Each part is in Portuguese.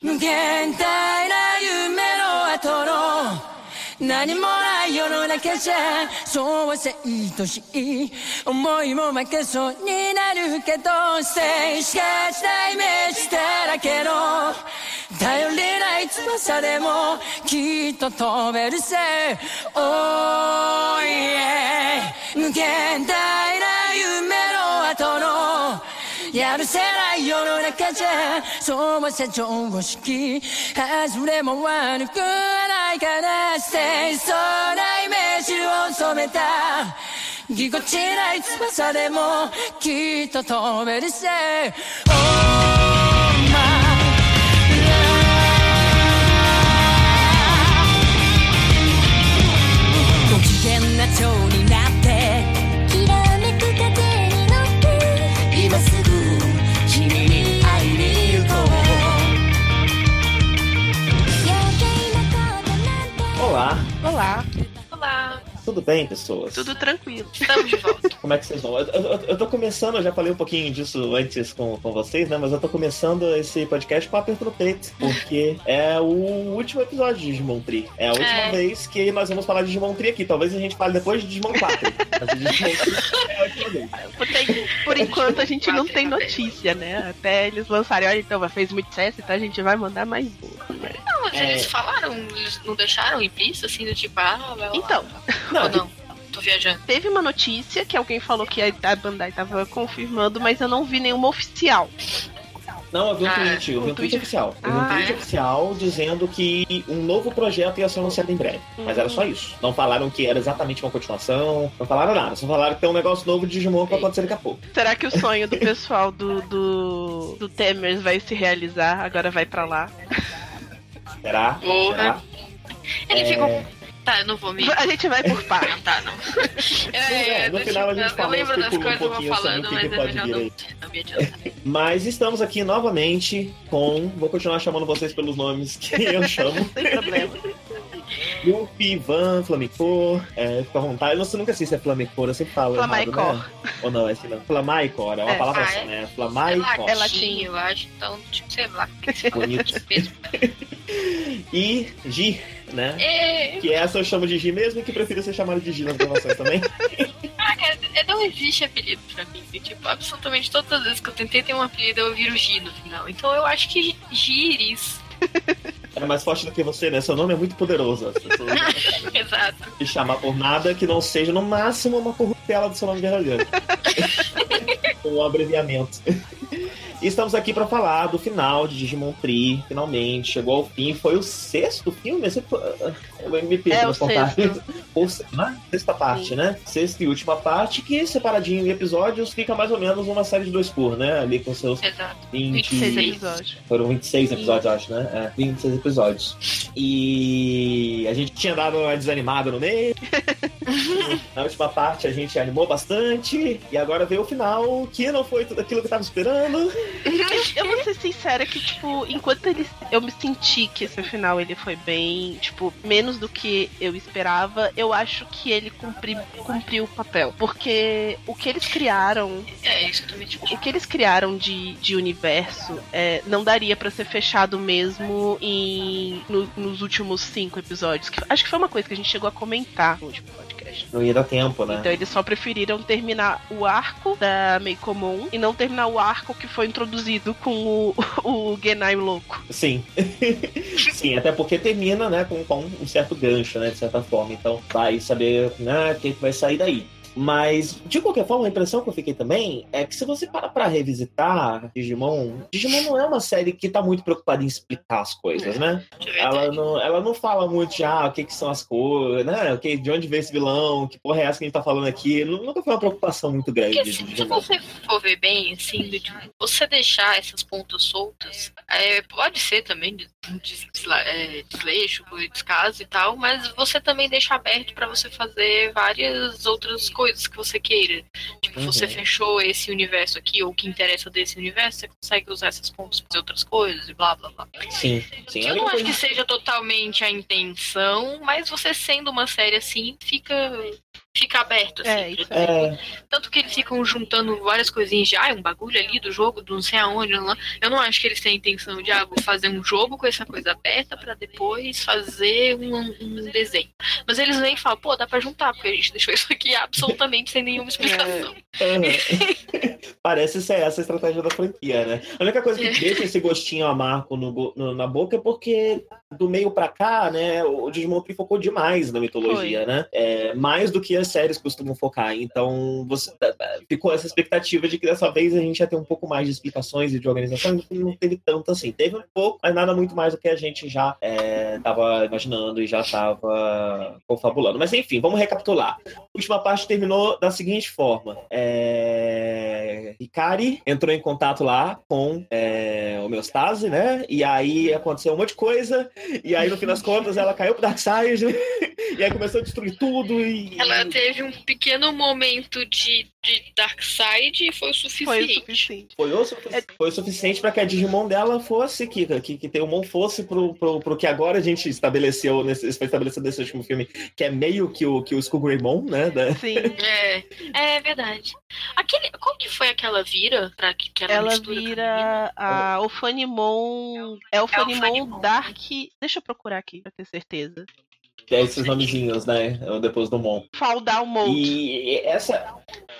無限大な夢の後の何もない世の中じゃそうはせいとしい思いも負けそう。になるけど静止化したイメージだらけの。頼りない翼でもきっと飛べるぜ。Oh yeah 無限大な夢の後の。やるせない世の中じゃそうはせ常識外れも悪くはないから清楚なイメージを染めた。ぎこちない翼でもきっと飛べるぜ。Oh lá tudo bem, pessoas? tudo tranquilo. estamos de volta. Como é que vocês vão? Eu, eu- eu tô começando, eu já falei um pouquinho disso antes com, com vocês, né? Mas eu tô começando esse podcast com a aperto no peito, porque é o último episódio de Digimon Tree. É a última É. vez que nós vamos falar de Digimon Tree aqui. Talvez a gente fale depois de Digimon 4. mas de Digimon Tree é a última vez. Por, tem- por enquanto a gente não tem notícia, né? Até eles lançarem, olha, então, fez muito sucesso, então a gente vai mandar mais um. Não, mas É. eles falaram, eles não deixaram em pista, assim, do tipo, ah, vai lá. Então, Não, Não? Tô viajando. teve uma notícia que alguém falou que a Bandai tava confirmando, mas eu não vi nenhuma oficial. Não, eu vi um Ah, tweet, eu vi um tweet tweet- oficial. Eu vi um Ah, tweet é? oficial dizendo que um novo projeto ia ser anunciado em breve. Mas era só isso. Não falaram que era exatamente uma continuação, não falaram nada. Só falaram que tem um negócio novo de Digimon que vai acontecer daqui a pouco. Será que o sonho do pessoal do, do, do Temers vai se realizar? Agora vai pra lá. Será? Porra. Será? Ele É. ficou. Tá, eu não vou me. A gente vai por partes. Não, tá, não. É, no deixa- final a gente eu, fala, eu lembro das um coisas que eu vou falando, mas é não, não me adiantar. Mas estamos aqui novamente com. Vou continuar chamando vocês pelos nomes que eu chamo. Sem problema. Yuppie, Van, Flamicor. É, fica à vontade. Eu nunca sei se é Flamicor, eu sempre falo. errado, Flamaicor. né? Ou não, é assim não. Flamaicor, é uma É. palavra Ah, só, é? né? Flamaicor. É latim, eu acho. Então, tipo, sei lá. Bonito. E Gi, né? É, Que essa eu chamo de Gi mesmo e que prefiro ser chamado de Gi nas gravações também. ah, cara, é, não existe apelido pra mim. e, Tipo, absolutamente todas as vezes que eu tentei ter um apelido, eu viro Gi no final. Então eu acho que Giris. É mais forte do que você, né? Seu nome é muito poderoso. As pessoas Exato. te chamar por nada que não seja, no máximo, uma corruptela do seu nome verdadeiro. um abreviamento. E estamos aqui para falar do final de Digimon Tree, finalmente, chegou ao fim. Foi o sexto filme? É, o nas contagens. Ou se- né? Sexta parte, Sim. né? Sexta e última parte, que separadinho em episódios fica mais ou menos uma série de dois por, né? Ali com seus Exato. 20... 26 Sim. episódios. Foram 26 episódios, eu acho, né? É, 26 episódios. E a gente tinha dado uma desanimada no meio. Na última parte a gente animou bastante. E agora veio o final, que não foi tudo aquilo que eu tava esperando. Eu vou ser sincera que, tipo, enquanto ele, eu me senti que esse final ele foi bem, tipo, menos do que eu esperava, eu acho que ele cumpri, cumpriu o papel. Porque o que eles criaram, É isso que eu também tipo. o que eles criaram de, de universo é, não daria pra ser fechado mesmo em, no- nos últimos cinco episódios. Que, acho que foi uma coisa que a gente chegou a comentar no último podcast. Não ia dar tempo, né? Então eles só preferiram terminar o arco da Meikomon e não terminar o arco que foi introduzido com o, o Genai louco. Sim. Sim, até porque termina, né, com, com um certo gancho, né, de certa forma. Então vai saber, né, o que, que vai sair daí. Mas, de qualquer forma, a impressão que eu fiquei também é que se você parar pra revisitar Digimon, Digimon não é uma série que tá muito preocupada em explicar as coisas, né? De Ela não, ela não fala muito de, ah, o que, que são as coisas, né? O que, de onde veio esse vilão, que porra é essa que a gente tá falando aqui. Nu- Nunca foi uma preocupação muito grande Porque assim, se você for ver bem, assim, tipo, você deixar essas pontas soltas, é, pode ser também é, desleixo, descaso e tal, mas você também deixa aberto pra você fazer várias outras coisas que você queira. Tipo, Uhum. você fechou esse universo aqui, ou o que interessa desse universo, você consegue usar essas pontas pra fazer outras coisas e blá blá blá. Sim, sim. Eu não única acho que seja totalmente a intenção, mas você sendo uma série assim, fica fica aberto, assim. É, É, Tanto que eles ficam juntando várias coisinhas de, ah, um bagulho ali do jogo, do não sei aonde, lá. Eu não acho que eles têm a intenção de, ah, fazer um jogo com essa coisa aberta pra depois fazer um, um desenho. Mas eles vêm e falam, pô, dá pra juntar, porque a gente deixou isso aqui absolutamente sem nenhuma explicação. Aham. Parece ser essa a estratégia da franquia, né? A única coisa que É. deixa esse gostinho amargo no, no- na boca é porque do meio pra cá, né, o Digimon focou demais na mitologia, né? É, mais do que as séries costumam focar. Então, você ficou essa expectativa de que dessa vez a gente ia ter um pouco mais de explicações e de organização, e não teve tanto assim. Teve um pouco, mas nada muito mais do que a gente já estava imaginando e já estava confabulando. Mas enfim, vamos recapitular. Última parte terminou da seguinte forma. É... Hikari entrou em contato lá com é, homeostase, né? E aí aconteceu um monte de coisa. E aí, no fim das contas, ela caiu pro Darkseid. e aí começou a destruir tudo. E... Ela teve um pequeno momento de, de Darkseid e foi o suficiente. Foi o suficiente. Foi o, sufici- foi o suficiente para que a Digimon dela fosse Kika, que, que Teumon fosse pro, pro, pro que agora a gente estabeleceu, nesse, foi estabelecido nesse último filme, que é meio que o, que o Skullgreymon, né? da- Sim. É, é verdade. Aquele, qual que foi aquela vira pra que, que era Ela a vira a Ofanimon. É Ofanimon Elfanimon. Dark. Deixa eu procurar aqui pra ter certeza. Que é esses nomezinhos, né? Depois do Mon. Faldal Mode. E essa.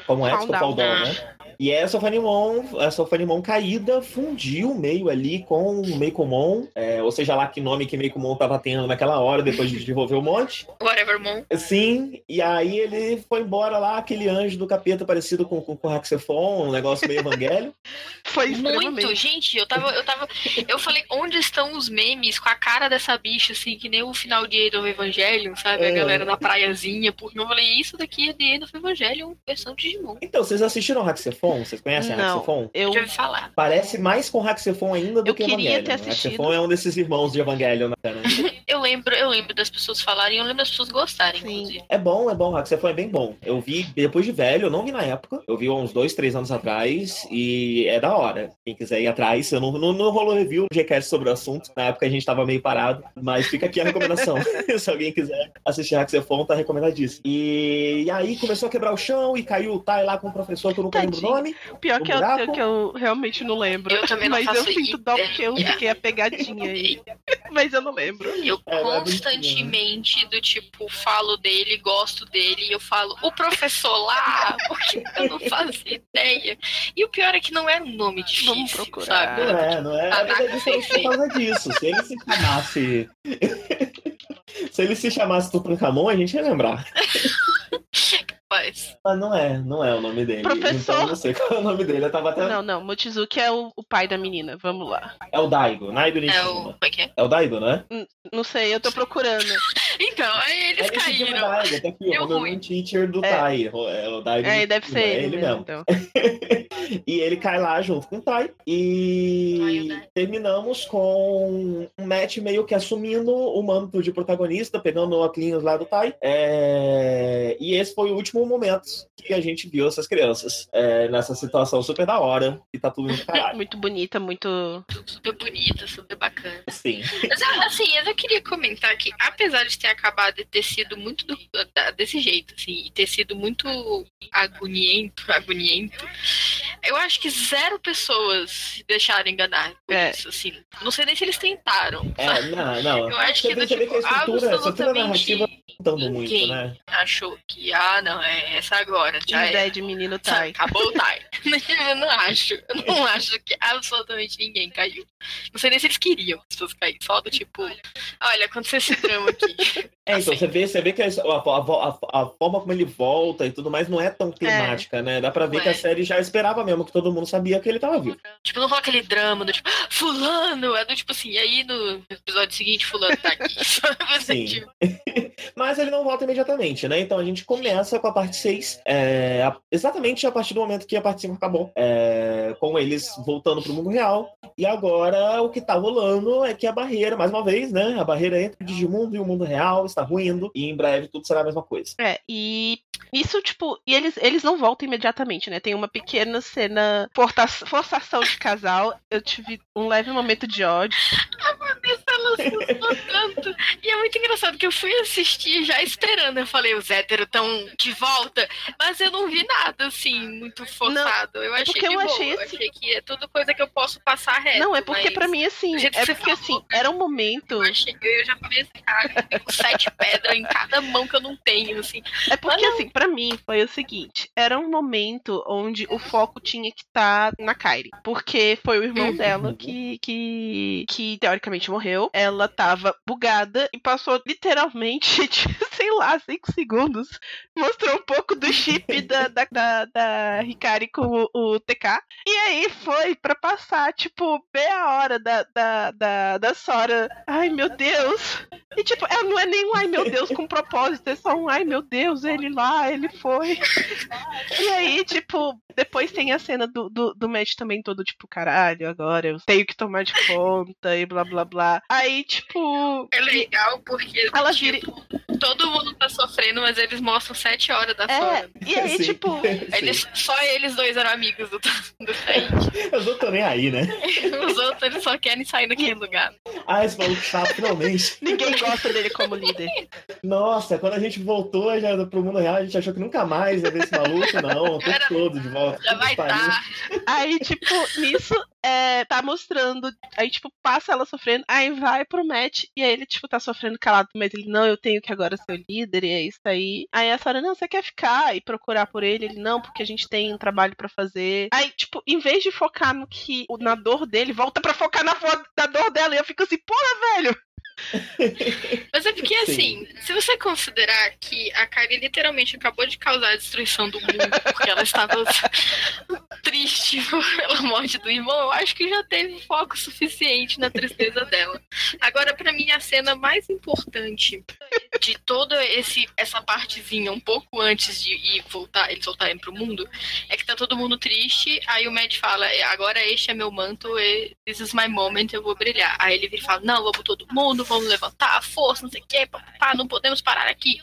Como é? Countdown. Aldon, né? E essa Fanimon, essa Fanimon caída fundiu o meio ali com o Meikomon, é, ou seja lá que nome que Meikomon tava tendo naquela hora, depois de desenvolver o monte. Whatevermon. Sim, e aí ele foi embora lá, aquele anjo do capeta parecido com, com, com o Haxefon, um negócio meio evangelho. Foi Muito, gente, eu tava, eu tava. Eu falei, onde estão os memes com a cara dessa bicha, assim, que nem o final de End of Evangelion, sabe? É. A galera na praiazinha, porque eu falei, isso daqui é de of Evangelion, versão Digimon. Então, vocês assistiram o Haxefon? Vocês conhecem Não. a Haxefon? Eu, Eu já ouvi falar. Parece mais com o Haxefon ainda do Eu que queria Evangelion. ter assistido. Haxefon é um desses irmãos de Evangelion, né? Eu lembro, eu lembro das pessoas falarem, eu lembro das pessoas gostarem, Sim. inclusive. É bom, é bom. Haxefon é bem bom. Eu vi depois de velho, eu não vi na época. Eu vi há uns dois, três anos atrás e é da hora. Quem quiser ir atrás, eu não, não, não rolou review de Gcast sobre o assunto. Na época a gente tava meio parado, mas fica aqui a recomendação. Se alguém quiser assistir Haxefon, tá recomendadíssimo. E, e aí começou a quebrar o chão e caiu o Tai lá com o professor que eu nunca lembro o Tadinho. Nome. pior o que eu, que eu realmente não lembro. Eu também não Mas eu sinto dó porque eu fiquei a pegadinha aí. Mas eu não lembro. Eu É, mas é constantemente, do tipo, falo dele, gosto dele, e eu falo, o professor lá, porque eu não faço ideia. E o pior é que não um nome difícil, Vamos procurar. sabe? Não é, não é. Isso é por causa disso. Se ele se chamasse. Se ele se chamasse Tutankhamon, a gente ia lembrar. Mas, Mas não é, não é o nome dele. Professor. Então eu não sei qual é o nome dele. Eu tava até. Não, não. Mochizuki é o, o pai da menina. Vamos lá. É o Daigo, Naido é o. Nishima. É que é? É o Daigo, né? Não sei, eu tô procurando. Então, aí eles é caíram. Daigo, tá aqui, Deu o meu ruim. teacher do É. Tai. É o. É, deve ser é ele, ele mesmo. Então. e ele cai lá junto com o Tai. Ai, E o Tai. terminamos com um match meio que assumindo o manto de protagonista, pegando o óculos lá do Tai. É, E esse foi o último momento que a gente viu essas crianças é, nessa situação super da hora. E tá tudo. Muito bonita, muito. Super bonita, super bacana. Sim. Mas assim, eu só queria comentar que, apesar de ter acabado de ter sido muito do- desse jeito, assim, e ter sido muito agoniento, agoniento, eu acho que zero pessoas se deixaram enganar por É. isso, assim. Não sei nem se eles tentaram. É, não, não. Eu acho Você que do tipo, que a estrutura, a estrutura narrativa absolutamente tá mudando muito, ninguém né? achou que, ah, não, é essa agora, já é. ideia de menino Tai. Acabou o time. eu não acho. Eu não acho que absolutamente ninguém caiu. Não sei nem se eles queriam que as pessoas caíssem. Só do tipo, olha, aconteceu esse drama aqui. É, então você vê, você vê que a, a- a- forma como ele volta e tudo mais não é tão temática, né? Dá pra ver que a é. série já esperava mesmo que todo mundo sabia que ele tava vivo. Tipo, não rola aquele drama do tipo, fulano, é do tipo assim, e aí no episódio seguinte, fulano tá aqui. Assim, Sim. tipo, Mas ele não volta imediatamente, né? Então a gente começa com a parte 6, é, exatamente a partir do momento que a parte 5 acabou, é, com eles voltando pro mundo real. E agora o que tá rolando é que a barreira, mais uma vez, né? A barreira entre o Digimundo e o mundo real está ruindo, e em breve tudo será a mesma coisa. É, e isso, tipo, e eles, eles não voltam imediatamente, né? Tem uma pequena cena força- forçação de casal. Eu tive um leve momento de ódio. a Vanessa, ela tanto. E é muito engraçado que eu fui assistir já esperando. Eu falei, os héteros estão de volta. Mas eu não vi nada, assim, muito forçado. eu achei porque eu boa. achei Eu assim- achei que é tudo coisa que eu posso passar reto. Não, é porque mas pra mim, assim, é porque falou, assim, era um momento. Eu, achei, eu já falei assim, cara, tem sete pedras em cada mão que eu não tenho, assim. É porque, Mas assim, pra mim foi o seguinte: era um momento onde o foco tinha que estar na Kyrie. Porque foi o irmão Uhum. dela que, que, que teoricamente morreu. Ela tava bugada e passou literalmente, tipo, sei lá, cinco segundos. Mostrou um pouco do chip da, da, da, da Hikari com o, o TK. E aí foi pra passar, tipo, meia hora da, da, da, da Sora. Ai, meu Deus. E, tipo, ela não é nem um ai meu Deus com propósito, é só um ai meu Deus, ele lá, ele foi. E aí, tipo, depois tem a cena do, do, do Matt também todo, tipo, caralho, agora eu tenho que tomar de conta e blá blá blá. Aí, tipo. É legal porque Ela tipo, todo mundo tá sofrendo, mas eles mostram sete horas da É, e aí, Sim. tipo. Eles, só eles dois eram amigos do, do Said. Não tô nem aí, né? Os outros eles só querem sair daquele lugar. Ah, esse maluco chato, finalmente. Ninguém gosta dele como líder. Nossa, quando a gente voltou já pro mundo real, a gente achou que nunca mais ia ver esse maluco, não. O tempo todo de volta. Já vai estar. Aí, tipo, nisso, é, tá mostrando. Aí, tipo, passa ela sofrendo. Aí vai pro Matt. E aí ele, tipo, tá sofrendo calado. Mas ele, não, eu tenho que agora ser o líder. E é isso aí. Aí a Sarah, não, você quer ficar e procurar por ele? Ele, não, porque a gente tem um trabalho pra fazer. Aí, tipo, em vez de focar no que. Na dor dele, volta pra focar na, na dor dela. E eu fico assim, porra, velho. Mas é porque, Sim. assim, se você considerar que a Kylie literalmente acabou de causar a destruição do mundo porque ela estava triste pela morte do irmão, eu acho que já teve foco suficiente na tristeza dela. Agora, pra mim, a cena mais importante de toda esse, essa partezinha, um pouco antes de ir voltar, eles voltarem pro mundo, é que tá todo mundo triste, aí o Matt fala, "É, agora este é meu manto, this is my moment, eu vou brilhar. Aí ele vira e fala, não, vamos todo mundo, vamos levantar a força, não sei o que, não podemos parar aqui.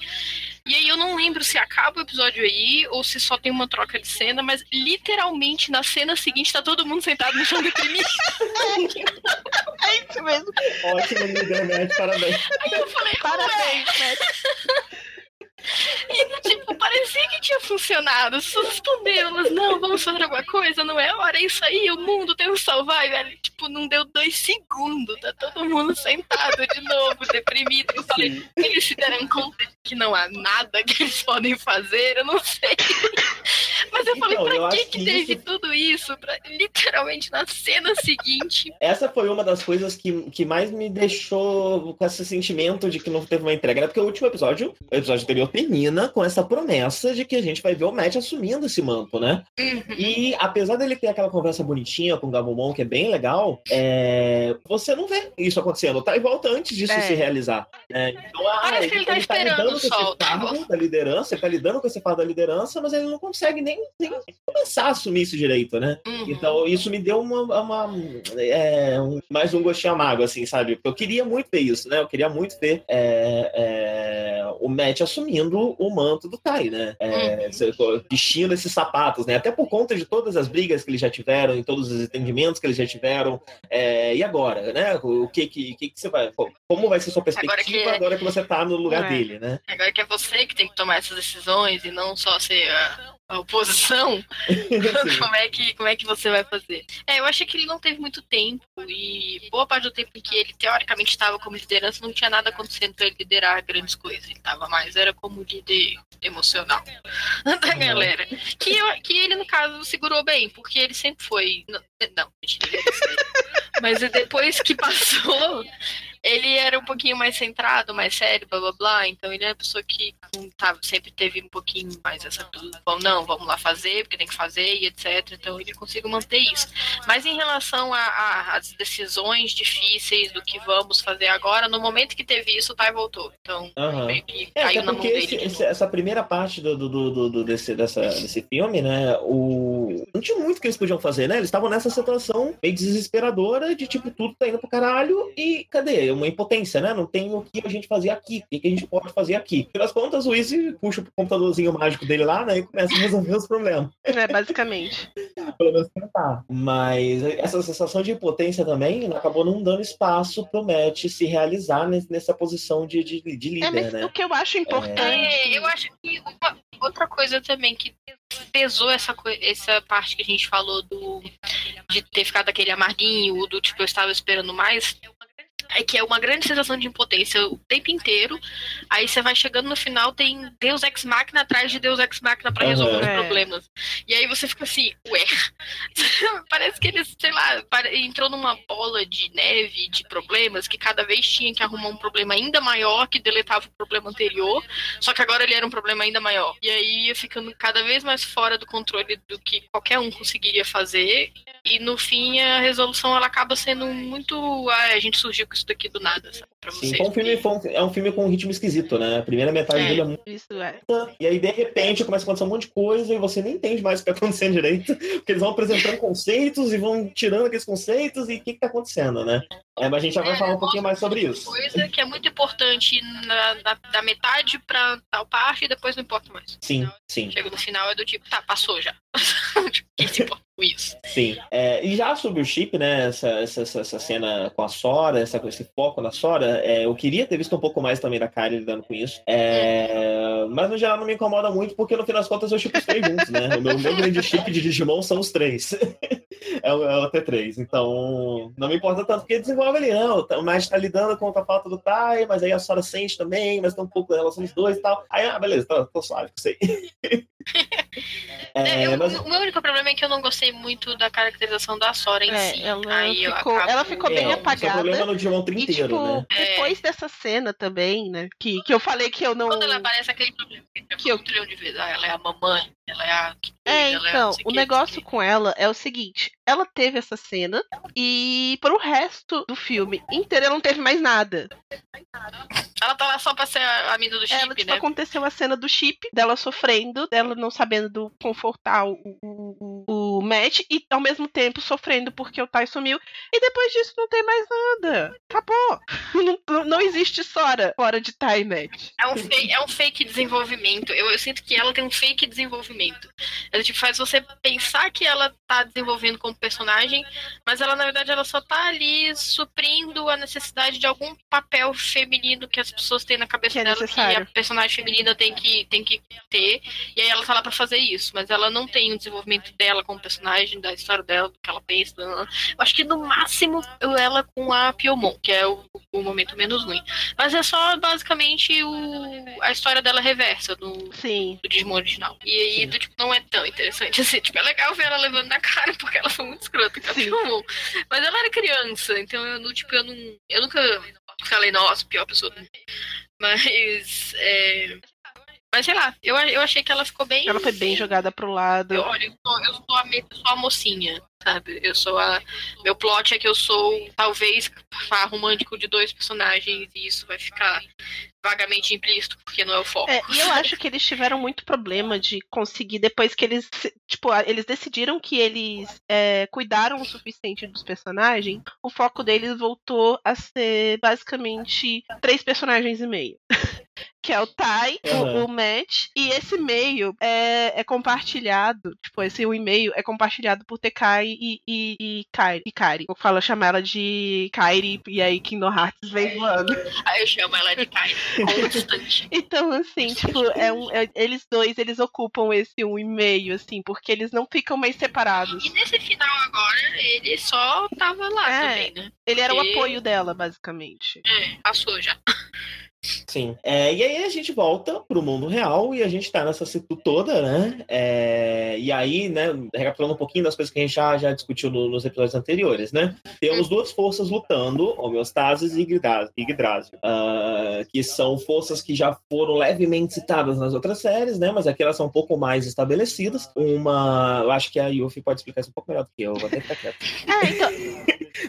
E aí eu não lembro se acaba o episódio aí, ou se só tem uma troca de cena, mas literalmente na cena seguinte tá todo mundo sentado no chão deprimido. É isso mesmo. Ótimo líder, Matt, parabéns. Aí eu falei, Parabéns, Matt. E, tipo, parecia que tinha funcionado. As pessoas responderam, elas, não, vamos fazer alguma coisa, não é hora, é isso aí, o mundo tem que salvar, e, velho. Tipo, não deu dois segundos, tá todo mundo sentado de novo, deprimido. Eu falei, eles se deram conta de que não há nada que eles podem fazer, eu não sei. Mas eu falei, Então, eu pra que acho que que teve isso- tudo isso? Pra, literalmente na cena seguinte. Essa foi uma das coisas que, que mais me deixou com esse sentimento de que não teve uma entrega, né? Porque o último episódio, o episódio anterior, termina com essa promessa de que a gente vai ver o Matt assumindo esse manto, né? E apesar dele ter aquela conversa bonitinha com o Gabumon, que é bem legal, é, você não vê isso acontecendo. Tá volta antes disso É. se realizar. né? Então, ah, Parece que ele tá esperando lidando o com esse fardo da liderança, ele tá lidando com esse fardo da liderança, mas ele não consegue nem, nem começar a assumir isso direito, né? Uhum. Então, isso me deu uma, uma- é, um- mais um gostinho amargo, assim, sabe? Porque eu queria muito ver isso, né? Eu queria muito ver é, é, o Matt assumindo o manto do Tai, né? É, se- vestindo esses sapatos, né? Até por conta de todas as brigas que eles já tiveram, e todos os entendimentos que eles já tiveram. É, e agora, né? O que que, que que você vai... Como vai ser sua perspectiva Agora agora que- que, você tá no lugar É. dele, né? Agora que é você que tem que tomar essas decisões e não só ser a, a oposição, como, é que, como é que você vai fazer? É, eu achei que ele não teve muito tempo e boa parte do tempo em que ele teoricamente estava como liderança não tinha nada acontecendo para ele liderar grandes coisas. Ele estava mais, era como líder emocional da galera. Que, eu- que ele, no caso, segurou bem, porque ele sempre foi. Não, não sério. Mas depois que passou, ele era um pouquinho mais centrado, mais sério, blá blá blá. Então ele é uma pessoa que hum, tá, sempre teve um pouquinho mais essa tudo. Bom, não, vamos lá fazer, porque tem que fazer e etc. Então ele conseguiu manter isso. Mas em relação às decisões difíceis do que vamos fazer agora, no momento que teve isso, o Tai voltou. Então Aham. meio que É, caiu até na mão porque dele. esse- essa primeira parte do, do, do, do- do- desse, dessa, desse filme, né? O... Não tinha muito que eles podiam fazer, né? Eles estavam nessa situação meio desesperadora de tipo, tudo tá indo pro caralho e cadê? Uma impotência, potência, né? Não tem o que a gente fazer aqui, o que a gente pode fazer aqui. Pelas contas, o Easy puxa o computadorzinho mágico dele lá, né? E começa a resolver os problemas. É, basicamente. Pelo menos tentar. Mas essa sensação de impotência também acabou não dando espaço pro Matt se realizar nessa posição de, de, de É, líder, mas né? o que eu acho importante. É, eu acho que uma- outra coisa também que pesou essa, essa parte que a gente falou do de ter ficado aquele amarguinho, do tipo, eu estava esperando mais, é que é uma grande sensação de impotência o tempo inteiro. Aí você vai chegando no final, tem Deus Ex Machina atrás de Deus Ex Machina pra resolver Aham. os É. problemas. E aí você fica assim, ué. Parece que eles, sei lá, entrou numa bola de neve de problemas que cada vez tinha que arrumar um problema ainda maior que deletava o problema anterior. Só que agora ele era um problema ainda maior. E aí ia ficando cada vez mais fora do controle do que qualquer um conseguiria fazer. E no fim a resolução ela acaba sendo muito. Ah, a gente surgiu com isso daqui do nada, sabe? Pra Sim, vocês. foi um filme, foi um- é um filme com um ritmo esquisito, né? A primeira metade É. dele é muito. Isso é. E aí, de repente, começa a acontecer um monte de coisa e você nem entende mais o que tá acontecendo direito. Porque eles vão apresentando conceitos e vão tirando aqueles conceitos e o que, que tá acontecendo, né? É, mas a gente já vai É, falar um pouquinho mais sobre isso. Coisa que é muito importante na, na- da metade pra tal parte e depois não importa mais. Sim, sim, Chega no final é do tipo, tá, passou já. Tipo, Quem se importa isso? sim. É, e já sobre o chip, né? Essa, essa, essa- cena com a Sora, essa, esse foco na Sora, é, eu queria ter visto um pouco mais também da Kylie lidando com isso. É, mas no geral não me incomoda muito, porque no final das contas eu chipo os três juntos, né? O meu, meu grande chip de Digimon são os três. é, o, é o T3. Então, não me importa tanto, porque desenvolve ali, não. Matt tá lidando com a falta do Tai, mas aí a Sora sente também, mas tem um pouco da relação dos dois e tal. Aí, ah, beleza, tô, tô suave aí. É, É, eu- mas, O meu único problema é que eu não gostei muito da caracterização da Sora em É, si. ela Aí eu ficou- acabo- ela ficou bem é, é o apagada. problema no Digimon 30 E, inteiro, tipo, né? depois dessa cena também, né? Que, que eu falei que eu não. Quando ela aparece aquele problema que Que eu eu- um trilhão de vezes. Ah, ela é a mamãe, ela é a. É, ela então, o negócio com ela é o seguinte: ela teve essa cena e pro resto do filme inteiro ela não teve mais nada. Ela tá lá só pra ser a, a mina do chip, ela, tipo, né? aconteceu a cena do chip, dela sofrendo, dela não sabendo confortar o, o, o, Matt e ao mesmo tempo sofrendo porque o Tai sumiu. E depois disso não tem mais nada. Acabou. Não, não existe Sora fora de Tai Matt. É um, fake, é um fake desenvolvimento. Eu, eu sinto que ela tem um fake desenvolvimento. Ela tipo, faz você pensar que ela tá desenvolvendo como personagem, mas ela, na verdade, ela só tá ali suprindo a necessidade de algum papel feminino que as pessoas têm na cabeça Que é dela necessário. que a personagem feminina tem que, tem que ter. E aí ela tá lá pra fazer isso. Mas ela não tem o desenvolvimento dela como personagem, da história dela, do que ela pensa. Eu acho que no máximo ela com a Piomon, que é o, o momento menos ruim. Mas é só basicamente o, a história dela reversa do, Sim. do Digimon original. E aí, do, tipo, não é tão interessante assim. Tipo, é legal ver ela levando na cara, porque ela foi muito escrota com a. Piomon. Mas ela era criança, então eu, não- tipo, eu não. Eu nunca falei, nossa, pior pessoa do mundo. Mas. É... Mas sei lá, eu, eu achei que ela ficou bem. Ela foi bem jogada pro lado. Eu, olha, eu sou, eu sou a, eu sou a mocinha, sabe? Eu sou a. Meu plot é que eu sou, talvez, par romântico de dois personagens e isso vai ficar vagamente implícito, porque não é o foco. É, e eu acho que eles tiveram muito problema de conseguir, depois que eles. Tipo, eles decidiram que eles é, cuidaram o suficiente dos personagens, o foco deles voltou a ser basicamente três personagens e meio. que é o Tai, o- Aham. o, Matt, e esse meio é, é compartilhado, tipo, esse e-mail é compartilhado por Tekai e, e, e, Kairi, e Kari. Eu falo chamar ela de Kairi, e aí Kingdom Hearts vem voando. Aí eu chamo ela de Kai constante. Então, assim, tipo, é um, é- eles dois, eles ocupam esse um e meio, assim, porque eles não ficam mais separados. E nesse final agora, ele só tava lá É. também, né? Ele era o apoio dela, basicamente. É, passou já. Sim. É, e aí a gente volta pro mundo real e a gente tá nessa situ toda, né? É, e aí, né, recapitulando um pouquinho das coisas que a gente já, já discutiu no- nos episódios anteriores, né? Temos duas forças lutando, homeostasis e Yggdra- Yggdrasil, ah, que são forças que já foram levemente citadas nas outras séries, né? Mas aqui elas são um pouco mais estabelecidas. Uma, eu acho que a Yuffie pode explicar isso um pouco melhor do que eu, vou até ficar quieto. É, então,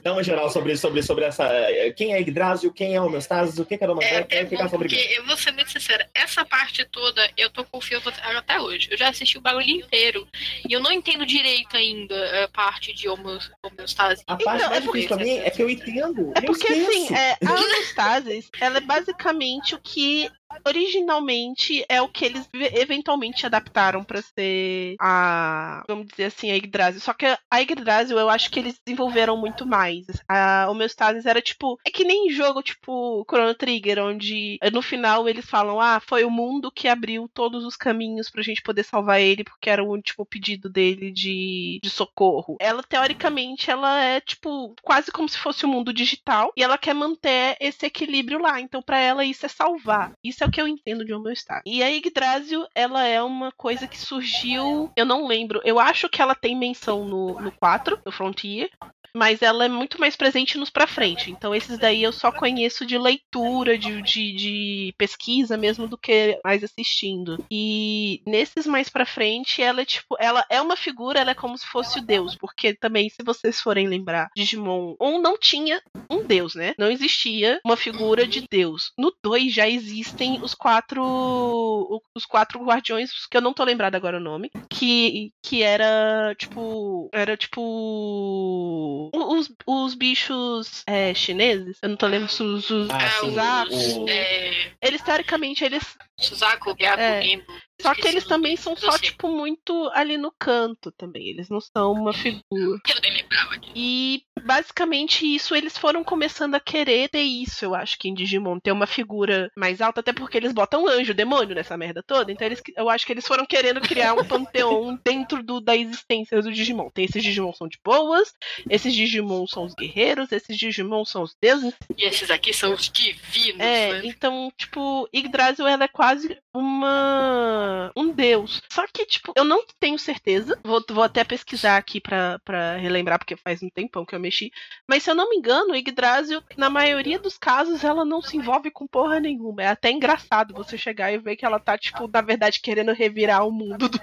dá uma geral sobre, sobre, sobre essa. eh, Quem é Yggdrasil, quem é Homeostasis, o que É guerra, até quero ficar sobre porque isso. eu vou ser muito sincera, essa parte toda eu tô confiando até- até hoje. Eu já assisti o bagulho inteiro. E eu não entendo direito ainda a parte de homeostase. A parte Então, mais é porque- difícil pra mim é que eu entendo. É eu porque, assim, é, a homeostasis, ela é basicamente o que originalmente é o que eles ve- eventualmente adaptaram pra ser a, vamos dizer assim, a Yggdrasil. Só que a Yggdrasil eu acho que eles desenvolveram muito mais. A homeostasis era tipo, é que nem jogo tipo Chrono Trigger, onde eh, no final eles falam: "Ah, foi o mundo que abriu todos os caminhos pra gente poder salvar ele, porque era o tipo o pedido dele de, de socorro". Ela teoricamente ela é tipo quase como se fosse o mundo digital e ela quer manter esse equilíbrio lá. Então pra ela isso é salvar. Isso é o que eu entendo de homeostase. E a Yggdrasil, ela é uma coisa que surgiu, eu não lembro. Eu acho que ela tem menção no, no 4, no Frontier. Mas ela é muito mais presente nos pra frente. Então, esses daí eu só conheço de leitura, de, de, de pesquisa mesmo, do que mais assistindo. E nesses mais pra frente, ela é tipo. Ela é uma figura, ela é como se fosse o deus. Porque também, se vocês forem lembrar, Digimon 1 não tinha um deus, né? Não existia uma figura de deus. No 2 já existem os quatro. Os quatro guardiões, que eu não tô lembrado agora o nome. Que, que era tipo. Era tipo. Os, os bichos é, chineses. Eu não tô lembrando se os. os- Ah, os, o- é, Eles, teoricamente, eles Suzaku, Gyaku, É. Só que eles também são só, tipo, muito ali no canto também. Eles não são uma figura. Eu nem lembrava disso. E basicamente isso, eles foram começando a querer ter isso, eu acho que em Digimon, ter uma figura mais alta, até porque eles botam anjo, demônio nessa merda toda. Então eles, eu acho que eles foram querendo criar um panteão dentro do, da existência do Digimon. Tem esses Digimon são de boas, esses Digimon são os guerreiros, esses Digimon são os deuses. E esses aqui são os divinos, É, né? então, tipo, Yggdrasil ela é quase uma um deus. Só que, tipo, eu não tenho certeza. Vou, vou até pesquisar aqui pra, pra relembrar, porque faz um tempão que eu mexi. Mas se eu não me engano, Yggdrasil, na maioria dos casos, ela não se envolve com porra nenhuma. É até engraçado você chegar e ver que ela tá, tipo, na verdade, querendo revirar o mundo do,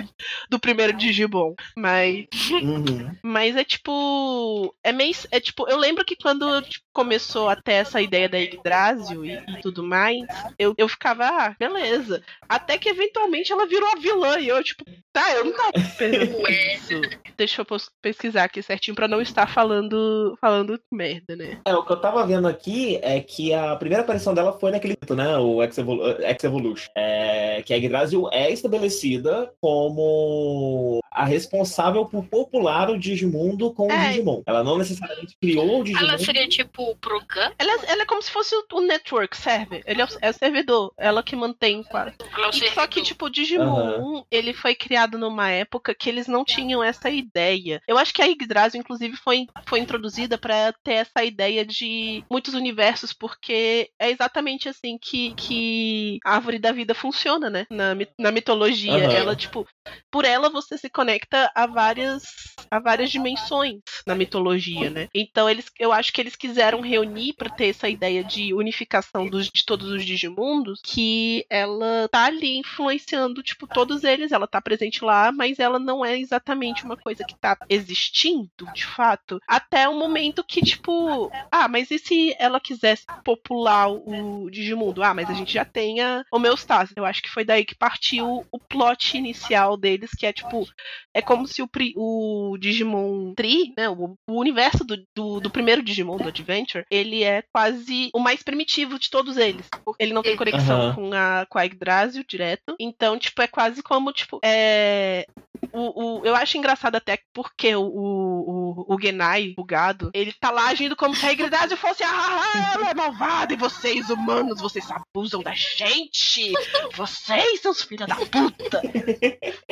do primeiro Digimon. Mas. Uhum. Mas é tipo. É meio. É tipo, eu lembro que quando começou até essa ideia da Yggdrasil e, e tudo mais, eu, eu ficava, ah, beleza. Até que eventualmente ela virou a vilã e eu, tipo, tá, eu não tava esperando isso. Deixa eu pesquisar aqui certinho pra não estar falando, falando merda, né? É, o que eu tava vendo aqui é que a primeira aparição dela foi naquele, né, o X-Evolu- X-Evolution. É, que a Yggdrasil é estabelecida como a responsável por popular o Digimundo com o É. Digimon. Ela não necessariamente criou o Digimon. Ela seria tipo o Progan? Ela, é- ela é como se fosse o, o network server. Ele é o, é o servidor. Ela que mantém quase. E só que, tipo, o Digimon, ele foi criado numa época que eles não tinham essa ideia. Eu acho que a Yggdrasil, inclusive, foi, foi introduzida pra ter essa ideia de muitos universos, porque é exatamente assim que, que a árvore da vida funciona, né? Na, na mitologia. Aham. Ela, tipo, por ela você se conecta a várias, a várias dimensões na mitologia, né? Então, eles, eu acho que eles quiseram reunir pra ter essa ideia de unificação dos, de todos os Digimundos, que ela tá ali influenciando, tipo, todos eles, ela tá presente lá, mas ela não é exatamente uma coisa que tá existindo, de fato, até o momento que, tipo, ah, mas e se ela quisesse popular o Digimundo? Ah, mas a gente já tem a homeostase. Eu acho que foi daí que partiu o plot inicial deles, que é, tipo, é como se o, o Digimon Tree, né, o, o universo do, do, do primeiro Digimon, do Adventure, ele é quase o mais primitivo de todos eles. Ele não tem conexão Aham. com a, com a Yggdrasil direto. Então, tipo, é quase como, tipo, é... O, o- eu acho engraçado até porque o, o, o, Genai, o gado, ele tá lá agindo como se a Yggdrasil fosse, ah, ela é malvada e vocês, humanos, vocês abusam da gente. Vocês são os filhos da puta.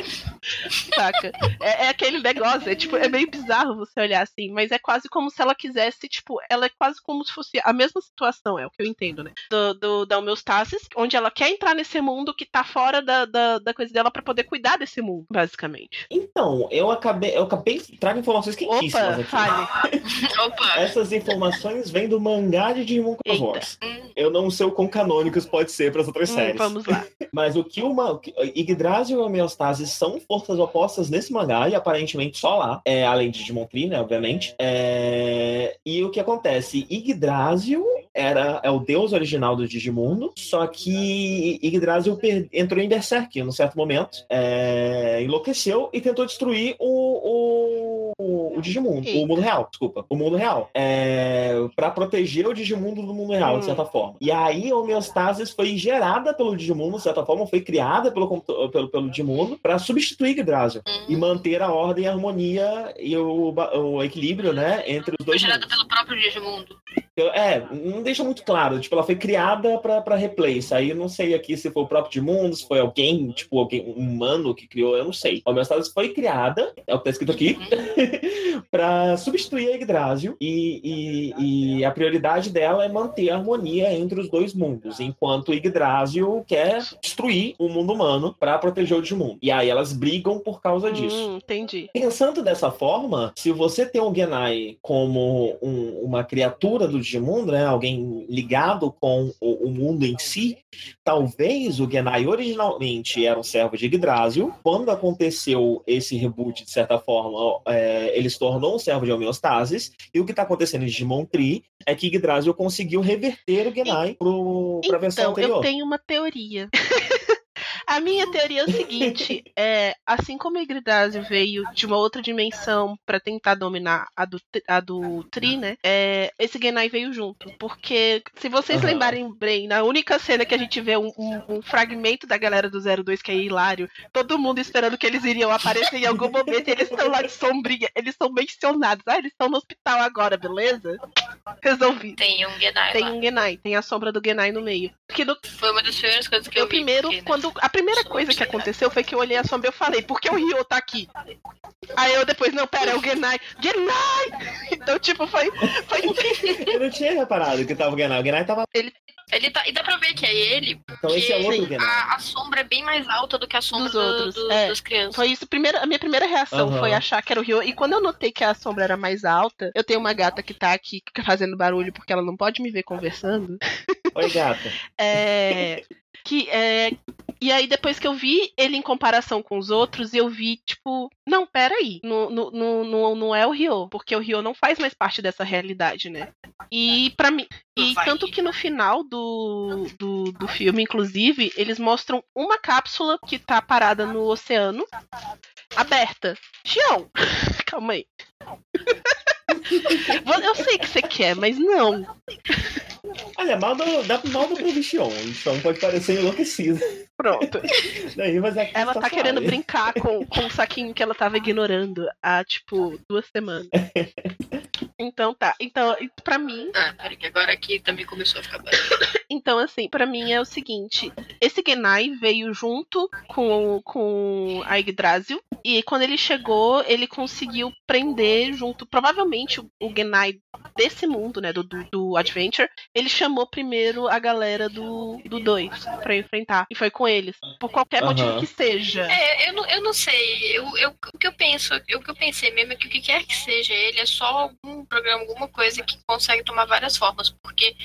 Saca? É, é aquele negócio, é tipo, é meio bizarro você olhar assim, mas é quase como se ela quisesse, tipo, ela é quase como se fosse a mesma situação, é o que eu entendo, né? Do, do, da homeostasis, onde ela quer entrar nesse mundo que tá fora da, da, da coisa dela pra poder cuidar desse mundo, basicamente. Então, eu acabei, eu acabei trago informações quentíssimas Opa, aqui. fale. Opa! Essas informações vêm do mangá de Digimon Wars. Eu não sei o quão canônicos pode ser para as outras Hum, séries. vamos lá. Mas o que uma. Yggdrasil e homeostase são forças opostas nesse mangá, e aparentemente só lá. É, além de Digimon Tree, né? Obviamente. É, e o que acontece? Yggdrasil era, é o deus original do Digimundo, só que Yggdrasil per- entrou em Berserk num certo momento, é, enlouqueceu e tentou destruir o, o, o Digimundo, o mundo real, desculpa, o mundo real, é, para proteger o Digimundo do mundo real, de Hum. certa forma. E aí a homeostasis foi gerada pelo Digimundo, de certa forma, foi criada pelo, pelo, pelo Digimundo para substituir Yggdrasil e manter a ordem, a harmonia e o, o equilíbrio, né, entre os Foi dois gerada mundos. pelo próprio Digimundo. É, não deixa muito claro. Tipo, ela foi criada pra, pra replace. Aí eu não sei aqui se foi o próprio Dimundo, se foi alguém, tipo, alguém um humano que criou, eu não sei. A homeostase foi criada, é o que tá escrito aqui, pra substituir a Yggdrasil. E, e, e a prioridade dela é manter a harmonia entre os dois mundos, enquanto Yggdrasil quer destruir o mundo humano pra proteger o Dimundo. E aí elas brigam por causa disso. Hum, entendi. Pensando dessa forma, se você tem o Genai como um- uma criatura do Digimundo, né, alguém ligado com o, o mundo em si, talvez o Genai originalmente era um servo de Yggdrasil. Quando aconteceu esse reboot, de certa forma, é, ele se tornou um servo de homeostasis. E o que está acontecendo em Digimon Tree é que Yggdrasil conseguiu reverter o Genai para a versão Então, anterior. eu tenho uma teoria. A minha teoria é o seguinte: é, assim como a Yggdrasil veio de uma outra dimensão pra tentar dominar a do, a do Tri, né? é, esse Genai veio junto. Porque, se vocês Aham. lembrarem bem, na única cena que a gente vê um, um- um fragmento da galera do 02, que é hilário, todo mundo esperando que eles iriam aparecer em algum momento, e eles estão lá de sombrinha, eles são mencionados. Ah, eles estão no hospital agora, beleza? Resolvi. Tem um Genai Tem lá. um Genai, tem a sombra do Genai no meio. Porque no Foi uma das primeiras coisas que eu, eu vi. primeiro, porque, né, quando a primeira coisa que aconteceu foi que eu olhei a sombra e eu falei, por que o Ryo tá aqui? Aí eu depois, não, pera, é o Genai. Genai! Então, tipo, foi. foi... Eu não tinha reparado que tava o Genai. O Genai tava. Ele tá, e dá pra ver que é ele, Então esse é porque outro Sim. Genai. a, a sombra é bem mais alta do que a sombra Dos do- outros, do- é. das crianças. Foi isso. Primeiro, a minha primeira reação Aham. foi achar que era o Ryo. E quando eu notei que a sombra era mais alta, eu tenho uma gata que tá aqui fazendo barulho porque ela não pode me ver conversando. Oi, gata. É. Que é. E aí, depois que eu vi ele em comparação com os outros, eu vi, tipo, não, peraí. Não, não, não, não, é o Ryo, porque o Ryo não faz mais parte dessa realidade, né? E para mim. E tanto que no final do, do, do filme, inclusive, eles mostram uma cápsula que tá parada no oceano, aberta. Xion! Calma aí. Eu sei que você quer, mas não. Olha, mal do, dá mal do pro Vixion. O Vixion pode parecer enlouquecido. Pronto. Daí, mas é Ela tá suave. querendo brincar com, com o saquinho que ela tava ignorando há, tipo, duas semanas. Então tá. Então, pra mim, Ah, peraí, que agora aqui também começou a ficar barulho. Então assim, pra mim é o seguinte: esse Genai veio junto com, com a Yggdrasil. E quando ele chegou, ele conseguiu prender junto. Provavelmente o, Genai desse mundo, né? Do, do, do Adventure, ele chamou primeiro a galera do 2 pra enfrentar. E foi com eles. Por qualquer motivo Aham. que seja. É, eu não, eu não sei. Eu, eu, o que eu penso, eu- o que eu pensei mesmo é que o que quer que seja ele é só algum programa, alguma coisa que consegue tomar várias formas. Porque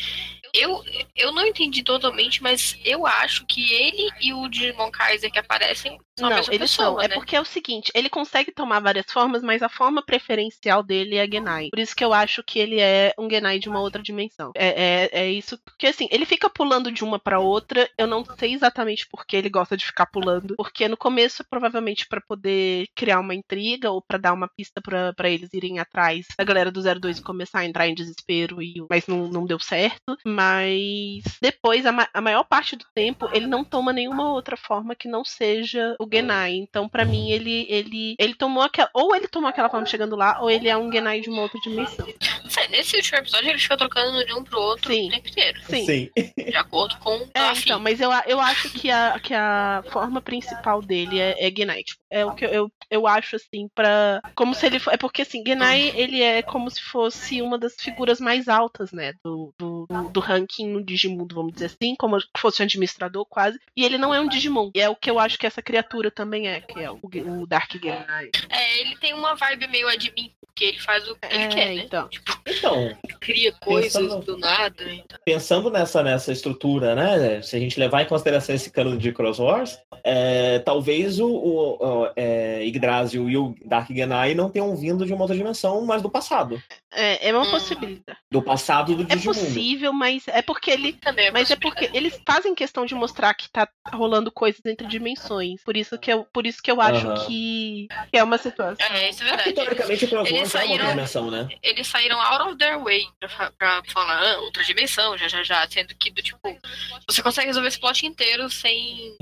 eu, eu não entendi totalmente, mas eu acho que ele e o Digimon Kaiser que aparecem são a Não, mesma eles pessoa, são. É né? porque é o seguinte, ele consegue tomar várias formas, mas a forma preferencial dele é Genai. Por isso que eu acho que ele é um Genai de uma outra dimensão. É, é, é isso. Porque assim, ele fica pulando de uma pra outra. Eu não sei exatamente por que ele gosta de ficar pulando. Porque no começo, provavelmente, pra poder criar uma intriga ou pra dar uma pista pra pra eles irem atrás da galera do 02 e começar a entrar em desespero. E, mas não, não deu certo. Mas depois, a, ma- a maior parte do tempo, ele não toma nenhuma outra forma que não seja o Genai. Então, pra mim, ele, ele, ele tomou aquela. Ou ele tomou aquela forma chegando lá, ou ele é um Genai de uma outra dimensão. Não sei, nesse último episódio ele fica trocando de um pro outro Sim. o tempo inteiro. Sim. Sim. De acordo com o É, afim. então, mas eu, a- eu acho que a, que a forma principal dele é, é Genai. Tipo, é o que eu, eu, eu acho, assim, pra. Como se ele. É porque, assim, Genai, ele é como se fosse uma das figuras mais altas, né? Do, do, do- ranking no Digimundo, vamos dizer assim, como se fosse um administrador, quase. E ele não é um Digimon. E é o que eu acho que essa criatura também é, que é o, o Dark Genai. É, ele tem uma vibe meio admin. Porque ele faz o que ele É, quer, né? então. Então, Cria coisas Pensando- do nada. Então. pensando nessa, nessa estrutura, né? Se a gente levar em consideração esse cano de Cross Wars, é, talvez o, o, o é, Yggdrasil e o Dark Genai não tenham vindo de uma outra dimensão, mas do passado. É, é uma Hum. possibilidade. Do passado do É Digimundo. possível, mas é porque ele. Também é Mas é porque eles fazem questão de mostrar que tá rolando coisas entre dimensões. Por isso que eu, por isso que eu acho Aham. que, que é uma situação. É, isso é É porque, verdade. teoricamente, o Cross Wars outra saíram- né? Eles saíram out of their way pra, pra falar ah, outra dimensão, já já já, sendo que do tipo, você consegue resolver esse plot inteiro sem,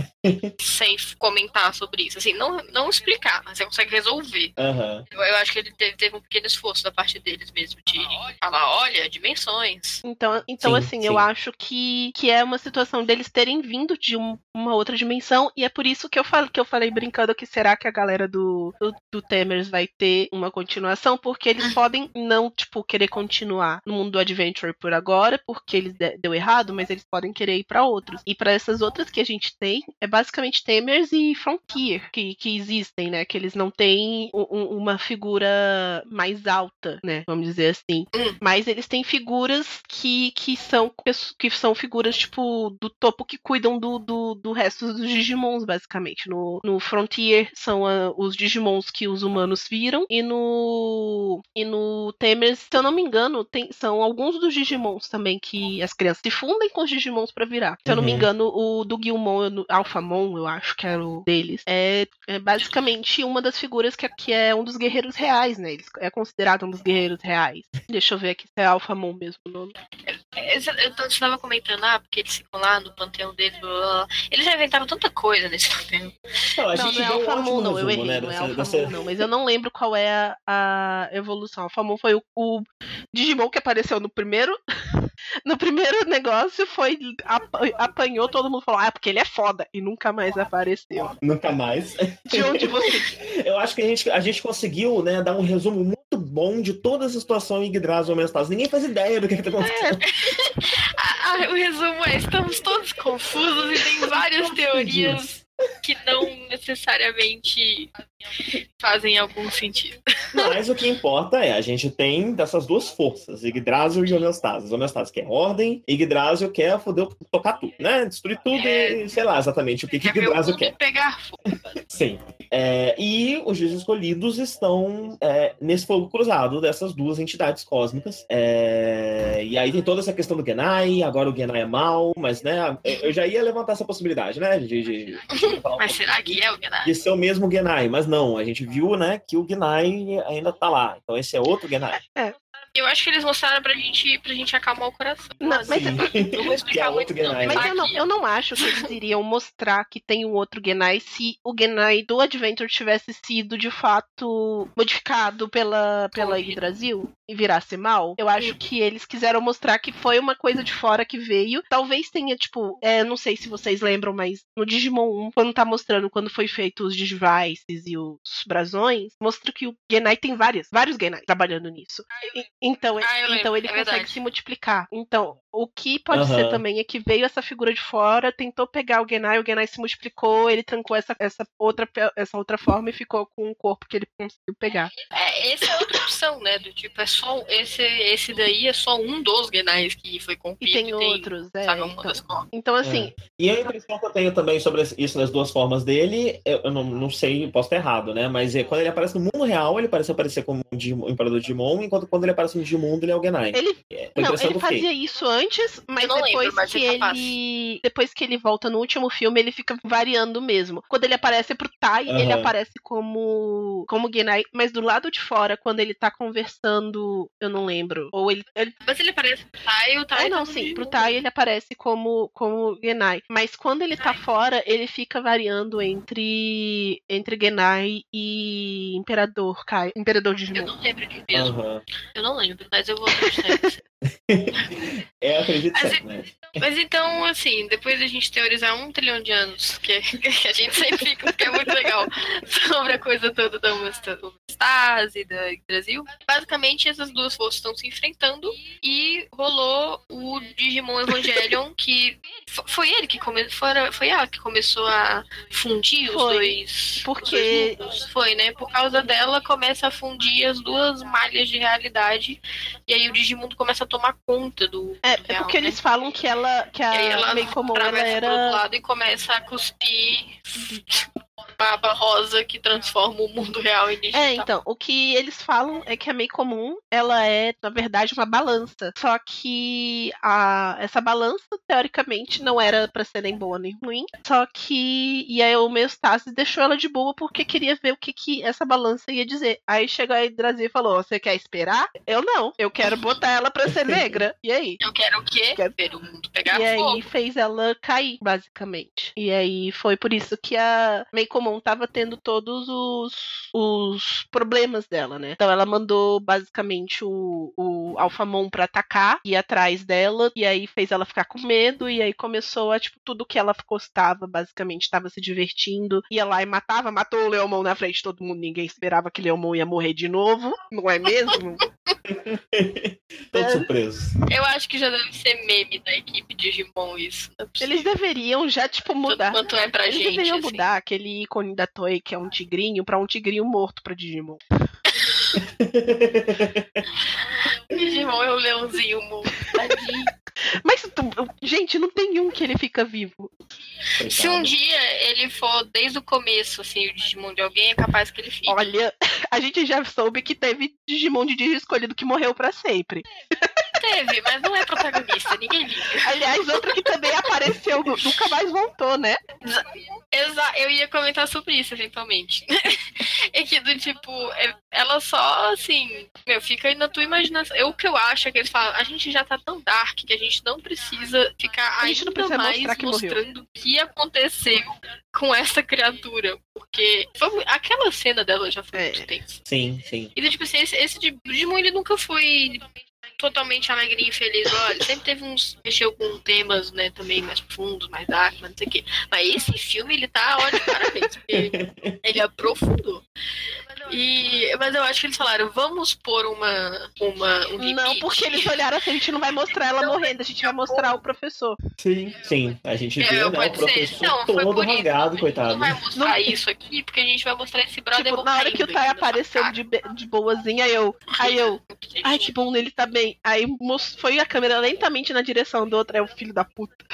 sem comentar sobre isso. Assim, não, não explicar, mas você consegue resolver. Aham. Eu, eu acho que ele teve, teve um pequeno esforço da parte deles mesmo, de falar, olha, dimensões. Então, então Sim, assim, sim. eu acho que, que é uma situação deles terem vindo de um- uma outra dimensão, e é por isso que eu, falo, que eu falei brincando que será que a galera do, do, do Temers vai ter uma continuação, porque eles podem não, tipo, querer continuar no mundo do Adventure por agora, porque eles de- deu errado, mas eles podem querer ir pra outros. E pra essas outras que a gente tem, é basicamente Temers e Frontier que, que existem, né? Que eles não têm u- u- uma figura mais alta, né? Vamos dizer assim. Mas eles têm figuras que, que, são, que são figuras, tipo, do topo que cuidam do, do, do resto dos Digimons, basicamente. No, no Frontier são ah, os Digimons que os humanos viram. E no. E no Temers, se eu não me engano, tem, são alguns dos Digimons também que as crianças se fundem com os Digimons pra virar. Se eu não me Uhum. engano, o do Guilmon, no- Alphamon, eu acho que era o deles. É, é basicamente uma das figuras que, que é um dos guerreiros reais, né? Ele é considerado um dos guerreiros reais. Deixa eu ver aqui se é Alphamon mesmo o nome. Eu tava- você tava comentando, ah, porque eles ficam lá no panteão deles, blá, blá, blá. Eles já inventaram tanta coisa nesse panteão. Não, a não, gente não é um não. Eu errei, né? não é dessa- Alphamon, dessa- não. Mas eu não lembro qual é a, a evolução. Alphamon foi o, o Digimon que apareceu no primeiro. No primeiro negócio foi. apa- apanhou, todo mundo falou, ah, porque ele é foda. E nunca mais apareceu. Nunca mais. De onde você. Eu acho que a gente, a gente conseguiu, né, dar um resumo muito bom de toda essa situação em Yggdrasil Homeostase. Ninguém faz ideia do que, que tá acontecendo. Ah, o resumo é: estamos todos confusos e tem várias teorias que não necessariamente fazem algum sentido. Mas o que importa é, a gente tem dessas duas forças, Yggdrasil e Homeostase. Homeostase quer ordem, Yggdrasil quer foder, tocar tudo, né? Destruir tudo e sei lá exatamente o que, que o Yggdrasil quer. pegar fogo. Sim. É, e os dias escolhidos estão é, nesse fogo cruzado dessas duas entidades cósmicas. É, e aí tem toda essa questão do Genai, agora o Genai é mal, mas né, eu já ia levantar essa possibilidade, né? De, de- um Mas será que é o Genai? de ser o mesmo Genai, mas não, a gente viu, né, que o Genai ainda tá lá. Então esse é outro Genai. Eu acho que eles mostraram pra gente, pra gente acalmar o coração. Não, Mas, mas- não vou explicar muito, outro não. Genai. Mas né? eu não, eu não acho que eles iriam mostrar que tem um outro Genai se o Genai do Adventure tivesse sido de fato modificado pela, pela Yggdrasil e virasse mal. Eu acho que eles quiseram mostrar que foi uma coisa de fora que veio. Talvez tenha, tipo, é, não sei se vocês lembram, mas no Digimon 1, quando tá mostrando quando foi feito os Digivices e os brasões, mostra que o Genai tem várias, vários Genai trabalhando nisso. Então, Ah, então ele é consegue verdade. se multiplicar. Então, o que pode ser Aham. também é que veio essa figura de fora, tentou pegar o Genai, o Genai se multiplicou, ele trancou essa, essa, outra, essa outra forma e ficou com o corpo que ele conseguiu pegar. É, essa é outra opção, né? Do tipo, é só esse, esse daí é só um dos Genais que foi E corrompido. tem outros, é. sabe, Então, então, assim, E a impressão que eu tenho também sobre isso das duas formas dele, eu não, não sei, posso estar errado, né? Mas é, quando ele aparece no mundo real, ele parece aparecer como um Digimon- um Imperador Digimon, enquanto quando ele aparece no Digimundo, ele é o Genai. ele É, Não, ele eu fazia isso antes, mas Eu não lembro, depois mas que é ele. Depois que ele volta no último filme, ele fica variando mesmo. Quando ele aparece pro Tai, ele Aham. aparece como. como Genai, mas do lado de fora, quando ele tá conversando, eu não lembro. Ou ele. ele Mas ele parece pro Tai, o Tai é, não, tá sim, pro Tai ele aparece como, como Genai. Mas quando ele tá fora, ele fica variando entre. entre Genai e Imperador Kai. Imperador Eu Digimon. não lembro de mesmo. Aham. Eu não lembro, mas eu vou acreditar. É, acredito Mas certo, né? Mas então, assim, depois da gente teorizar um trilhão de anos, que, que a gente sempre fica, que é muito legal, sobre a coisa toda da homeostase, da Brasil, basicamente essas duas forças estão se enfrentando e rolou o Digimon Evangelion, que Foi ele que começou. Foi, foi ela que começou a fundir os Foi. dois. Porque- os dois. Foi, né? Por causa dela começa a fundir as duas malhas de realidade. E aí o Digimundo começa a tomar conta do. É, do é real, porque né? eles falam que ela, que a ela meio comum ela atravessa pro outro era. lado e começa a cuspir baba rosa que transforma o mundo real em digital. É, então, o que eles falam é que a meio comum, ela é, na verdade, uma balança. Só que a, essa balança, teoricamente, não era pra ser nem boa nem ruim. Só que. E aí o Meustásis deixou ela de boa porque queria ver o que, que essa balança ia dizer. Aí chegou a Yggdrasil e falou: Você quer esperar? Eu não. Eu quero botar ela pra ser negra. E aí? Eu quero o quê? Quero- Ver o mundo pegar E fogo. aí fez ela cair, basicamente. E aí foi por isso que a Meio Comum tava tendo todos os, os problemas dela, né? Então ela mandou basicamente o, o Alphamon pra atacar, ir atrás dela, e aí fez ela ficar com medo, e aí começou a, tipo, tudo que ela gostava, basicamente, tava se divertindo, ia lá e matava, matou o Leomon na frente de todo mundo, ninguém esperava que Leomon ia morrer de novo, não é mesmo? Todo surpreso. Eu acho que já deve ser meme da equipe Digimon isso. É. Eles deveriam já, tipo, mudar. Quanto é pra Eles gente. deveriam assim. mudar aquele ícone da Toei, que é um tigrinho, pra um tigrinho morto pra Digimon. Digimon é o leãozinho mundo. Tadinho. Mas, tu- gente, não tem um que ele fica vivo. Se um Coitado. dia ele for desde o começo, assim, o Digimon de alguém, é capaz que ele fique. Olha, a gente já soube que teve Digimon de Digi escolhido que morreu pra sempre. Teve, mas não é protagonista, ninguém liga. Aliás, outra que também apareceu, nu- nunca mais voltou, né? Exa eu ia comentar sobre isso eventualmente. é que do tipo, é- ela só assim, meu, fica aí na tua imaginação. Eu, o que eu acho é que eles falam, a gente já tá tão dark que a gente não precisa ficar A gente não ainda precisa mais mostrar que mostrando o que aconteceu com essa criatura. Porque foi aquela cena dela já foi É. muito tensa. Sim, sim. E tipo assim, esse, esse de Digimon ele nunca foi totalmente alegrinho e feliz. Olha, sempre teve uns. mexeu com temas, né, também mais profundos, mais dark, mas não sei o quê. Mas esse filme, ele tá, olha, parabéns, ele aprofundou. E, mas eu acho que eles falaram, vamos pôr uma, uma um limite. Não, porque eles olharam assim, a gente não vai mostrar ela morrendo, a gente vai mostrar o professor. Sim. Sim, a gente É, vê, né, o ser. professor Não, todo rasgado, A gente coitado. Não vai mostrar isso aqui, porque a gente vai mostrar esse brother Tipo, na hora que o Tai apareceu de, de boazinha, eu. Aí eu. Ai, que bom, ele tá bem. Aí mos- foi a câmera lentamente na direção do outro, é o filho da puta.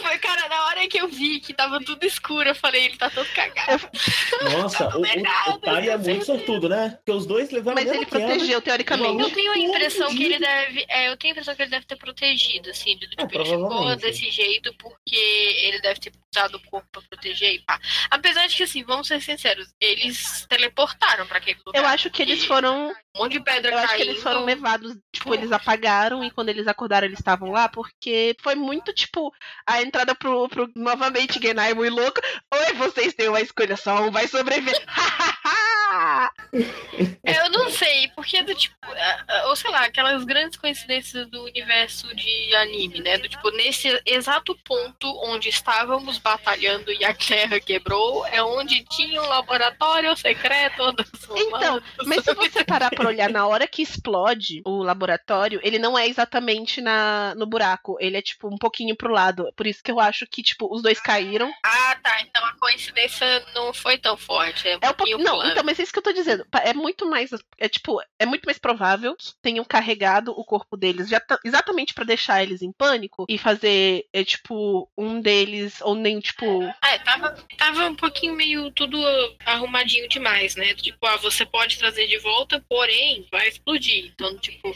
Foi, cara, na hora que eu vi que tava tudo escuro, eu falei, ele tá todo cagado. Nossa, o, o, o Tai é muito sortudo, né? Porque os dois levaram Mas ele protegeu, Eu teoricamente. tenho a impressão que ele deve. É, eu tenho a impressão que ele deve ter protegido, assim, de, tipo, ele ficou desse jeito porque ele deve ter usado o corpo pra proteger e pá. Apesar de que, assim, vamos ser sinceros, eles teleportaram pra aquele lugar. Eu acho que eles foram. Um monte de pedra Eu acho que caindo. eles foram levados, tipo, eles apagaram e quando eles acordaram eles estavam lá, porque foi muito, tipo, a entrada pro, pro novamente Genai muito louco. Oi, vocês têm uma escolha, só um vai sobreviver. É, Eu não sei, porque do tipo, ou sei lá, aquelas grandes coincidências do universo de anime, né? Do tipo, nesse exato ponto onde estávamos batalhando e a Terra quebrou, é onde tinha um laboratório secreto Então, mas se você parar pra olhar na hora que explode o laboratório, ele não é exatamente na, no buraco. Ele é, tipo, um pouquinho pro lado. Por isso que eu acho que, tipo, os dois caíram. Ah, tá. Então a coincidência não foi tão forte. É um É um pouquinho. Não, então, mas isso que eu tô dizendo. É muito mais. É tipo, é muito mais provável que tenham carregado o corpo deles já tá- exatamente pra deixar eles em pânico e fazer, é, tipo, um deles, ou nem, tipo. É, tava, tava um pouquinho meio tudo arrumadinho demais, né? Tipo, ah, você pode trazer de volta, porém, vai explodir. Então, tipo,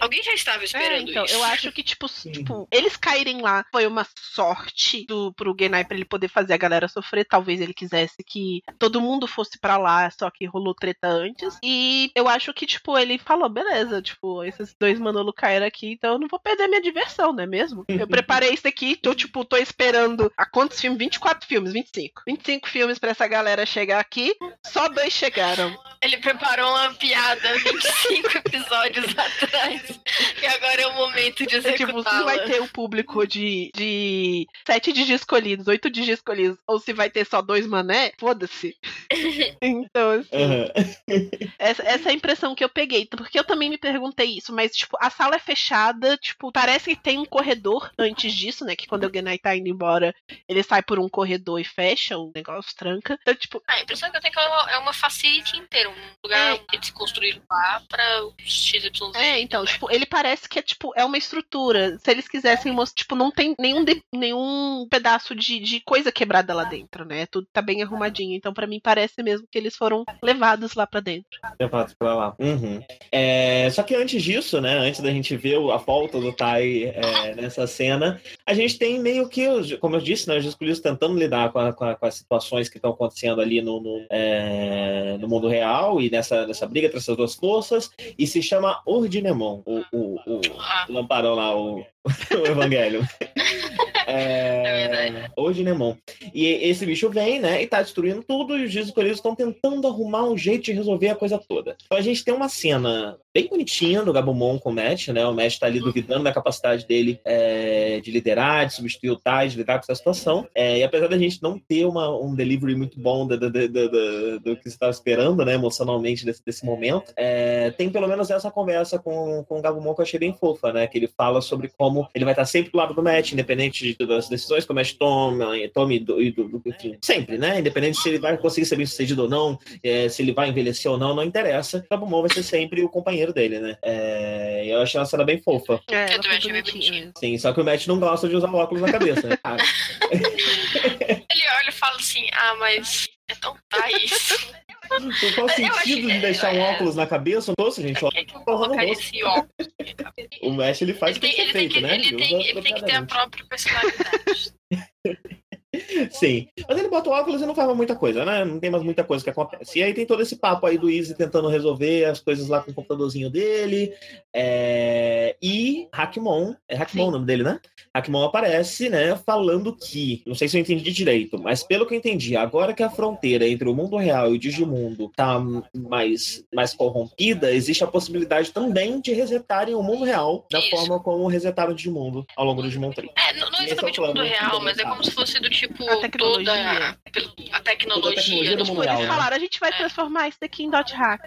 alguém já estava É, esperando então, isso. eu acho que, tipo, tipo, eles caírem lá foi uma sorte do, pro Genai pra ele poder fazer a galera sofrer. Talvez ele quisesse que todo mundo fosse pra lá, só que rolou treta antes. E eu acho que, tipo, ele falou, beleza, tipo, esses dois Manolo caíram aqui, então eu não vou perder minha diversão, não é mesmo? Eu preparei isso aqui, tô, tipo, tô esperando. Há quantos filmes? 24 filmes, 25. 25 filmes pra essa galera chegar aqui, só dois chegaram. Ele preparou uma piada 25 episódios atrás. E agora é o momento de É tipo, se vai executá-la. ter um público de, de sete Digi escolhidos, oito Digi escolhidos, ou se vai ter só dois mané, foda-se. então, assim, Aham. essa, essa é a impressão que eu peguei. Porque eu também me perguntei isso, mas, tipo, a sala é fechada, tipo, parece que tem um corredor antes disso, né? Que quando o Genai tá indo embora, ele sai por um corredor e fecha, o negócio tranca. Então, tipo, Ah, a impressão que eu tenho é que é uma, é uma facility inteira, um lugar É. que eles construíram lá pra os XYZ. É, então, tipo, ele parece que é tipo, é uma estrutura. Se eles quisessem mostrar, tipo, não tem nenhum, de- nenhum pedaço de, de coisa quebrada lá dentro, né? Tudo tá bem arrumadinho. Então, pra mim, parece mesmo que eles foram levados lá pra dentro. Levados pra lá. Uhum. É, só que antes disso, né? Antes da gente ver a volta do Tai é, nessa cena, a gente tem meio que, os- como eu disse, né, os escolhidos tentando lidar com, a- com a- com as situações que estão acontecendo ali no, no, é, no mundo real e nessa, nessa briga entre essas duas forças. E se chama Ordinemon, o, o, o, o lamparão lá, o, o Evangelho. É É, Ordinemon. E esse bicho vem, né, e tá destruindo tudo, e os escolhidos estão tentando arrumar um jeito de resolver a coisa toda. Então a gente tem uma cena bem bonitinha do Gabumon com o Matt, né? O Matt tá ali duvidando da capacidade dele é, de liderar, de substituir o Tai, de lidar com essa situação. É, e apesar da gente não ter uma, um delivery muito bom do, do, do, do- que você estava esperando, né, emocionalmente desse, desse momento, é, tem pelo menos essa conversa com, com o Gabumon que eu achei bem fofa, né? Que ele fala sobre como ele vai estar sempre do lado do Matt, independente de, das decisões que o Matt toma, tome, do- enfim, sempre, né? Independente se ele vai conseguir ser bem sucedido ou não, é, se ele vai envelhecer ou não, não interessa. O Gabumon vai ser sempre o companheiro dele, né? É, eu achei uma cena bem fofa. É, Eu ela também achei bem bonitinha bonitinho. Sim, só que o Matt não gosta de usar óculos na cabeça, né? Ah, Ele olha e fala assim: Ah, mas é tão tá isso. qual o Eu sentido achei- de deixar um é. óculos na cabeça? Nossa, gente, Por que, que eu o Matt ele faz Ele o que tem, tem ele, que tem ser que, feito, né? ele, tem, usa ele tem que ter a própria personalidade. Sim. Mas ele bota o óculos e não faz muita coisa, né? Não tem mais muita coisa que acontece. E aí tem todo esse papo aí do Easy tentando resolver as coisas lá com o computadorzinho dele. É... E Hackmon, é Hackmon Sim. o nome dele, né? Hackmon aparece, né, falando que, não sei se eu entendi direito, mas pelo que eu entendi, agora que a fronteira entre o mundo real e o Digimundo tá mais, mais corrompida, existe a possibilidade também de resetarem o mundo real da Isso. forma como resetaram o Digimundo ao longo do Digimon 3. É, não, não Esse é o exatamente o mundo real, mas é como se fosse do tipo A tecnologia. toda a, pelo- a tecnologia. tecnologia do tipo, Tipo, eles né? falaram, a gente vai É. transformar isso daqui em Dot Hack.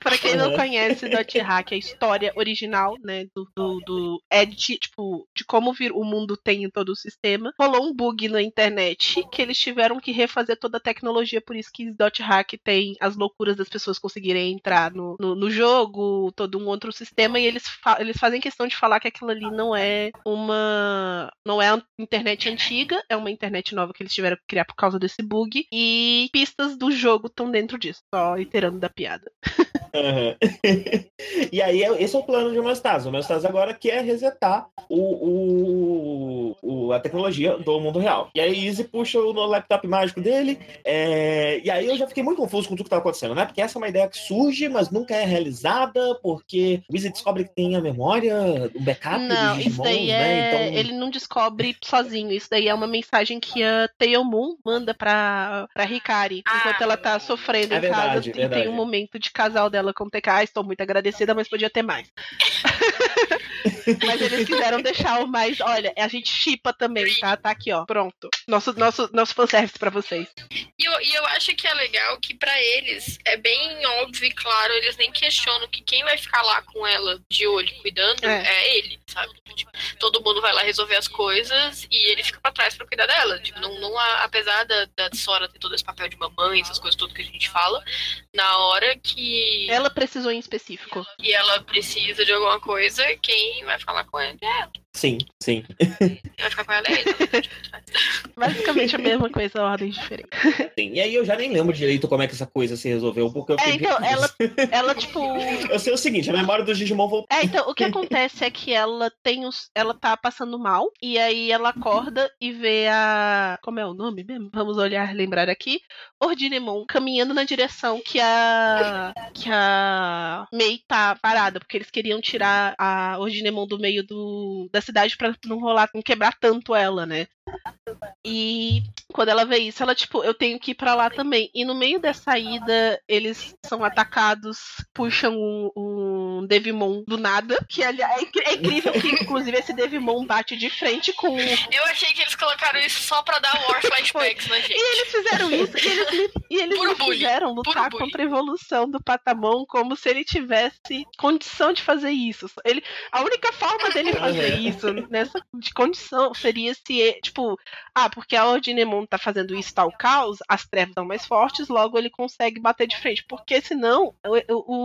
Pra quem não conhece Dot Hack, é a história original, né, do, do, do é de, tipo, de como vir, o mundo tem em todo o sistema. Rolou um bug na internet que eles tiveram que refazer toda a tecnologia, por isso que Dot Hack tem as loucuras das pessoas conseguirem entrar no, no, no jogo, todo um outro sistema, e eles, fa- eles fazem questão de falar que aquilo ali não é uma. não é a internet antiga, é uma internet nova que eles tiveram que criar por causa desse bug. E pistas do jogo estão dentro disso. Só iterando da piada. Aham. e aí, é- esse é o plano de Homeostase. O Homeostase agora quer resetar o, o- o- a tecnologia do mundo real. E aí, Easy puxa o laptop mágico dele. é, E aí, eu já fiquei muito confuso com tudo que tá acontecendo, né? Porque essa é uma ideia que surge, mas nunca é realizada, porque o Easy descobre que tem a memória, o backup não, dos isso Digimons, daí é. né? Então. Ele não descobre sozinho. Isso daí é uma mensagem que a Tailmoon manda pra, pra Hikari. Ah, enquanto ela tá sofrendo é em verdade, casa. E verdade. tem um momento de casal dela com o TK. Estou muito agradecida, mas podia ter mais. mas eles quiseram deixar o mais. Olha, a gente chipa também, tá? Tá aqui, ó. Pronto. Nosso, nosso, nosso fanservice pra vocês. E eu, e eu acho que é legal que pra eles é bem óbvio e claro, eles nem questionam que quem vai ficar lá com ela de olho cuidando É. é, ele, sabe? Tipo, todo mundo vai lá resolver as coisas e ele fica pra trás pra cuidar dela. Tipo, não, não há- apesar da, da Sora ter todo esse papel de mamãe, essas coisas tudo que a gente fala, na hora que Ela precisou em específico. e ela precisa de alguma coisa, quem vai falar com ela é ela. Sim, sim. Vai ficar com ela é ele. Basicamente a mesma coisa, ordens diferentes. sim. E aí, eu já nem lembro direito como é que essa coisa se resolveu, porque eu É, fiquei então, bem ela, ela, tipo. Eu sei o seguinte, a memória do Digimon voltou. É, então, o que acontece é que ela tem os. Ela tá passando mal, e aí ela acorda e vê a. Como é o nome mesmo? Vamos olhar, lembrar aqui. Ordinemon caminhando na direção que a. que a Mei tá parada, porque eles queriam tirar a Ordinemon do meio do, da cidade pra não rolar, não quebrar tanto ela, né? E quando ela vê isso, ela, tipo, eu tenho que ir pra lá também. E no meio dessa ida, eles são atacados, puxam um, um Devimon do nada. Que aliás, é, é incrível que, inclusive, esse Devimon bate de frente com. E Eu achei que eles colocaram isso só pra dar war flashbacks na gente. eles fizeram isso, e eles e eles bullying, fizeram lutar puro bullying. contra a evolução do Patamon como se ele tivesse condição de fazer isso. Ele, a única forma dele fazer Uhum. isso nessa de condição seria se, tipo, ah, porque a Ordinemon tá fazendo isso tal caos, as trevas são mais fortes, logo ele consegue bater de frente. Porque senão, o, o, o,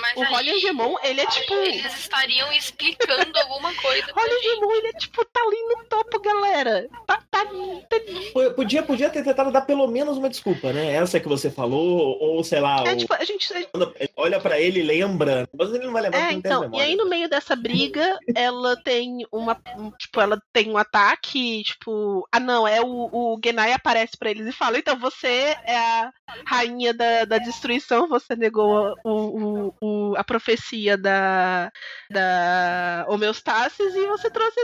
Mas o aí, Rolling ele é tipo. eles estariam explicando alguma coisa pra Rolling gente. ele é tipo, tá ali no topo, galera. Tá, tá, tá Podia, podia ter tentado dar pelo menos uma desculpa, né? Essa que você falou, ou sei lá, É o- tipo, a gente. olha pra ele e lembra. Mas ele não vai lembrar É, então, e aí no meio dessa briga, ela tem uma. um- Tipo, ela tem um ataque, tipo. Ah, não, é o, o Genai aparece pra eles e fala: então você é a rainha da, da destruição, você negou o, o, o- a profecia da, da homeostasis e você trouxe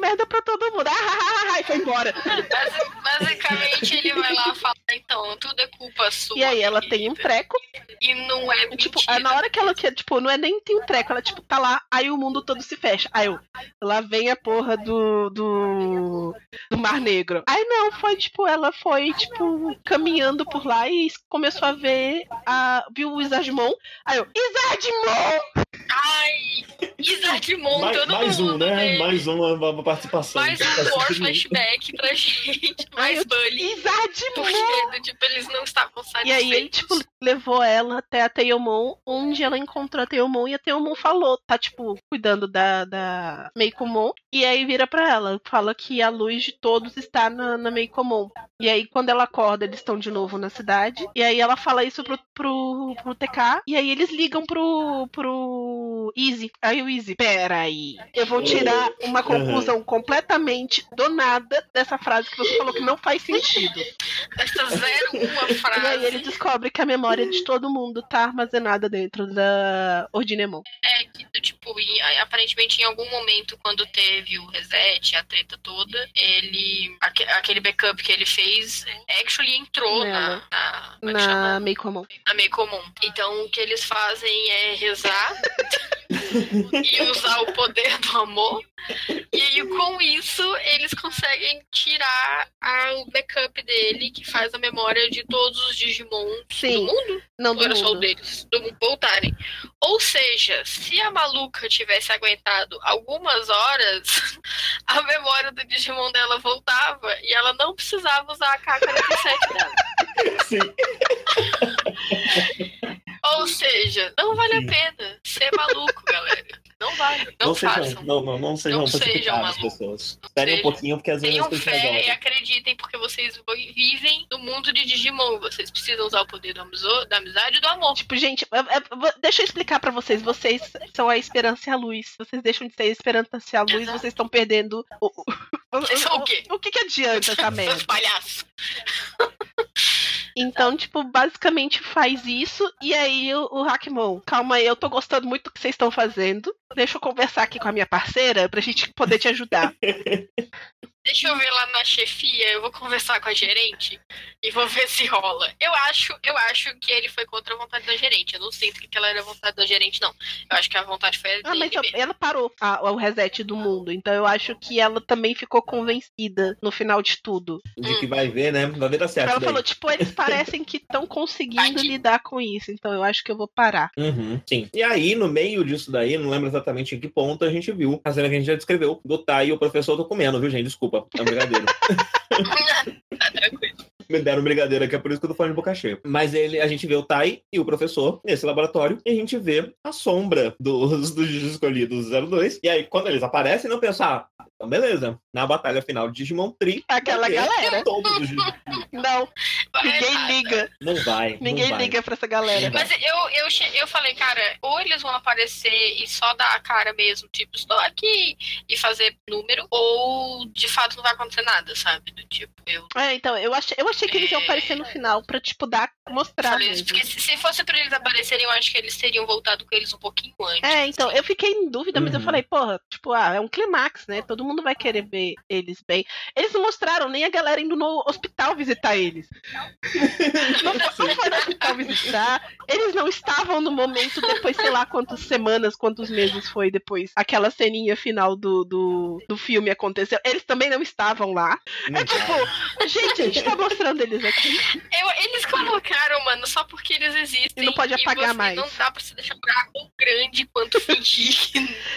merda pra todo mundo. Ah, ah, ah, e foi embora. Basi- Basicamente, ele vai lá falar, então, tudo é culpa sua. E aí ela tem um querida. treco. E não é Tipo, mentira. na hora que ela quer, tipo, não é nem tem um treco, ela, tipo, tá lá, aí o mundo todo se fecha. Aí eu, lá vem a porra do, do, do Mar Negro. Aí não, foi, tipo, ela foi, tipo, caminhando por lá e começou a ver, a, viu o Isadmon. Aí eu, Isadmon! Ai, Isadmon, mais, todo mais mundo. um, né? velho. Mais uma, uma participação. Mais um war flashback pra gente. Mais bullying. Isadmon! Porque, tipo, eles não estavam satisfeitos. E aí ele, tipo, levou ela até a Teomon, onde ela encontrou a Teomon e a Teomon falou, tá, tipo, cuidando da, da Meikomon. E aí vira pra ela, fala que a luz de todos está na, na Meikomon. E aí, quando ela acorda, eles estão de novo na cidade. E aí ela fala isso pro, pro, pro TK. E aí eles ligam pro, pro Easy. Aí o Easy, peraí. Eu vou tirar uma conclusão completamente do nada dessa frase que você falou que não faz sentido. Essa zero uma frase. E aí ele descobre que a memória de todo mundo tá armazenada dentro da Ordinemon. É que, tipo, aparentemente em algum momento, quando teve o reset, a treta toda, ele. aque- aquele backup que ele fez, actually entrou na. Nela. na como é? Na Meikomon. Na meio comum. Então o que eles fazem é rezar e usar o poder do amor. E aí, com isso, eles conseguem tirar a- o backup dele, que faz a memória de todos os Digimon do Sim, mundo. não Ou do era só o mundo. deles? Do mundo voltarem. Ou seja, se a maluca tivesse aguentado algumas horas, a memória do Digimon dela voltava e ela não precisava usar a K-47 dela. Sim. Ou seja, não vale Sim. a pena ser maluco, galera. Não vale. Não, Não, façam. sejam, não, não, não sejam Não sejam malucos. pessoas. Esperem um pouquinho, porque às vezes Tenham as coisas fé e acreditem, porque vocês vivem no mundo de Digimon. Vocês precisam usar o poder da amizade e do amor. Tipo, gente, é- é- deixa eu explicar pra vocês. Vocês são a esperança e a luz. Vocês deixam de ser a esperança e a luz, Exato. vocês estão perdendo o. o- Vocês são o quê? O que, que adianta essa Seus merda? palhaços. Então, tipo, basicamente faz isso. E aí o, o Hackmon, calma aí, eu tô gostando muito do que vocês estão fazendo. Deixa eu conversar aqui com a minha parceira pra gente poder te ajudar. Deixa eu ver lá na chefia, eu vou conversar com a gerente e vou ver se rola. Eu acho, eu acho que ele foi contra a vontade da gerente. Eu não sinto que aquela era a vontade da gerente, não. Eu acho que a vontade foi a Ah, mas mesmo. ela parou a- o reset do mundo. Então eu acho que ela também ficou convencida no final de tudo. De que vai ver, né? Vai ver dar certo. Ela daí. falou, tipo, eles parecem que estão conseguindo Tadinho. lidar com isso. Então eu acho que eu vou parar. Uhum, sim. E aí, no meio disso daí, não lembro exatamente em que ponto, a gente viu a cena que a gente já descreveu do Tai e o professor tô comendo, viu, gente? Desculpa. É um brigadeiro. tá tranquilo. Me deram um brigadeiro aqui, é por isso que eu tô falando de boca cheia. Mas ele, a gente vê o Tai e o professor nesse laboratório e a gente vê a sombra dos, dos escolhidos 02. E aí, quando eles aparecem, não pensa, ah, então beleza. Na batalha final de Digimon Tri. Aquela galera. Todos os Digimon. Não, ninguém liga. Não vai. não Ninguém vai. liga pra essa galera. Não. Mas eu, eu, che- eu falei, cara, ou eles vão aparecer e só dar a cara mesmo, tipo, estou aqui e fazer número, ou de fato não vai acontecer nada, sabe? Do tipo, eu É, então, eu achei, eu achei que eles iam aparecer no final pra, tipo, dar, mostrar falei mesmo. isso. Porque se, se fosse pra eles aparecerem, eu acho que eles teriam voltado com eles um pouquinho antes. É, então, eu fiquei em dúvida, mas eu Uhum. falei, porra, tipo, ah, é um clímax, né? Todo mundo vai querer ver eles bem. Eles não mostraram nem a galera indo no hospital visitar eles. Não, não foi no hospital visitar. Eles não estavam no momento depois, sei lá quantas semanas, quantos meses foi depois aquela ceninha final do, do, do filme aconteceu. Eles também não estavam lá. É tipo, gente, a gente tá mostrando eles aqui. Eu- eles colocaram, mano, só porque eles existem. E não pode apagar você mais. Não dá pra se deixar buraco tão grande quanto fingir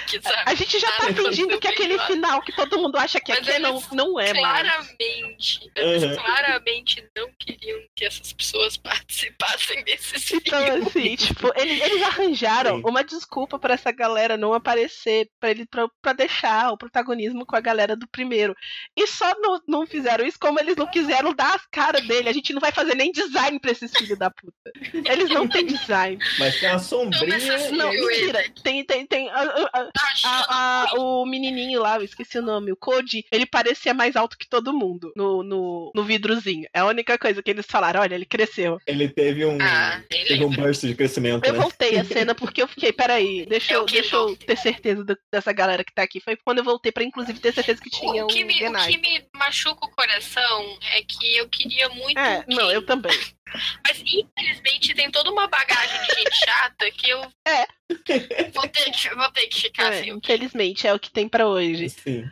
que, sabe? A gente já tá fingindo que aquele final que todo mundo acha que Mas aqui não, não é mais. Claramente, eles Uhum. claramente não queriam que essas pessoas participassem desses Então, filmes. assim, tipo, eles, eles arranjaram Sim. uma desculpa pra essa galera não aparecer, pra, ele, pra, pra deixar o protagonismo com a galera do primeiro. E só não, não fizeram isso como eles não quiseram dar as caras dele. A gente não vai fazer nem design pra esses filhos da puta. Eles não têm design. Mas tem uma sombrinha. Não, eu- mentira. Tem, tem, tem. a- a- a- a- a- o menininho lá, eu esqueci o nome, o Cody, ele parecia mais alto que todo mundo no, no, no vidrozinho. É a única coisa que eles falaram. Olha, ele cresceu. Ele teve um. Ah, Teve um burst de crescimento, Eu né? voltei a cena porque eu fiquei, peraí, deixa É eu, o que deixa eu ter certeza do- dessa galera que tá aqui. Foi quando eu voltei pra, inclusive, ter certeza que tinha O um que, me, o que me machuca o coração é que eu queria muito. É, não, eu também. Mas infelizmente tem toda uma bagagem de gente chata que eu É. vou, ter que, vou ter que ficar É, assim. infelizmente, é o que tem pra hoje. Sim.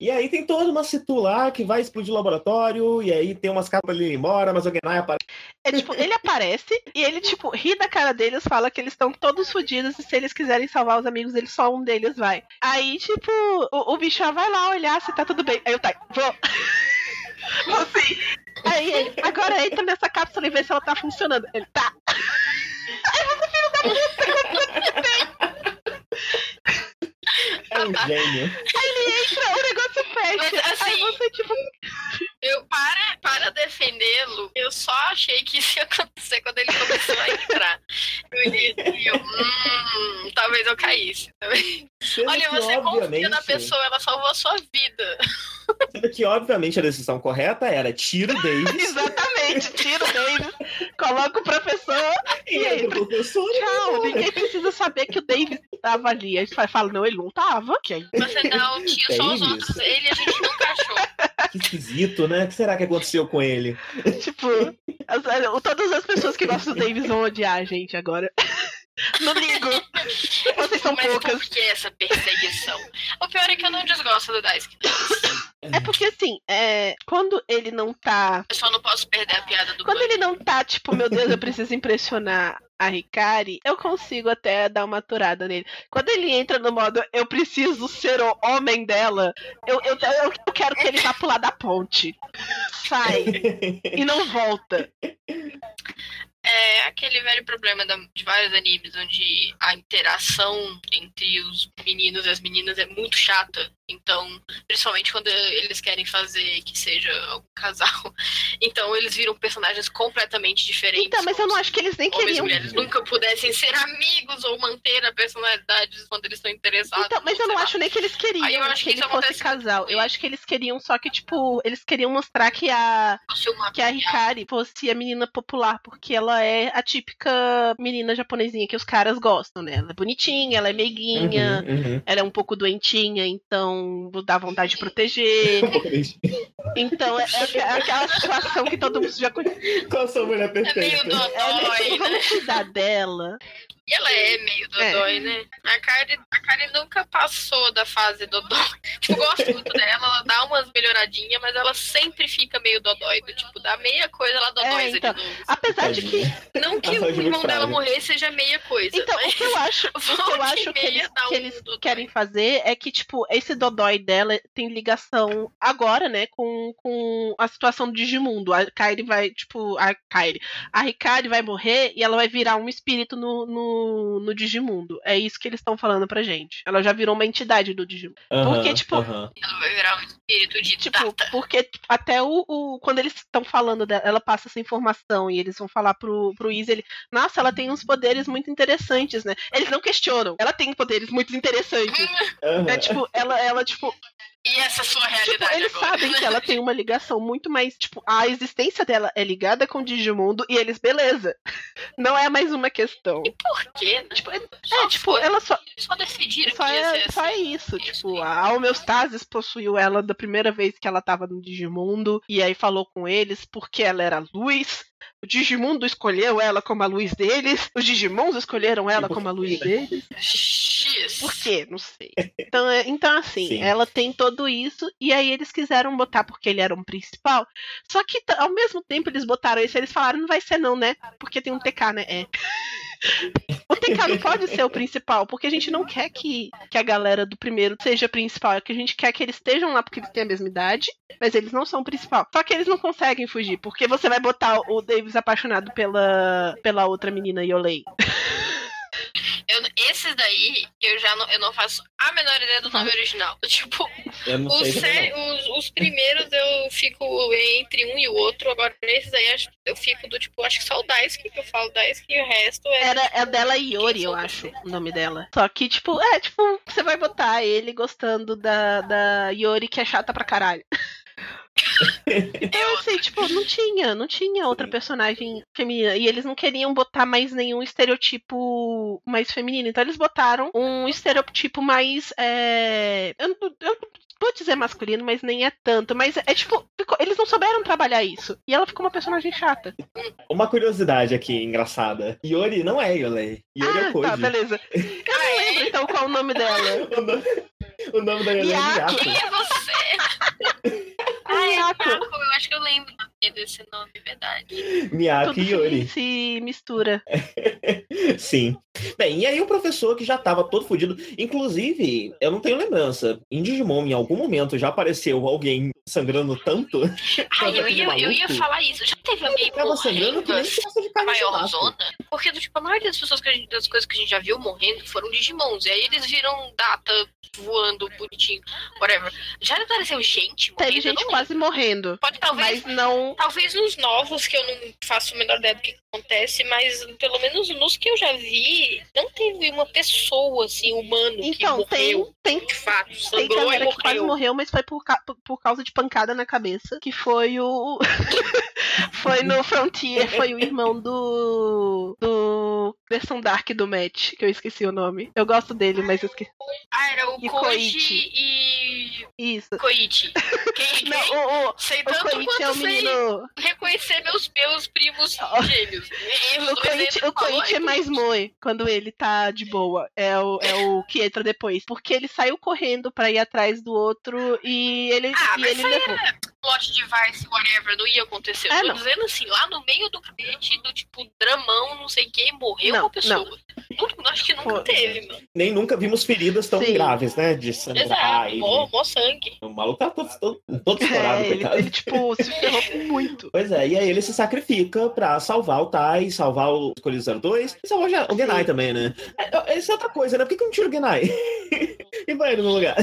E aí tem toda uma situ lá que vai explodir o laboratório, e aí tem umas capas ir embora, mas o Genai aparece. É tipo, ele aparece e ele, tipo, ri da cara deles, fala que eles estão todos fodidos e se eles quiserem salvar os amigos deles, só um deles vai. Aí, tipo, o, o bicho vai lá olhar se tá tudo bem. Aí eu tá, vou. Vou sim. Aí ele, agora entra nessa cápsula e vê se ela tá funcionando. Ele tá. É um gênio. Entra, o negócio fecha. Mas, Aí assim, você, tipo, Eu, para, para defendê-lo, eu só achei que isso ia acontecer quando ele começou a entrar. Eu assim, eu, hum, talvez eu caísse. talvez. Sendo Olha, você confia na pessoa, ela salvou a sua vida. Sendo que, obviamente, a decisão correta era tira o Davis exatamente, tira o Davis, coloca o professor e E aí, entra o professor. Tchau, ninguém precisa saber que o Davis tava ali. A gente vai falar, não, ele não tava. Que aí- Você não, tinha só os Davis? outros. Ele a gente nunca achou. Que esquisito, né? O que será que aconteceu com ele? tipo, as- as- todas as pessoas que gostam do Davis vão odiar a gente agora. Não ligo. Vocês são Mas poucas. por que essa perseguição? O pior é que eu não desgosto do Daisuke. É porque assim, é, quando ele não tá. Eu só não posso perder a piada do Quando Bunny. ele não tá, tipo, meu Deus, eu preciso impressionar a Ricari, eu consigo até dar uma aturada nele. Quando ele entra no modo eu preciso ser o homem dela, eu, eu, eu, eu quero que ele vá pular da ponte. Sai. e não volta. É aquele velho problema de vários animes, onde a interação entre os meninos e as meninas é muito chata. Então, principalmente quando eles querem fazer que seja algum casal. Então, eles viram personagens completamente diferentes. Então, mas eu não acho que eles nem queriam. mulheres nunca pudessem ser amigos ou manter a personalidade quando eles estão interessados. Então, mas eu não lá. acho nem que eles queriam Aí eu acho que que ele fosse acontece casal. Eu acho que eles queriam só que, tipo, eles queriam mostrar que a, que a Hikari fosse a menina popular, porque ela é a típica menina japonesinha que os caras gostam, né? Ela é bonitinha, ela é meiguinha, Uhum, uhum. ela é um pouco doentinha, então dá vontade de proteger. Então é, é- é aquela situação que todo mundo já conhece. Qual a sua mulher É meio perfeita? É dodói, tipo, né? vamos cuidar dela. E ela é meio dodói, né? A Kari, a Kari nunca passou da fase dodói. Tipo, eu gosto muito dela, ela dá umas melhoradinhas, mas ela sempre fica meio dodói. Do, tipo, dá meia coisa, ela dodóiza então, de novo. Apesar de que. Não que o irmão dela morrer seja meia coisa. Então, o que eu acho, que eu acho que eles, dá que um eles dodói. querem fazer é que, tipo, esse dodói dela tem ligação agora, né, com, com a situação do Digimundo. A Kairi vai, tipo, a Kairi. A Ricari vai morrer e ela vai virar um espírito no, no, no Digimundo. É isso que eles estão falando pra gente. Ela já virou uma entidade do Digimundo. Aham, Porque, tipo, aham. Ela vai virar um espírito de Tipo, data. porque tipo, até o, o- Quando eles estão falando dela, ela passa essa informação e eles vão falar pro, pro Izzy, ele. Nossa, ela tem uns poderes muito interessantes, né? Eles não questionam. Ela tem poderes muito interessantes. Aham. É tipo, ela, ela, tipo. E essa sua Tipo, realidade eles agora? sabem que ela tem uma ligação muito mais. Tipo, a existência dela é ligada com o Digimundo e eles, beleza. Não é mais uma questão. Por quê? né? Tipo, é, é, tipo, foi. ela só, Só decidiram só é, só é isso. Isso Tipo, a homeostasis possuiu ela da primeira vez que ela tava no Digimundo. E aí falou com eles porque ela era luz. O Digimundo escolheu ela como a luz deles. Os Digimons escolheram ela como a luz deles. X. Por quê? Não sei. Então, é- então assim, Sim. ela tem todo isso, e aí eles quiseram botar porque ele era um principal. Só que ao mesmo tempo eles botaram isso, eles falaram, não vai ser não, né? Porque tem um TK, né? É. O TK não pode ser o principal, porque a gente não quer que, que a galera do primeiro seja principal. É que a gente quer que eles estejam lá porque eles têm a mesma idade, mas eles não são o principal. Só que eles não conseguem fugir, porque você vai botar o Davis apaixonado pela, pela outra menina Yolei. Eu, esses daí, eu já não, eu não faço a menor ideia do nome original. Tipo, Eu não os, sé- os, os primeiros eu fico entre um e o outro. Agora, esses aí eu fico do tipo, acho que só o Daisuke que eu falo Daisuke e o resto é. Era é dela Iori, eu acho, o nome dela. Só que, tipo, é, tipo, você vai botar ele gostando da, da Iori, que é chata pra caralho. Então, assim, tipo, não tinha, não tinha outra personagem feminina. E eles não queriam botar mais nenhum estereotipo mais feminino. Então eles botaram um estereotipo mais. É... Eu, não- eu vou dizer masculino, mas nem é tanto. Mas é tipo, ficou- eles não souberam trabalhar isso. E ela ficou uma personagem chata. Uma curiosidade aqui, engraçada. Iori não é Yolei. Yori é ah, Koji. tá, beleza. Eu não lembro então qual é o nome dela. o, nome, o nome da Yolei é. Miyako. Quem é você? Ai, Miyako. Miyako, eu acho que eu lembro desse nome, é verdade. Miyako Tudo e Yori. se, se mistura. Sim. Bem, e aí o professor que já tava todo fudido. Inclusive, eu não tenho lembrança. Em Digimon, em algum momento, já apareceu alguém sangrando tanto. Ai, eu ia, eu ia falar isso. Já teve alguém Tava sangrando que nem de a carne maior zona? Porque, tipo, a maioria das pessoas que gente, das coisas que a gente já viu morrendo foram Digimons. E aí eles viram data voando bonitinho, whatever. Já apareceu gente morrendo? Teve gente quase morrendo. Pode talvez. Mas não. Talvez nos novos, que eu não faço a menor ideia do que acontece, mas pelo menos nos que eu já vi, não teve uma pessoa, assim, humano que Então, morreu, tem, tem, de fato, tem e galera que quase morreu. morreu, mas foi por- por causa de pancada na cabeça. Que foi o. foi no Frontier, foi o irmão do. Do. versão Dark do Match, que eu esqueci o nome. Eu gosto dele, mas eu esqueci. Ah, era o E Koichi. e. Isso. Koichi. Quem, Não, quem? o, o, Sei o tanto Koichi quanto é o sei menino. reconhecer meus, meus primos gêmeos. Os O Koichi, o Koichi é mais moe quando ele tá de boa. É o, é o que entra depois. Porque ele saiu correndo pra ir atrás do outro e ele, Ah, e ele levou. Plot device, whatever, não ia acontecer. É, Eu tô não. dizendo assim, lá no meio do crédito, do tipo, dramão, não sei quem, morreu Não, uma pessoa. Nunca- acho que nunca Pô. teve, mano. Nem nunca vimos feridas tão Sim. graves, né? De sangrar. Exato, e- mó, mó sangue. O maluco tá todo, todo, todo estourado, É, ele, coitado. ele, tipo, se ferrou muito. Pois é, e aí ele se sacrifica pra salvar o Tai, salvar o Escolhido 02 e salvar o Gen- o Genai Sim. também, né? É, Essa é outra coisa, né? Por que, que não tira o Genai? e vai ele no lugar.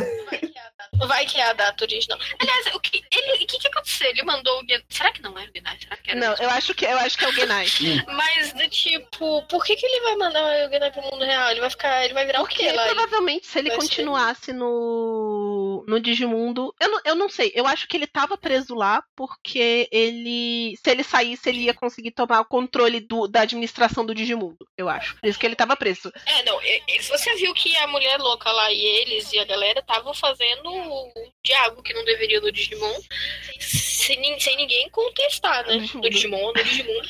Vai que é a data original. Aliás, o que, ele, o que, que aconteceu? Ele mandou o Gen- Será que não era o Genai? Será que era Não, eu acho que, eu acho que é o Genai. Mas, do tipo, por que, que ele vai mandar o Genai pro mundo real? Ele vai ficar. Ele vai virar Porque o quê lá? Provavelmente se ele vai ser- continuasse no, no Digimundo. Eu não, eu não sei. Eu acho que ele tava preso lá porque ele. Se ele saísse, ele ia conseguir tomar o controle do, da administração do Digimundo. Eu acho. Por isso que ele tava preso. É, não, você viu que a mulher louca lá e eles e a galera estavam fazendo o diabo que não deveria no Digimon sem, sem ninguém contestar, né? No Digimon. No Digimon, no Digimon.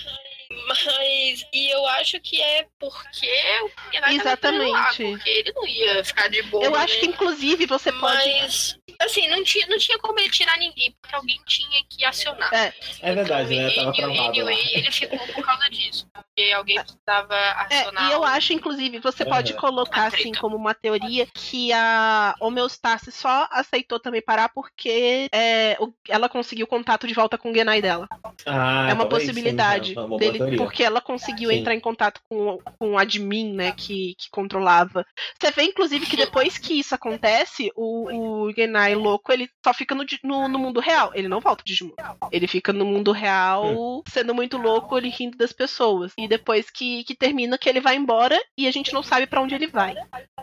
Mas, e eu acho que é porque tava preso lá, Exatamente. porque ele não ia ficar de boa. Eu acho né? que, inclusive, você pode. Mas, assim, não tinha, não tinha como ele tirar ninguém, porque alguém tinha que acionar. É. É verdade, né? Tava travado anyway, ele ficou por causa disso. Porque alguém precisava É, acionar. e eu acho, inclusive, você pode colocar assim como uma teoria que a homeostase só aceitou também parar porque é, o- ela conseguiu contato de volta com o Genai dela. Ah, é uma talvez, possibilidade sim, é uma dele, teoria. porque ela conseguiu Sim. entrar em contato com, com o admin, né, que, que controlava. Você vê, inclusive, que depois que isso acontece, o, o Genai louco, ele só fica no, no, no mundo real. Ele não volta de Digimon. Ele fica no mundo real, Hum. sendo muito louco, ele rindo das pessoas. E depois que, que termina que ele vai embora e a gente não sabe pra onde ele vai.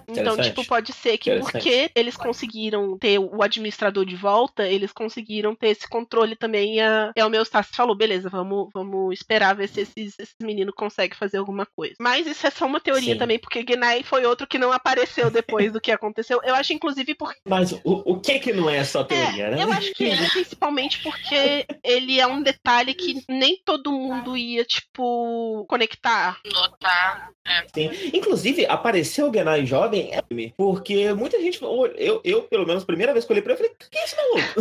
Então, tipo, pode ser que porque eles conseguiram ter o administrador de volta, eles conseguiram ter esse controle também. A, e a Homeostasis falou: beleza, vamos, vamos esperar ver se esses, esses meninos conseguem fazer alguma coisa. Mas isso é só uma teoria Sim. também, porque Gnai foi outro que não apareceu depois do que aconteceu. Eu acho, inclusive, porque. Mas o, o que que não é só teoria, né? Eu acho que ele, principalmente porque ele é um detalhe que nem todo mundo ia, tipo, conectar. Notar. Sim. Inclusive, apareceu o Genai jovem, é, porque muita gente. Eu, eu, pelo menos, a primeira vez que eu olhei pra ele, eu falei: quem é esse maluco?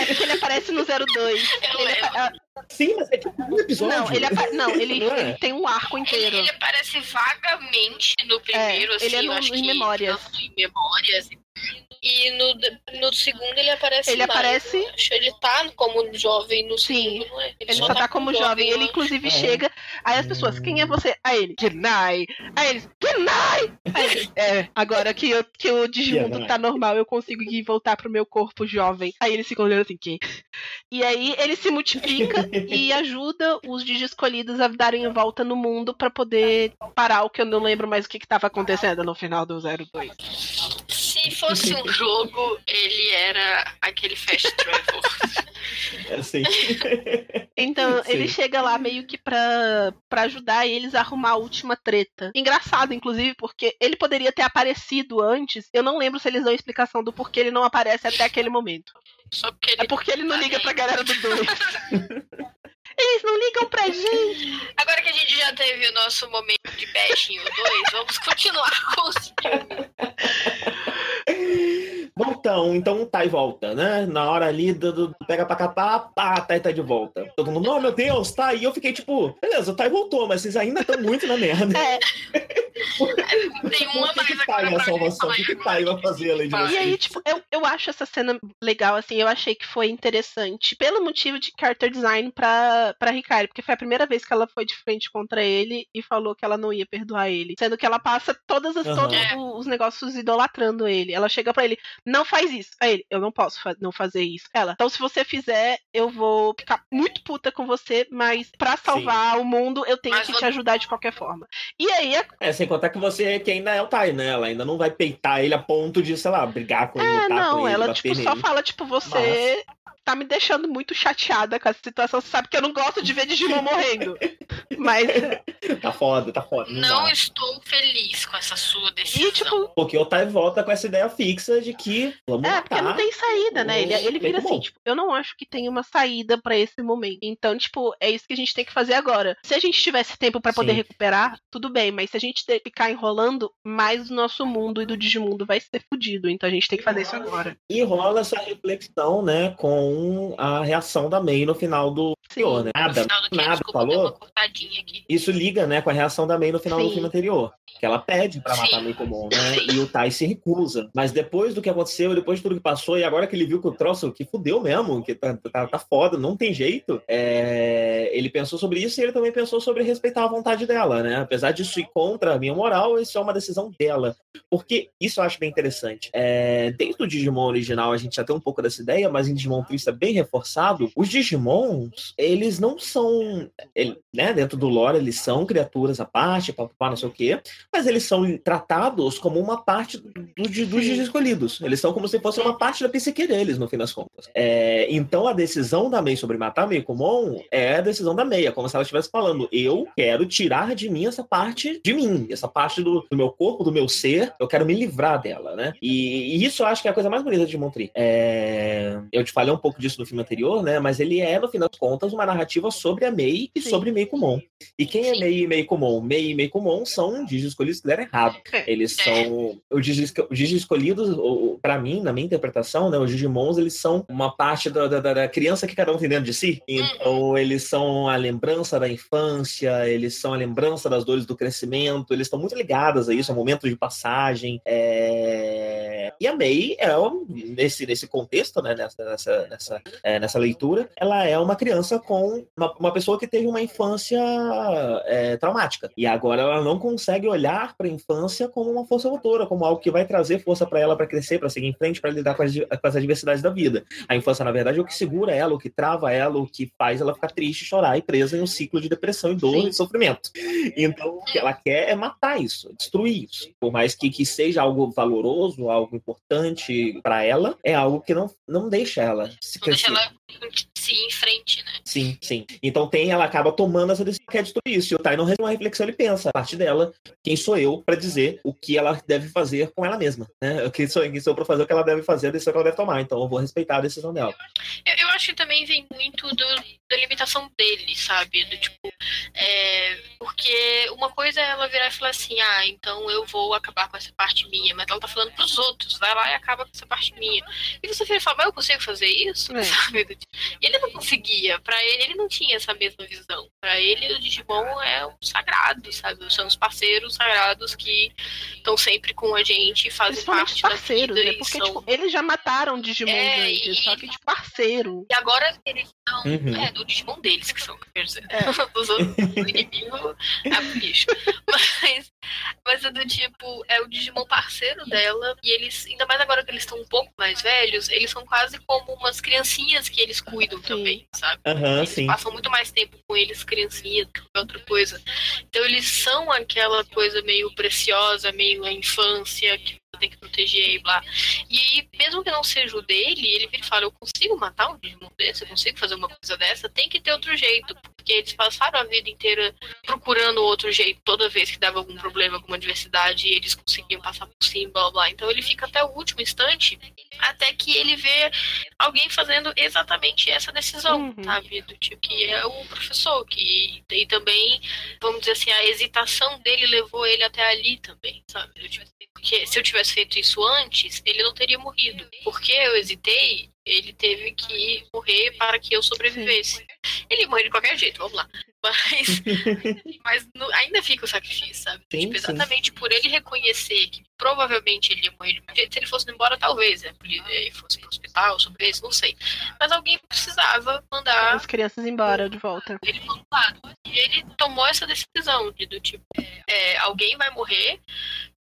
É porque ele aparece no 02. Eu Ele, apa- Sim, mas é tipo um episódio. não, ele, apa- não, ele, Não é? ele tem um arco Ele, inteiro. ele aparece vagamente no primeiro, É, assim, ele é eu no- acho em que Memórias. em memórias. E no, no segundo ele aparece Ele mais. aparece-. Ele tá como jovem no Sim. segundo, não é? Ele só tá como jovem. Ele, inclusive, É. chega. Aí as pessoas, quem é você? Aí ele, Genai. Aí eles, Genai! Aí ele, é, agora que, eu, que o Digimundo Genai. tá normal, eu consigo ir voltar pro meu corpo jovem. Aí eles ficam olhando assim, que? E aí ele se multiplica e ajuda os Digi-escolhidos a darem a volta no mundo pra poder parar o que eu não lembro mais o que, que tava acontecendo no final do 02. Se fosse um jogo, ele era aquele fast travel. Assim. Então, Sim. ele chega lá meio que pra, pra ajudar eles a arrumar a última treta. Engraçado, inclusive, porque ele poderia ter aparecido antes. Eu não lembro se eles dão explicação do porquê ele não aparece até aquele momento. Só porque ele. É porque ele não liga pra galera do 2. Eles não ligam pra gente. Agora que a gente já teve o nosso momento de bestinho 2, vamos continuar com os filmes. Bom, então, então o Tai volta, né? Na hora ali do, do pega pra capar, pá, Tai tá de volta. Todo mundo, oh meu Deus, tá. E eu fiquei tipo, beleza, o Tai voltou, mas vocês ainda estão muito na merda. É, Tem uma o que, que mais agora é a salvação? O que, que. Tai vai fazer além de E E vocês? aí, tipo, eu, eu acho essa cena legal, assim, eu achei que foi interessante pelo motivo de character design pra, pra Ricardo, porque foi a primeira vez que ela foi de frente contra ele e falou que ela não ia perdoar ele. Sendo que ela passa todas as, Aham. todos os negócios idolatrando ele. Ela chega pra ele, não faz isso. Aí ele, eu não posso fa- não fazer isso. Ela, então se você fizer, eu vou ficar muito puta com você, mas pra salvar o mundo, eu tenho Mas que vo- te ajudar de qualquer forma. E aí, a É, sem contar que você que ainda é o Tai, né? Ela ainda não vai peitar ele a ponto de, sei lá, brigar com ele, É, com não, ele, ela tipo só nele. fala tipo você tá me deixando muito chateada com essa situação. Você sabe que eu não gosto de ver Digimon morrendo. Mas Tá foda, tá foda. Não, Não estou feliz com essa sua decisão. e tipo, Porque o Tai volta com essa ideia fixa de que vamos é, matar. porque não tem saída, né? Ele, ele vira assim, tipo, eu não acho que tem uma saída pra esse momento. Então, tipo, é isso que a gente tem que fazer agora. Se a gente tivesse tempo pra poder Sim. recuperar, tudo bem, mas se a gente ficar enrolando, mais o nosso mundo e do Digimundo vai ser fudido. Então a gente tem que fazer isso agora. E rola essa reflexão, né, com a reação da May no final do Sim. anterior, né? Nada, final do nada desculpa, falou. uma cortadinha aqui. Isso liga, né, com a reação da May no final do Sim. filme anterior. Que ela pede pra matar a May comum, né? E o Tai se recusa. Mas depois do que aconteceu, depois de tudo que passou, e agora que ele viu que o troço que fudeu mesmo, que tá, tá, tá foda, não tem jeito, é, ele pensou sobre isso e ele também pensou sobre respeitar a vontade dela, né? Apesar disso ir contra a minha moral, isso é uma decisão dela. Porque isso eu acho bem interessante. É, desde o Digimon original a gente já tem um pouco dessa ideia, mas em Digimon Twist é bem reforçado. Os Digimons, eles não são, ele- né, dentro do lore, eles são criaturas à parte, papapá, não sei o quê, mas eles são tratados como uma parte do, do- dos escolhidos. Eles são como se fosse uma parte da psique deles, no fim das contas. É, então a decisão da Mei sobre matar a Meikomon é a decisão da Mei, é como se ela estivesse falando, eu quero tirar de mim essa parte de mim, essa parte do, do meu corpo, do meu ser, eu quero me livrar dela, né? E, e isso eu acho que é a coisa mais bonita de Montri. É, eu te falei um pouco disso no filme anterior, né? Mas ele é, no fim das contas, uma narrativa sobre a Mei e Sim. sobre Meikomon. E quem é Sim. Mei e Meikomon? Mei e Meikomon são Digi escolhidos que deram errado. É. Eles são. Os Digi, os Digi escolhidos, pra mim, na minha interpretação, né? Os Digimons, eles são uma parte da, da, da criança que cada um tem dentro de si. Então, eles são a lembrança da infância, eles são a lembrança das dores do crescimento, eles estão muito ligados a isso, a momentos de passagem. é, E a Mei é, um- nesse, nesse contexto, né? Nessa, nessa, nessa, é, nessa leitura, ela é uma criança com uma, uma pessoa que teve uma infância é, traumática. E agora ela não consegue olhar para a infância como uma força motora, como algo que vai trazer força para ela para crescer, para seguir em frente, para lidar com as, com as adversidades da vida. A infância, na verdade, é o que segura ela, o que trava ela, o que faz ela ficar triste, chorar e presa em um ciclo de depressão e dor Sim. e sofrimento. Então, o que ela quer é matar isso, destruir isso. Por mais que, que seja algo valoroso, algo importante para ela, é algo que não, não deixa ela se Não deixa crescer. ela se ir em frente, né? Sim, sim. Então tem, ela acaba tomando essa decisão que é destruir isso. E o Tai não recebe uma reflexão, ele pensa, a parte dela, quem sou eu para dizer o que ela deve fazer com ela mesma, né? Quem sou, quem sou eu para fazer o que ela deve fazer, a decisão que ela deve tomar. Então eu vou respeitar a decisão dela. Eu, eu acho que também vem muito do, da limitação dele, sabe? Do tipo, é, porque uma coisa é ela virar e falar assim, ah, então eu vou acabar com essa parte minha, mas ela tá falando pros outros, vai lá e acaba com essa parte minha. E você vira e fala, mas eu consigo fazer isso? É. Sabe? Do tipo, E ele não conseguia, pra ele, ele não tinha essa mesma visão. Pra ele, o Digimon é um sagrado, sabe? São os parceiros sagrados que estão sempre com a gente e fazem parte da parceiros, vida. né? Porque, são- tipo, eles já mataram Digimon É, antes, e- só que de parceiro. E agora eles são. Uhum. É, do Digimon deles, que são, quer dizer. É. Dos outros inimigos é o lixo. Mas, mas é do tipo, é o Digimon parceiro dela. E eles, ainda mais agora que eles estão um pouco mais velhos, eles são quase como umas criancinhas que eles cuidam também, sabe? Aham, Eles sim. passam muito mais tempo com eles, criancinha, do que qualquer outra coisa. Então eles são aquela coisa meio preciosa, meio a infância, que tem que proteger e blá. E aí, mesmo que não seja o dele, ele vira e fala, eu consigo matar um Digimon desse, eu consigo fazer uma coisa dessa, tem que ter outro jeito. Porque eles passaram a vida inteira procurando outro jeito, toda vez que dava algum problema, alguma adversidade, e eles conseguiam passar por cima, blá blá. Então ele fica até o último instante, até que ele vê alguém fazendo exatamente essa decisão, Uhum. sabe? Do tipo que é o professor, que e também, vamos dizer assim, a hesitação dele levou ele até ali também, sabe? Do tipo, porque se eu tivesse feito isso antes, ele não teria morrido. Porque eu hesitei, ele teve que morrer para que eu sobrevivesse. Ele ia morrer de qualquer jeito, vamos lá. Mas, mas no- ainda fica o sacrifício, sabe? Sim, tipo, sim. exatamente por ele reconhecer que provavelmente ele ia morrer de qualquer jeito, se ele fosse embora, talvez, né? Ele ele fosse pro hospital, sobre isso, não sei. Mas alguém precisava mandar As crianças embora de volta. ele lado. E ele tomou essa decisão de do tipo, é, alguém vai morrer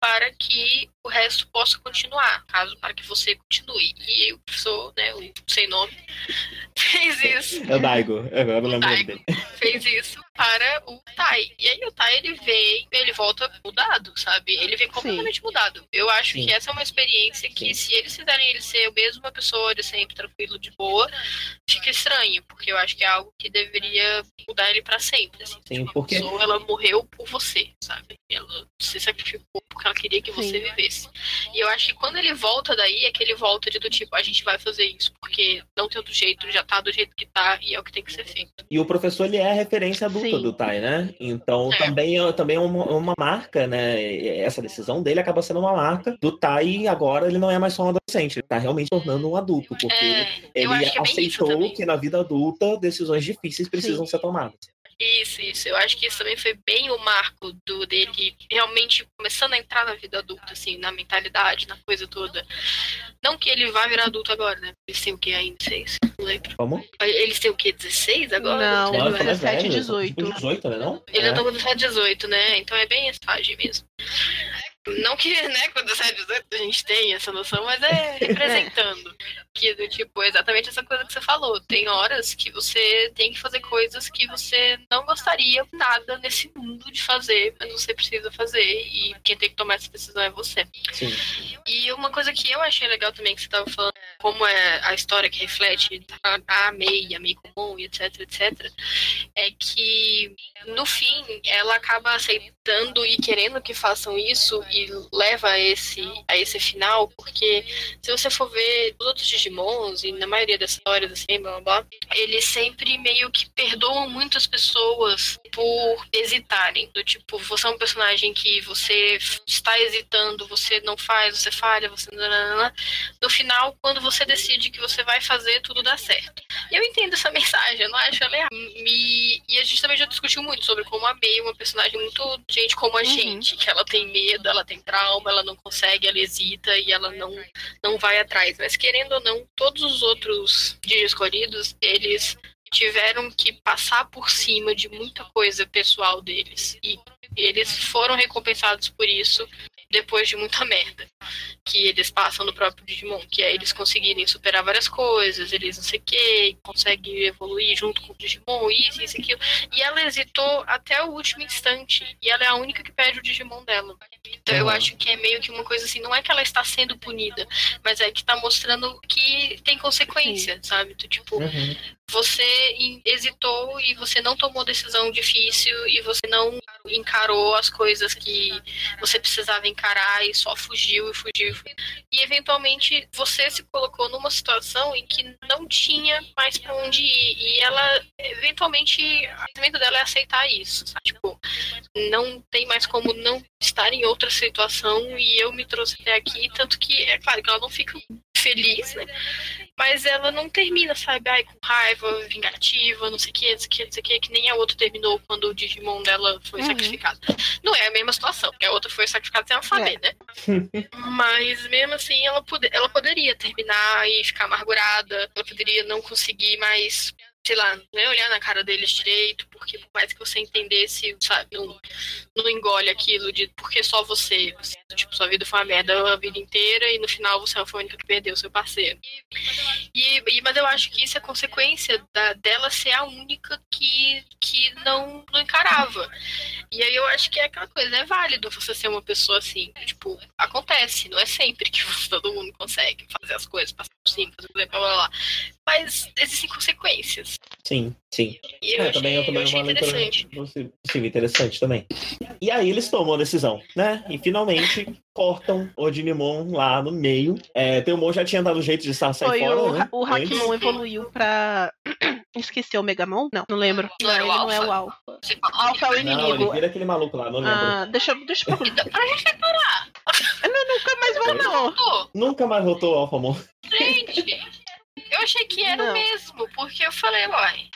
para que o resto possa continuar, caso para que você continue. E o professor, né, o sem nome, fez isso É o Daigo. Agora lembro Daigo. dele. fez isso para o Tai. E aí o Tai ele vem, ele volta mudado, sabe? Ele vem completamente mudado. Eu acho Sim. que essa é uma experiência que se eles fizerem ele ser o mesmo uma pessoa de sempre tranquilo, de boa, fica estranho, porque eu acho que é algo que deveria mudar ele para sempre. Assim. Sim, Tipo, porque- A pessoa ela morreu por você, sabe? Ela se sacrificou porque ela queria que você Sim. vivesse. E eu acho que quando ele volta daí, é que ele volta de do tipo, a gente vai fazer isso, porque não tem outro jeito, já tá do jeito que tá e é o que tem que ser feito. E o professor, ele é a referência adulta Sim. do Tai, né? Então, É. também, é, também é uma, uma marca, né? Essa decisão dele acaba sendo uma marca do Tai e agora ele não é mais só um adolescente. Ele tá realmente tornando um adulto, porque É, ele acho que é aceitou que na vida adulta decisões difíceis precisam ser tomadas. Isso, isso. Eu acho que isso também foi bem o marco do dele realmente começando a entrar na vida adulta, assim, na mentalidade, na coisa toda. Não que ele vá virar adulto agora, né? Eles têm o que ainda? 16? Não lembro. Como? Eles têm o que? 16 agora? Não, Não, lá. ele é 17, velho, 18. tipo 18, né? Não? Ele é. já tá com 17, 18, né? Então é bem essa fase mesmo. Não que, né, 17, 18 a gente tem essa noção, mas é representando. que do tipo, é exatamente essa coisa que você falou. Tem horas que você tem que fazer coisas que você não gostaria nada nesse mundo de fazer, mas você precisa fazer. E quem tem que tomar essa decisão é você. Sim. E uma coisa que eu achei legal também que você estava falando, como é a história que reflete a, a Mei, a Mei comum e etc, etc, é que no fim ela acaba aceitando e querendo que façam isso e leva a esse, a esse final, porque se você for ver os outros Digimons, e na maioria das histórias assim, blá blá blá, eles sempre meio que perdoam muitas pessoas por hesitarem. Do tipo, você é um personagem que você está hesitando, você não faz, você falha, você. No final, quando você decide que você vai fazer, tudo dá certo. E eu entendo essa mensagem, eu não acho ela errada. Me... E a gente também já discutiu muito sobre como a May é uma personagem muito gente como a Uhum. gente, que ela tem medo, ela tem trauma, ela não consegue, ela hesita e ela não, não vai atrás. Mas querendo ou não, todos os outros de escolhidos, eles tiveram que passar por cima de muita coisa pessoal deles. E eles foram recompensados por isso depois de muita merda que eles passam no próprio Digimon, que é eles conseguirem superar várias coisas, eles não sei o que, conseguem evoluir junto com o Digimon, isso, isso, aquilo. E ela hesitou até o último instante. E ela é a única que perde o Digimon dela. Então eu Uhum. acho que é meio que uma coisa assim, não é que ela está sendo punida, mas é que tá mostrando que tem consequência, sabe? Do tipo, Uhum. Você hesitou e você não tomou decisão difícil e você não encarou as coisas que você precisava encarar e só fugiu e fugiu. e eventualmente você se colocou numa situação em que não tinha mais pra onde ir. E ela, eventualmente, o pensamento dela é aceitar isso. sabe? Tipo, não tem mais como não estar em outra situação e eu me trouxe até aqui. Tanto que, é claro que ela não fica feliz, né? Mas ela não termina, sabe? Ai, com raiva, vingativa, não sei o que, não sei o que, não sei o que, que nem a outra terminou quando o Digimon dela foi Uhum. sacrificado. Não é a mesma situação, porque a outra foi sacrificada sem ela saber, né? Mas mesmo assim, ela, pode, ela poderia terminar e ficar amargurada, ela poderia não conseguir mais. Sei lá, nem olhar na cara deles direito, porque por mais que você entendesse, sabe, não, não engole aquilo de porque só você, você, tipo, sua vida foi uma merda a vida inteira e no final você foi a única que perdeu seu parceiro. E, e- mas eu acho que isso é consequência da, dela ser a única que, que não, não encarava. E aí eu acho que é aquela coisa, é válido você ser uma pessoa assim. Tipo, acontece, não é sempre que todo mundo consegue fazer as coisas, passar por cima, fazer blá blá blá. blá. Mas existem consequências. Sim, sim. E eu É, achei, também, eu eu também achei uma leitura interessante. possível, interessante também. E aí eles tomam a decisão, né? E finalmente cortam o Digimon lá no meio. É, Teumon já tinha dado jeito de sair Foi fora, o, né? o. Hakimon evoluiu pra. Esqueci o Megamon? Não, não lembro. Não era o ele não é Alpha? o Alpha. Alpha é o Não, ele inimigo. vira aquele maluco lá, não lembro. Ah, deixa, eu- deixa eu Então, pra gente parar. Nunca mais voltou. Nunca mais voltou o Alphamon. gente, eu achei que era Não. o mesmo, porque eu falei, uai,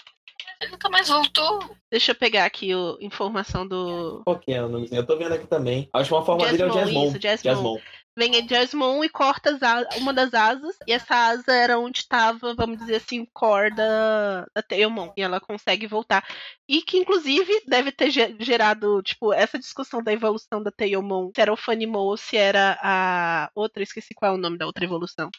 ele nunca mais voltou. Deixa eu pegar aqui a informação do. Qual que é o nomezinho? Eu tô vendo aqui também. A última forma dele é o Jasmine, Jasmon. isso, Jasmine. Jasmon. Vem a Jasmine e corta as uma das asas. E essa asa era onde estava, vamos dizer assim, o core da, da Tailmon. E ela consegue voltar. E que, inclusive, deve ter ge- gerado, tipo, essa discussão da evolução da Tailmon. Se era o Funimon ou se era a outra. Esqueci qual é o nome da outra evolução.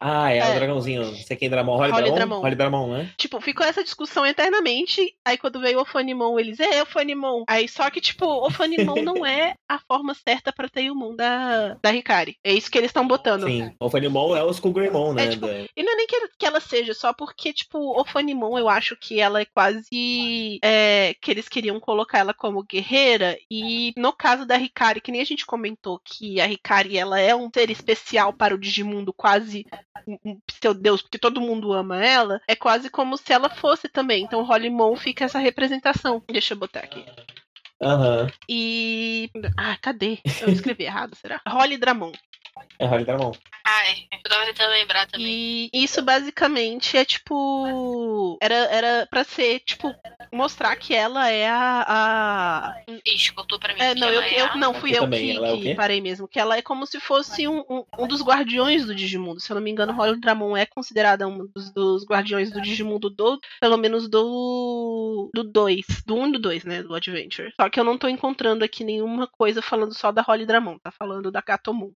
Ah, é, É. o dragãozinho. Não sei quem Dramon. Holly Holly Dramon? Dramon. Holly Dramon, né? Tipo, ficou essa discussão eternamente. Aí quando veio o Fanimon, eles, é, o Fanimon. Aí só que, tipo, o Fanimon não é a forma certa pra ter o mundo da, da Hikari. É isso que eles estão botando. Sim. O Fanimon é o Skullgreymon, né? É, tipo, da- E não é nem que, que ela seja, só porque, tipo, o Fanimon, eu acho que ela é quase. é, que eles queriam colocar ela como guerreira. E no caso da Hikari, que nem a gente comentou que a Hikari ela é um ser especial para o Digimundo, quase seu deus, porque todo mundo ama ela. É quase como se ela fosse também. Então, Hollymon fica essa representação. Deixa eu botar aqui. Aham. E. Ah, cadê? Eu escrevi errado, será? Holly Dramon. É Holly Dramon. Ai, eu tava tentando lembrar também. E isso basicamente é tipo. Era, era pra ser, tipo, mostrar que ela é a. a... Ixi, contou pra mim. É, não, eu, é eu a- não fui eu também, que, ela é que parei mesmo. Que ela é como se fosse um, um, um dos guardiões do Digimundo. Se eu não me engano, Holly Dramon é considerada um dos, dos guardiões do Digimundo do. Pelo menos do. Do 2. Do 1 um e do 2, né? Do Adventure. Só que eu não tô encontrando aqui nenhuma coisa falando só da Holly Dramon. Tá falando da Katomon.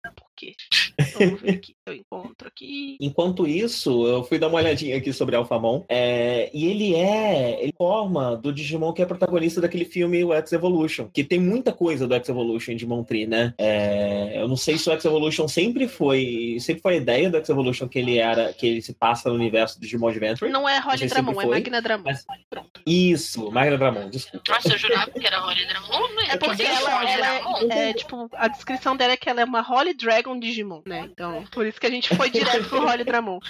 Vamos ver aqui. Eu encontro aqui. Enquanto isso, eu fui dar uma olhadinha aqui sobre Alphamon. É, e ele é. Ele forma do Digimon que é protagonista daquele filme o X Evolution. Que tem muita coisa do X Evolution em Digimon Tree, né? É, eu não sei se o X Evolution sempre foi. Sempre foi a ideia do X Evolution que ele era. que ele se passa no universo do Digimon Adventure. Não é Holly Dramon, é Magna Dramon. mas- Isso, Magna Dramon, desculpa. Nossa, eu jurava que era Holly Dramon. É porque ela, Holly ela é, é, tipo, a descrição dela é que ela é uma Holy Dragon Digimon, né? Então, por isso que a gente foi direto pro Holy Dramon.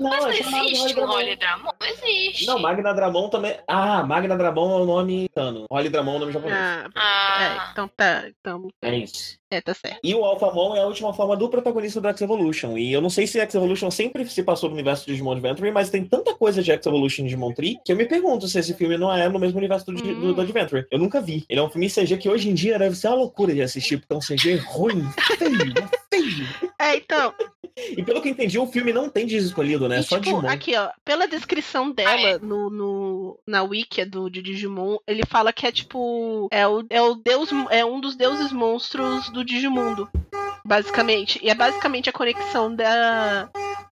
Não, Mas não é chamado de existe um Dramon. Holly Dramon? Não existe. Não, Magna Dramon também. Ah, Magna Dramon é o nome cano. Holly Dramon é o nome japonês. Ah, é, Ah, então tá. Então, É isso. É, tá certo. E o Alphamon é a última forma do protagonista do X-Evolution. E eu não sei se X-Evolution sempre se passou no universo de Digimon Adventure, mas tem tanta coisa de X-Evolution e Digimon Tree que eu me pergunto se esse filme não é no mesmo universo do, Digi- do, do Adventure. Eu nunca vi. Ele é um filme CG que hoje em dia deve ser uma loucura de assistir, porque é um CG ruim, feio, feio. É, então, E pelo que eu entendi, o filme não tem Diz escolhido, né? É E, só tipo, Digimon. aqui, ó, pela descrição dela no, no, na wiki do de Digimon, ele fala que é tipo. É o, é o deus. É um dos deuses monstros do Digimundo. Basicamente. E é basicamente a conexão da.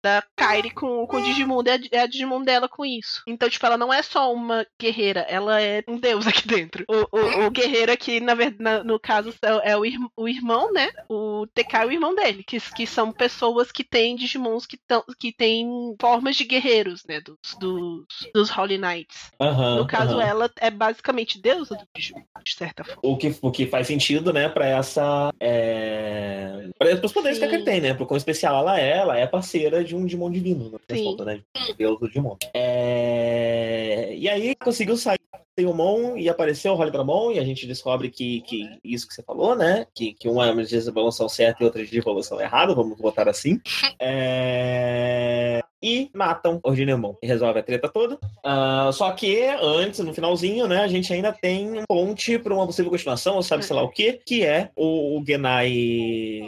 Da Kairi com, com o Digimundo. É a, é a Digimon dela com isso. Então, tipo, ela não é só uma guerreira, ela é um deus aqui dentro. O, o, o guerreiro aqui, na verdade, no caso, é o, ir- o irmão, né? O TK é o irmão dele. Que, que são pessoas que têm Digimons que, tão, que têm formas de guerreiros, né? Dos, dos, dos Holy Knights. No caso, ela é basicamente deusa do Digimon, de certa forma. O que, o que faz sentido, né, pra essa. É... Para os poderes Sim. que a Kari tem, né? Pro quão especial ela é, ela é parceira de um Digimon divino, Sim. né? Deus do Digimon. É... E aí conseguiu sair do Mon e apareceu o Holy Dramon, e a gente descobre que, que isso que você falou, né? Que, que uma é uma de evolução certa e outra de evolução errada, vamos botar assim. É... E matam o Ginemon e resolve a treta toda. Ah, só que antes, no finalzinho, né, a gente ainda tem um ponte para uma possível continuação, ou sabe sei lá o que, que é o, o Genai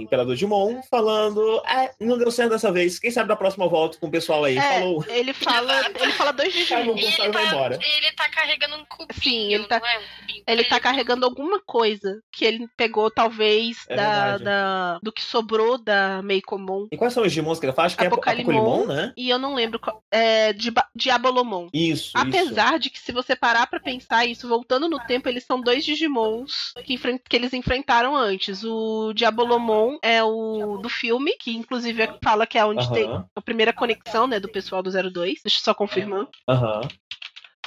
Imperador Digimon falando: é, não deu certo dessa vez, quem sabe da próxima eu volto com o pessoal aí. É, Falou. ele fala. Ele fala dois. E Gustavo ele vai tá, embora. ele tá carregando um cubinho, Sim, ele tá- não é? Cubinho Ele tá carregando alguma coisa que ele pegou, talvez, É da, da- do que sobrou da Meikomon. E quais são os Digimons que ele faz? Acho que é. Apocalimon, né? E eu não lembro qual. É. Diba- Diabolomon. Isso, isso. Apesar de que, se você parar pra pensar isso, voltando no tempo, eles são dois Digimons que, que eles enfrentaram antes. O Diabolomon é o do filme, que inclusive fala que é onde tem a primeira conexão, né, do pessoal do 02. Deixa eu só confirmar. aham.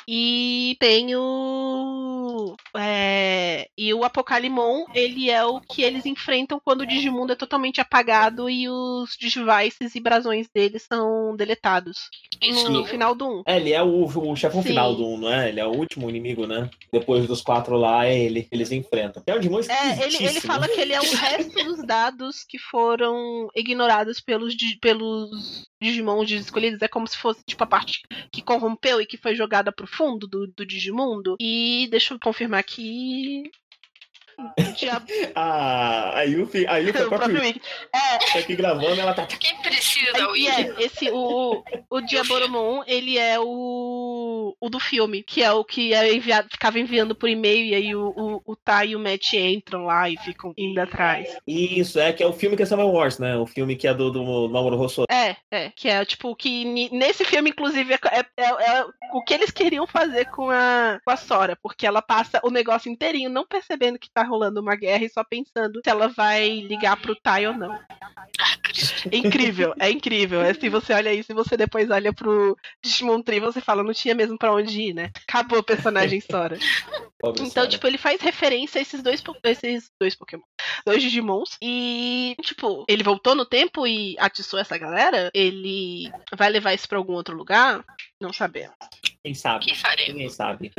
E tem o. é, e o Apocalimon, ele é o que eles enfrentam quando o Digimundo é totalmente apagado e os Digivices e brasões deles são deletados. No, no- final do 1. É, ele é o, o chefão Sim. final do 1, não é? Ele é o último inimigo, né? Depois dos quatro lá, é ele. Eles enfrentam. É um Digimon É, ele, ele fala que ele é o resto dos dados que foram ignorados pelos, pelos Digimons escolhidos. É como se fosse tipo a parte que corrompeu e que foi jogada pro fundo do, do Digimundo. E deixa eu confirmar aqui. Diabo, Ah, a Yuffie, a Yuffie é o a próprio própria Wiki. É, tá aqui gravando, ela tá. Quem precisa da e Wii? é, esse, o, o Diaboromon, ele é o, o do filme, que é o que é enviado, ficava enviando por e-mail, e aí o, o, o Tai e o Matt entram lá e ficam indo atrás. Isso, é que é o filme que é Summer Wars, né? O filme que é do, do Mamoru Hosoda. É, é, que é tipo que nesse filme, inclusive, é, é- é o que eles queriam fazer com a, com a Sora, porque ela passa o negócio inteirinho não percebendo que tá rolando uma guerra e só pensando se ela vai ligar pro Tai ou não. É incrível, é incrível. É, se você olha isso e você depois olha pro Digimon Tree, você fala, não tinha mesmo pra onde ir, né? Acabou o personagem Sora. Pobre Então, Sora. tipo, ele faz referência a esses dois, esses dois Pokémon, dois Digimons. E, tipo, ele voltou no tempo e atiçou essa galera. Ele vai levar isso pra algum outro lugar? Não sabemos. Quem O sabe? que faremos? Ninguém sabe.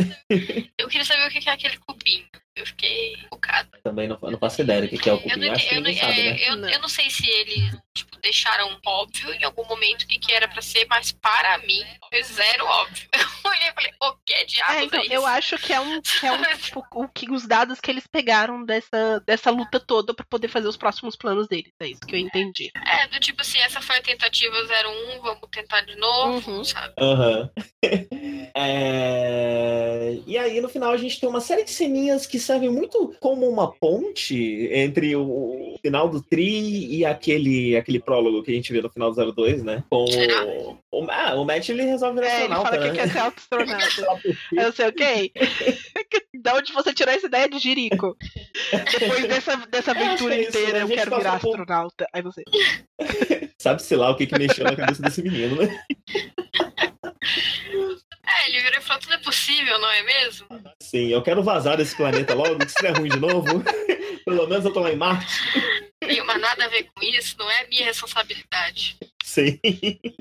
Eu queria saber o que é aquele cubinho. Eu fiquei focada. Também não, não faço ideia do que é o Eu não, que eu, não, ninguém sabe, né? é, eu, Não. eu não sei se eles tipo, deixaram óbvio em algum momento o que, que era pra ser, mas para mim foi zero óbvio. Eu olhei e falei, o que diabos É, então, é isso? eu acho que é um, que é um tipo, o que, os dados que eles pegaram dessa, dessa luta toda pra poder fazer os próximos planos deles. É isso que eu entendi. É, do tipo assim, essa foi a tentativa 01, vamos tentar de novo, Uhum. sabe? Aham. É, E aí, no final, a gente tem uma série de ceninhas que servem muito como uma ponte entre o final do Tri e aquele, aquele prólogo que a gente vê no final do 02, né? Com o, o, ah, o Matt, ele resolve virar É, ele astronauta, fala que né? quer ser astronauta. Eu sei o quê? Da onde você tirou essa ideia de Jirico? Depois dessa, dessa aventura É isso, inteira, né? Eu quero virar por- astronauta. Aí você. Sabe-se lá o que, que mexeu na cabeça desse menino, né? É, ele virou e falou, tudo é possível, não é mesmo? Sim, eu quero vazar desse planeta logo, que isso não é ruim de novo. Pelo menos eu tô lá em Marte. Tenho mais nada a ver com isso, não é minha responsabilidade. Sim.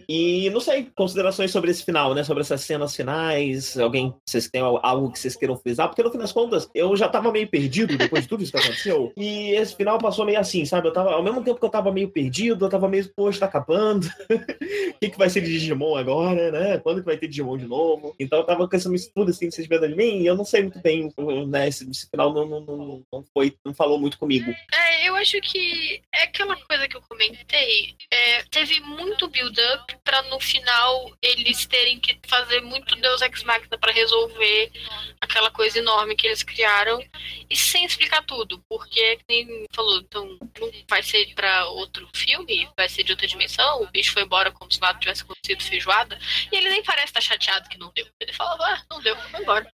E não sei, considerações sobre esse final, né? Sobre essas cenas finais. Alguém, vocês têm algo que vocês queiram frisar? Porque no fim das contas, eu já tava meio perdido depois de tudo isso que aconteceu. E esse final passou meio assim, sabe? Eu tava, ao mesmo tempo que eu tava meio perdido, eu tava meio, poxa, tá acabando. O que, que vai ser de Digimon agora, né? Quando que vai ter Digimon de novo? Então eu tava com esse tudo assim, vocês vendo de mim, e eu não sei muito bem, né? Esse, esse final não, não, não, não foi, não falou muito comigo. É, eu acho que é aquela coisa que eu comentei. É, teve muito build-up pra no final eles terem que fazer muito Deus Ex Machina pra resolver aquela coisa enorme que eles criaram e sem explicar tudo, porque é que nem falou, então não vai ser pra outro filme, vai ser de outra dimensão, o bicho foi embora como se nada tivesse acontecido feijoada, e ele nem parece estar chateado que não deu. Ele falava, ah, não deu, foi embora.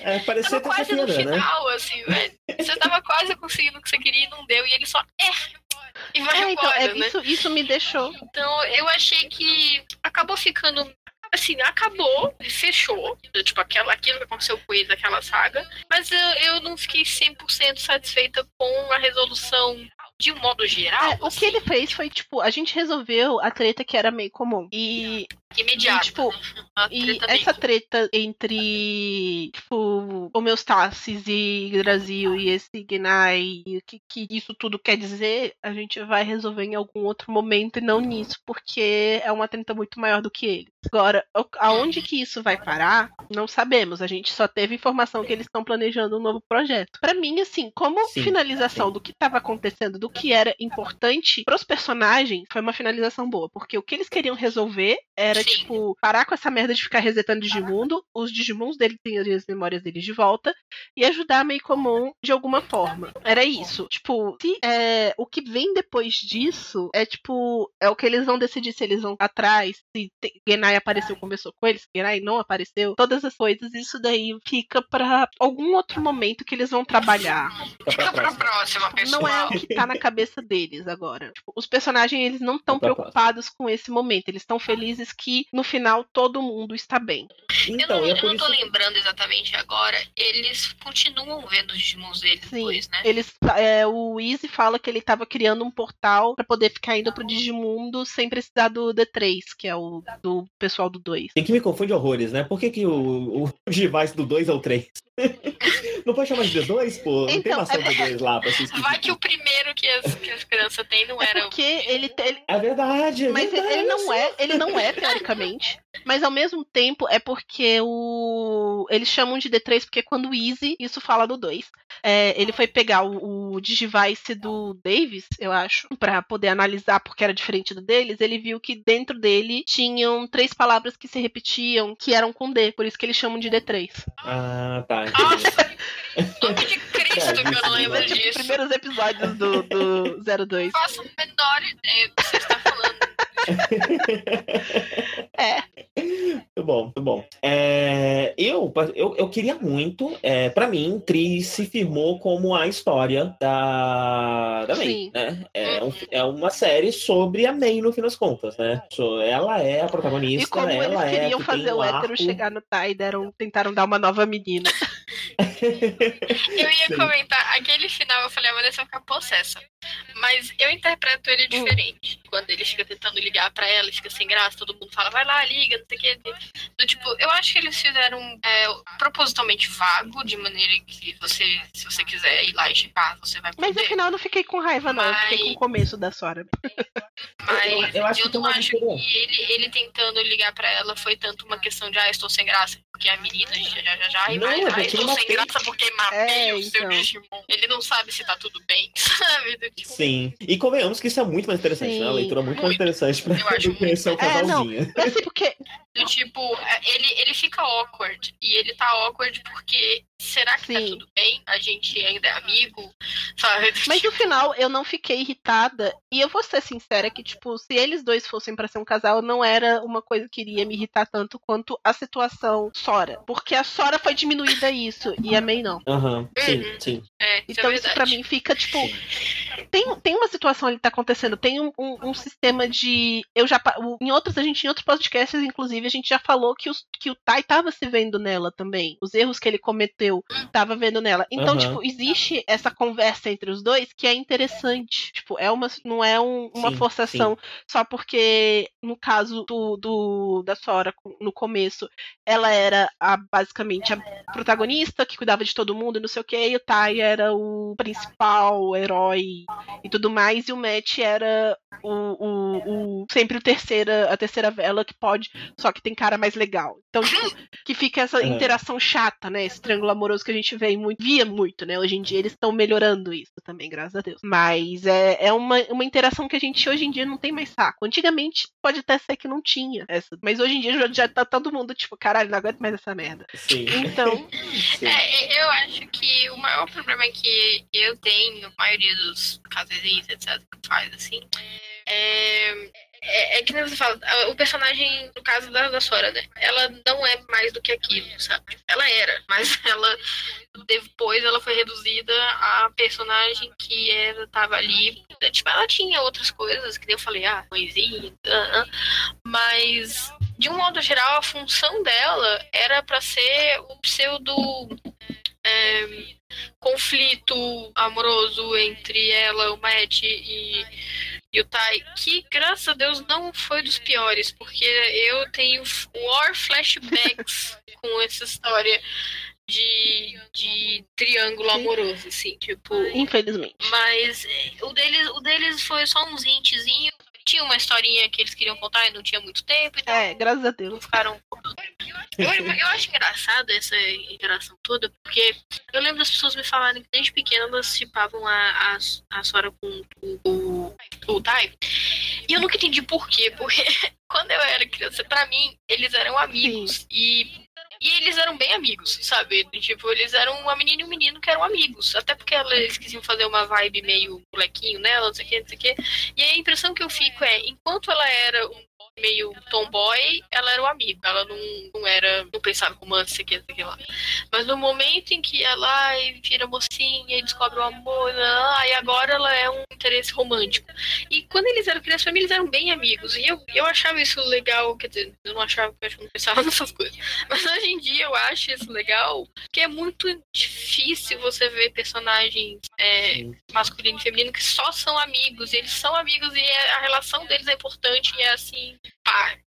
É, parecia Tava quase no né? final, assim, velho. Você tava quase conseguindo o que você queria e não deu, e ele só é e vai É, então, embora, é, né? isso, isso me deixou. Então, eu achei que acabou ficando. Assim, acabou, fechou. Tipo, aquela, aquilo que aconteceu com ele, aquela saga. Mas eu, eu não fiquei 100% satisfeita com a resolução de um modo geral. É, o que ele fez foi, tipo, a gente resolveu a treta que era meio comum. E, imediato. e, tipo, né? E essa treta entre, tipo, homeostasis e Brasil e esse Gnai e o que, que isso tudo quer dizer, a gente vai resolver em algum outro momento e não nisso, porque é uma treta muito maior do que ele. Agora, aonde que isso vai parar, não sabemos. A gente só teve informação que eles estão planejando um novo projeto. Pra mim, assim, como Sim, finalização do que estava acontecendo, do que era importante pros personagens, foi uma finalização boa, porque o que eles queriam resolver era, Sim. tipo, parar com essa merda de ficar resetando Digimundo, os Digimons dele terem as memórias deles de volta e ajudar a Meio Comum de alguma forma. Era isso. Tipo, se é, o que vem depois disso é, tipo, é o que eles vão decidir se eles vão atrás, se te- Genai apareceu, conversou com eles, se Genai não apareceu, todas as coisas, isso daí fica pra algum outro momento que eles vão trabalhar. Fica pra próxima. pessoal. Não é o que tá na cabeça deles agora. Tipo, os personagens, eles não estão preocupados com esse momento. Eles estão felizes que, no final, todo mundo está bem. Eu Então, não, é eu por não tô isso. lembrando exatamente agora. Eles continuam vendo os Digimons deles Sim, depois, né? eles, é, o Easy fala que ele tava criando um portal pra poder ficar indo pro Digimundo sem precisar do D3, que é o do pessoal do 2. Tem que me confunde horrores, né? Por que, que o, o device do 2 é o 3? não pode chamar de D2, pô? Não tem Então, maçã é- D2 lá pra se Vai que o primeiro que as, que as crianças têm não É era o. porque ele, te- ele- É verdade, é mas ele, verdade. ele não é, ele não é mas ao mesmo tempo é porque o eles chamam de D3 porque quando o Easy, isso fala do 2. É, ele foi pegar o, o Digivice do Davis, eu acho, pra poder analisar porque era diferente do deles, ele viu que dentro dele tinham três palavras que se repetiam, que eram com D, por isso que eles chamam de D3. Ah, tá. Nossa! Nome que eu não lembro É, disso. Primeiros episódios do, do 02. Faço a menor ideia do que você está falando. É, Muito bom, muito bom. É, eu, eu, eu queria muito, é, para mim, Cris se firmou como a história da, da May, Sim. né? É, um- é uma série sobre a May, no fim das contas, né? So, ela é a protagonista, e como eles ela é a queriam que tem fazer o hétero arco. chegar no Tai, deram, tentaram dar uma nova menina. Eu ia Sim. comentar, aquele final eu falei, a Vanessa vai ficar possessa. Mas eu interpreto ele diferente. Quando ele fica tentando ligar pra ela, fica sem graça, todo mundo fala, vai lá, liga, não sei o que. Do tipo, eu acho que eles fizeram é, propositalmente vago, de maneira que você, se você quiser ir lá e chipar, você vai Mas poder. no final eu não fiquei com raiva, não. Eu fiquei com o começo da Sora. Mas Eu- eu, eu acho que tem não acho diferença. que ele, ele tentando ligar pra ela foi tanto uma questão de, ah, estou sem graça, porque a menina já já já, já e Não, eu ah, estou uma sem graça porque matei É, o seu então. Digimon. Ele não sabe se tá tudo bem, sabe? Do tipo, Sim. E convenhamos que isso é muito mais interessante, Sim. né? Uma leitura muito, mais Muito. interessante pra Eu acho do que conhecer o muito. É, não. casalzinho. Mas assim, porque. Do tipo, é, ele, ele fica awkward. E ele tá awkward porque será que tá Sim. tudo bem? A gente ainda é amigo, sabe? Mas tipo, no final eu não fiquei irritada. E eu vou ser sincera que, tipo, se eles dois fossem pra ser um casal, não era uma coisa que iria me irritar tanto quanto a situação Sora. Porque a Sora foi diminuída isso e a May não. Aham, sim, Uhum. sim. É, isso Então é isso pra mim fica, tipo. Tem, tem uma situação ali que tá acontecendo, tem um, um- um sistema de. Eu já. Em outros, a gente, em outros podcasts, inclusive, a gente já falou que, os, que o Tai tava se vendo nela também. Os erros que ele cometeu eu tava vendo nela. Então, Aham. tipo, existe essa conversa entre os dois que é interessante. Tipo, é uma, não é um- uma Sim, forçação só porque, no caso do, do da Sora, no começo, ela era a, basicamente a protagonista que cuidava de todo mundo e não sei o que, e o Tai era o principal o herói e tudo mais, e o Matt era o, o, o- sempre o terceira, a terceira vela que pode, só que tem cara mais legal. Então, tipo, que fica essa É. interação chata, né? Esse triângulo amoroso que a gente vê e muito, via muito, né? Hoje em dia eles estão melhorando isso também, graças a Deus. Mas é, é uma, uma interação que a gente hoje em dia não tem mais saco. Antigamente pode até ser que não tinha essa, mas hoje em dia já, já tá todo mundo tipo, caralho, não aguento mais essa merda. Sim. Então, Sim. É, eu acho que o maior problema que eu tenho, a maioria dos casezinhos, etc, que faz assim, é, é, é que nem você fala, o personagem, no caso da, da Sora, né? Ela não é mais do que aquilo, sabe? Ela era, mas ela depois ela foi reduzida a personagem que era, tava ali. Tipo, ela tinha outras coisas, que nem eu falei, ah, ah, mas de um modo geral, a função dela era pra ser o pseudo é, conflito amoroso entre ela, o Matt e, e o Tai, que graças a Deus não foi dos piores, porque eu tenho war flashbacks com essa história de, de triângulo amoroso, assim, tipo. infelizmente. Mas é, o deles, o deles foi só uns hintzinho. Tinha uma historinha que eles queriam contar e não tinha muito tempo, então É, graças a Deus. ficaram. Eu, eu acho engraçado essa interação toda, porque eu lembro das pessoas me falarem que desde pequena elas chipavam a, a, a Sora com o, o, o Tai. E eu nunca entendi por quê, porque quando eu era criança, pra mim, eles eram amigos. E. E eles eram bem amigos, sabe? Tipo, eles eram uma menina e um menino que eram amigos. Até porque eles quisiam fazer uma vibe meio molequinho nela, não sei o que, não sei o que. E a impressão que eu fico é, enquanto ela era um meio tomboy, ela era o amigo. Ela não, não era, não pensava romance, sei que, sei que lá. Mas no momento em que ela ai, vira mocinha e descobre o amor, aí agora ela é um interesse romântico. E quando eles eram crianças, eles eram bem amigos. E eu, eu achava isso legal, quer dizer, eu não achava, porque eu acho que eu não pensava nessas coisas. Mas hoje em dia eu acho isso legal, que é muito difícil você ver personagens é, masculino e feminino que só são amigos. E eles são amigos e a relação deles é importante e é assim, pá.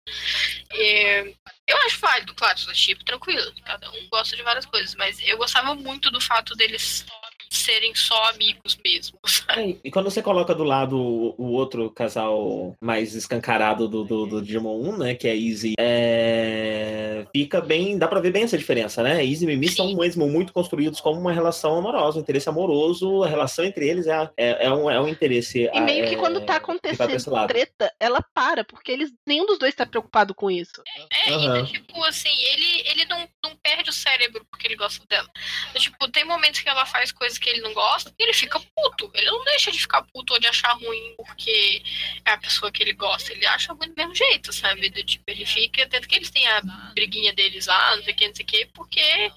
É, eu acho válido, claro, sou tipo, tranquilo. Cada um gosta de várias coisas, mas eu gostava muito do fato deles serem só amigos mesmo. É, E quando você coloca do lado o, outro casal mais escancarado do, do, do Digimon 1, né? Que é Easy, é, fica bem. Dá pra ver bem essa diferença, né? Easy e Mimi são mesmo muito construídos como uma relação amorosa, um interesse amoroso. A relação entre eles é, é, é um, é um interesse. E meio que é, quando tá acontecendo lado. treta, ela para, porque eles nenhum dos dois tá preocupado com isso. É, e tipo assim, ele, ele não, não perde o cérebro porque ele gosta dela. Então, tipo, tem momentos que ela faz coisas que ele não gosta e ele fica puto. Ele não deixa de ficar puto ou de achar ruim porque é a pessoa que ele gosta. Ele acha ruim do mesmo jeito, sabe? Do, tipo, ele fica. Tanto que eles têm a briguinha deles lá, não sei o que, não sei o que, porque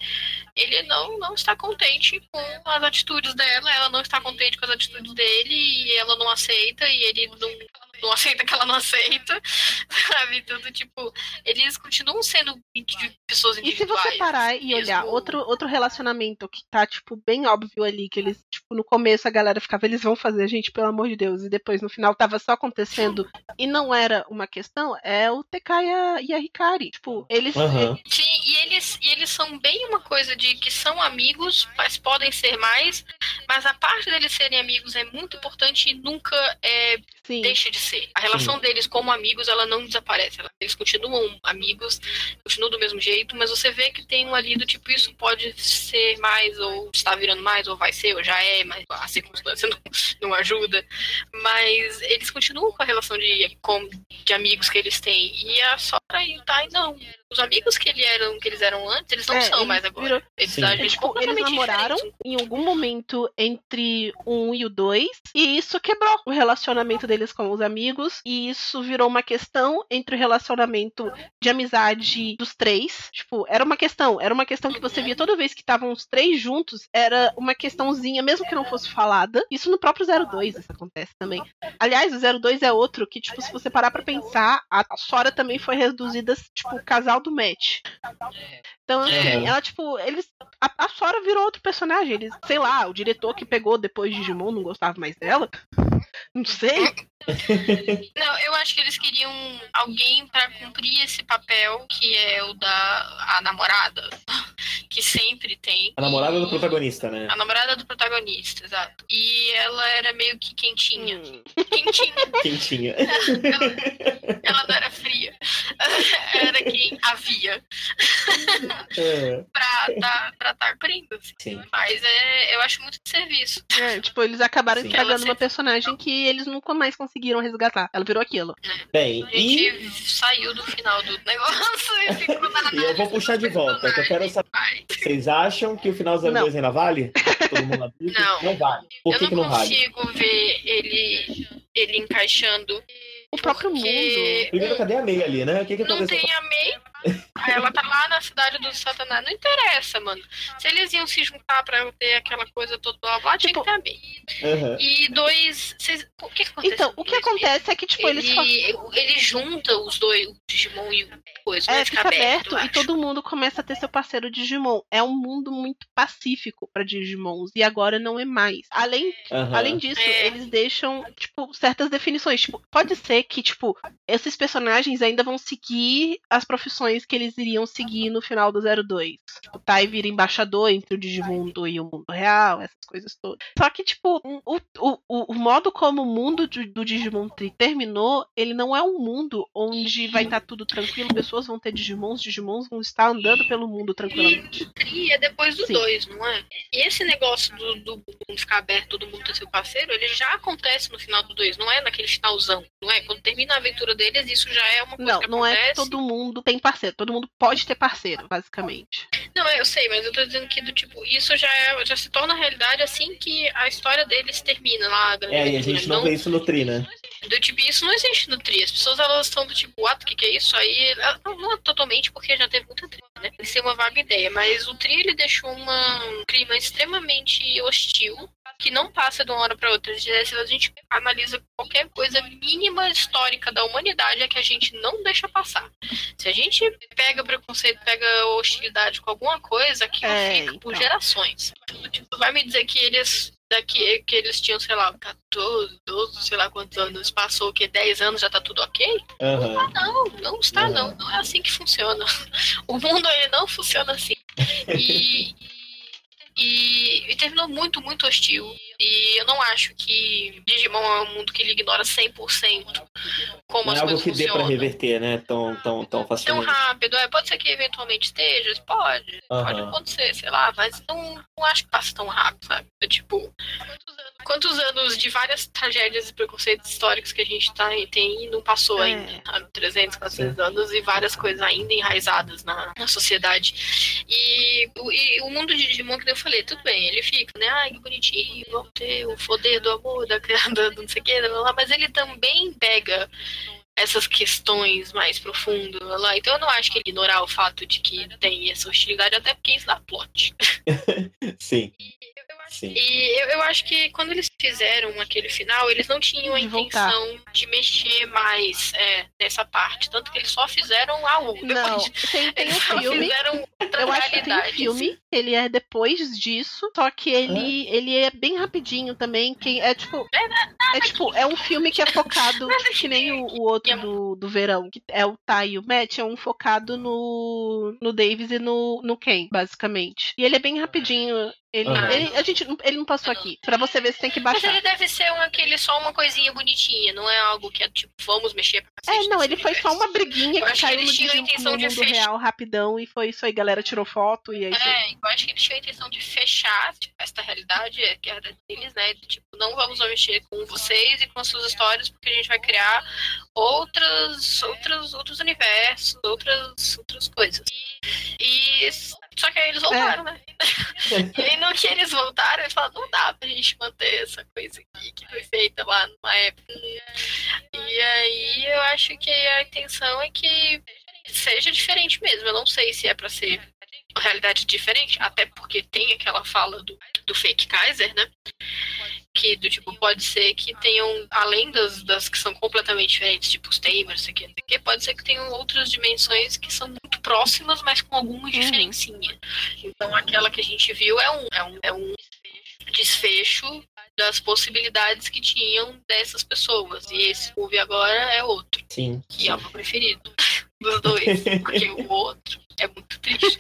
ele não, não está contente com as atitudes dela, ela não está contente com as atitudes dele e ela não aceita e ele não, não aceita que ela não aceita, sabe? Tudo tipo, eles continuam sendo pessoas E se individuais. você parar e mesmo- olhar outro, outro relacionamento que tá, tipo, bem óbvio ali, que eles, tipo, no começo a galera ficava, eles vão fazer, gente, pelo amor de Deus, e depois no final tava só acontecendo e não era uma questão, é o TK e a, e a Hikari. Tipo, eles. Aham. Sim, e eles, e eles são bem uma coisa de que são amigos, mas podem ser mais, mas a parte deles serem amigos é muito importante e nunca é, Sim. deixa de ser. A relação deles como amigos, ela não desaparece. Ela- Eles continuam amigos, continuam do mesmo jeito, mas você vê que tem um ali do tipo, isso pode ser mais, ou está virando mais, ou vai ser, ou já é, mas a circunstância não, não ajuda. Mas eles continuam com a relação de, com, de amigos que eles têm. E a Sora e o Tai não. Os amigos que, ele eram, que eles eram antes, eles não É, são eles mais agora. virou- Eles Sim. agem Tipo, eles namoraram, diferentes. em algum momento entre o 1 e o 2, e isso quebrou o relacionamento deles com os amigos, e isso virou uma questão entre o relacionamento de amizade dos três. Tipo, era uma questão, era uma questão que você via toda vez que estavam os três juntos, era uma questãozinha, mesmo que não fosse falada. Isso no próprio 02 isso acontece também. Aliás, o 02 é outro que, tipo, se você parar pra pensar, a Sora também foi reduzida, tipo, o do match. Então, assim, É. ela, tipo, eles. A, a Sora virou outro personagem. Eles, sei lá, o diretor que pegou depois de Digimon não gostava mais dela. Não sei. Não, eu acho que eles queriam alguém pra cumprir esse papel que é o da a namorada, que sempre tem. A namorada do E- protagonista, né? A namorada do protagonista, exato. E ela era meio que quentinha. Hum. Quentinha, Quentinha. ela não era fria. Era quem havia É, pra tá, pra tá cumprindo. assim. Sim. Mas é, eu acho muito de serviço. É, tipo, eles acabaram Sim. estragando Ela uma personagem que eles nunca mais conseguiram resgatar. Ela virou aquilo. Bem, A e, gente saiu do final do negócio e ficou na e eu vou puxar de volta, que eu quero saber. Vai. Vocês acham que o final 02 ainda vale? Todo mundo? Não. Não vale. Por eu que, não que não vale? consigo ver ele, ele encaixando. O próprio mundo. porque Primeiro, cadê a May ali, né? O que, que não aconteceu? tem a May. Ela tá lá na cidade do Satanás. Não interessa, mano. Se eles iam se juntar pra ter aquela coisa toda blá blá, tinha Tipo, que ter a May. Aham. E dois. Vocês, o que, que acontece? Então, o que acontece é que, tipo, eles falam. ele, ele junta os dois, o Digimon e o coisa, É, né? fica aberto eu e todo mundo começa a ter seu parceiro Digimon. É um mundo muito pacífico pra Digimons e agora não é mais. Além, aham. além disso, É. eles deixam, tipo, certas definições. Tipo, pode ser que, tipo, esses personagens ainda vão seguir as profissões que eles iriam seguir no final do 02. Tipo, Tai vira embaixador entre o Digimundo e o mundo real, essas coisas todas. Só que, tipo, o, o, o, modo como o mundo de- do Digimon Tree terminou, ele não é um mundo onde vai estar tudo tranquilo, pessoas vão ter Digimons, Digimons vão estar andando pelo mundo tranquilamente. Cria depois do Sim. 2, não é? E esse negócio do, do mundo ficar aberto, todo mundo ter seu parceiro, ele já acontece no final do 2, não é naquele finalzão, não é? Quando termina a aventura deles, isso já é uma coisa Não, que não é acontece. que todo mundo tem parceiro, todo mundo pode ter parceiro, basicamente. Não, eu sei, mas eu tô dizendo que do tipo, isso já, é, já se torna realidade assim que a história deles termina lá. É, e a gente não vê isso no Tri, né? Do tipo, isso não existe no tri. As pessoas elas estão do tipo, what, o que, que é isso? Aí, não, não é totalmente porque já teve muita tri, né? Eles têm uma vaga ideia, mas o tri ele deixou uma, um clima extremamente hostil que não passa de uma hora para outra. Se a gente analisa qualquer coisa mínima histórica da humanidade é que a gente não deixa passar. Se a gente pega preconceito, pega hostilidade com alguma coisa, aquilo É, fica por então. gerações. Tipo, vai me dizer que eles daqui que eles tinham, sei lá, 14, 12, sei lá quantos anos passou, que 10 anos já tá tudo ok? Aham. Não, não está Uhum. não. Não é assim que funciona. O mundo ele não funciona assim. E, e, e terminou muito, muito hostil. E eu não acho que Digimon é um mundo que ele ignora 100% como Não é as algo coisas que dê pra funcionam. reverter, né? Tão, tão, tão Tão facilmente. rápido, é, pode ser que eventualmente esteja, pode, pode Aham. acontecer, sei lá, mas não, não acho que passa tão rápido, sabe? É, tipo, quantos anos de várias tragédias e preconceitos históricos que a gente tá, tem e não passou É. ainda, sabe? 300, 400 anos e várias coisas ainda enraizadas na, na sociedade. E, o- e o mundo de Digimon, que eu falei, tudo bem, ele fica, né? Ai, que bonitinho, vamos ter o poder do amor, da, da, do não sei o que, blá, mas ele também pega essas questões mais profundas lá. Então eu não acho que ele ignorar o fato de que tem essa hostilidade, até porque isso dá plot. Sim, sim. E eu, eu acho que quando eles fizeram aquele final, eles não tinham a De voltar. intenção de mexer mais é, nessa parte. Tanto que eles só fizeram a U. Não, Depois, tem, tem um eles só filme. fizeram outra Eu acho que tem um realidade. filme, ele é depois disso, só que ele, ele é bem rapidinho também. Quem é tipo. É tipo, é um filme que é focado, que nem o, o outro do, do verão, que é o Tai e o Matt, é um focado no, no Davis e no, no Ken, basicamente. E ele é bem rapidinho. Ele, Aham. ele, a gente, não- ele não passou aqui. Pra você ver, você tem que Mas baixar. ele deve ser um, aquele só uma coisinha bonitinha, não é algo que é tipo, vamos mexer pra É, não, ele foi só universo. uma briguinha Eu que acho que caiu no, eles tinham a Digimon- intenção no de mundo fechar. real rapidão e foi isso aí, galera tirou foto e aí foi. É, eu acho que eles tinham a intenção de fechar tipo, esta realidade, é, que era deles, né? Tipo, não vamos mexer com vocês e com as suas histórias, porque a gente vai criar outras, outras, outros universos, outras, outras coisas. E só que aí eles voltaram, né? e aí no que eles voltaram, eles falaram, não dá pra gente manter essa coisa aqui que foi feita lá numa época. E aí eu acho que a intenção é que seja diferente mesmo. Eu não sei se é pra ser realidade diferente, até porque tem aquela fala do, do fake Kaiser, né? Que do tipo, pode ser que tenham, além das, das que são completamente diferentes, tipo os Tamers, sei que, que, pode ser que tenham outras dimensões que são muito próximas, mas com alguma diferencinha. Então aquela que a gente viu é um, é um, é um desfecho das possibilidades que tinham dessas pessoas. E esse movie agora é outro, Sim. que é o meu preferido dos dois, porque o outro é muito triste.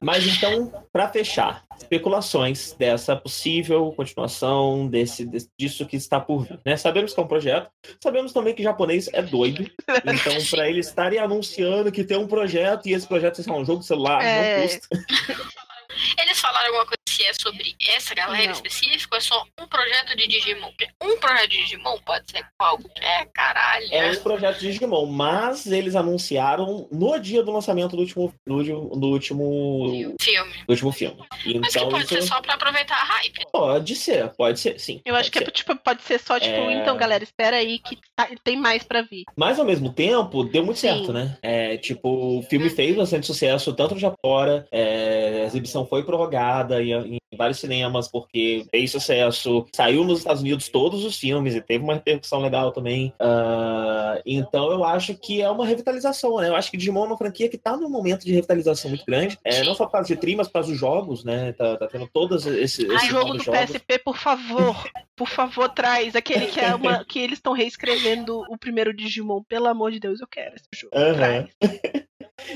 Mas então, pra fechar, especulações dessa possível continuação desse, desse- disso que está por vir. Né? Sabemos que é um projeto, sabemos também que japonês é doido. Então, pra eles estarem anunciando que tem um projeto e esse projeto é um jogo de celular, É. não custa. Eles falaram alguma coisa se é sobre essa galera específica ou é só um projeto de Digimon? Um projeto de Digimon pode ser algo que é caralho. É um projeto de Digimon, mas eles anunciaram no dia do lançamento do último, do, último- do último, filme. do último filme. Mas que Então, pode isso ser só pra aproveitar a hype. pode ser, pode ser, sim. Eu acho que pode é, ser. tipo, pode ser só, tipo, É. então, galera, espera aí que tá- tem mais pra vir. Mas ao mesmo tempo, deu muito Sim. certo, né? É, tipo, o filme fez bastante sucesso, tanto no Japão fora, é, a exibição foi prorrogada em, em vários cinemas porque fez sucesso. Saiu nos Estados Unidos todos os filmes e teve uma repercussão legal também. Ah, então eu acho que é uma revitalização, né? Eu acho que Digimon é uma franquia que tá num momento de revitalização muito grande. É, não só causa de tri, mas causa dos jogos, né? Tá, tá tendo todos esses, Ai, jogo do jogos. PSP, por favor. Por favor, traz. Aquele que é uma. que eles estão reescrevendo o primeiro Digimon. Pelo amor de Deus, eu quero esse jogo. Aham. Traz.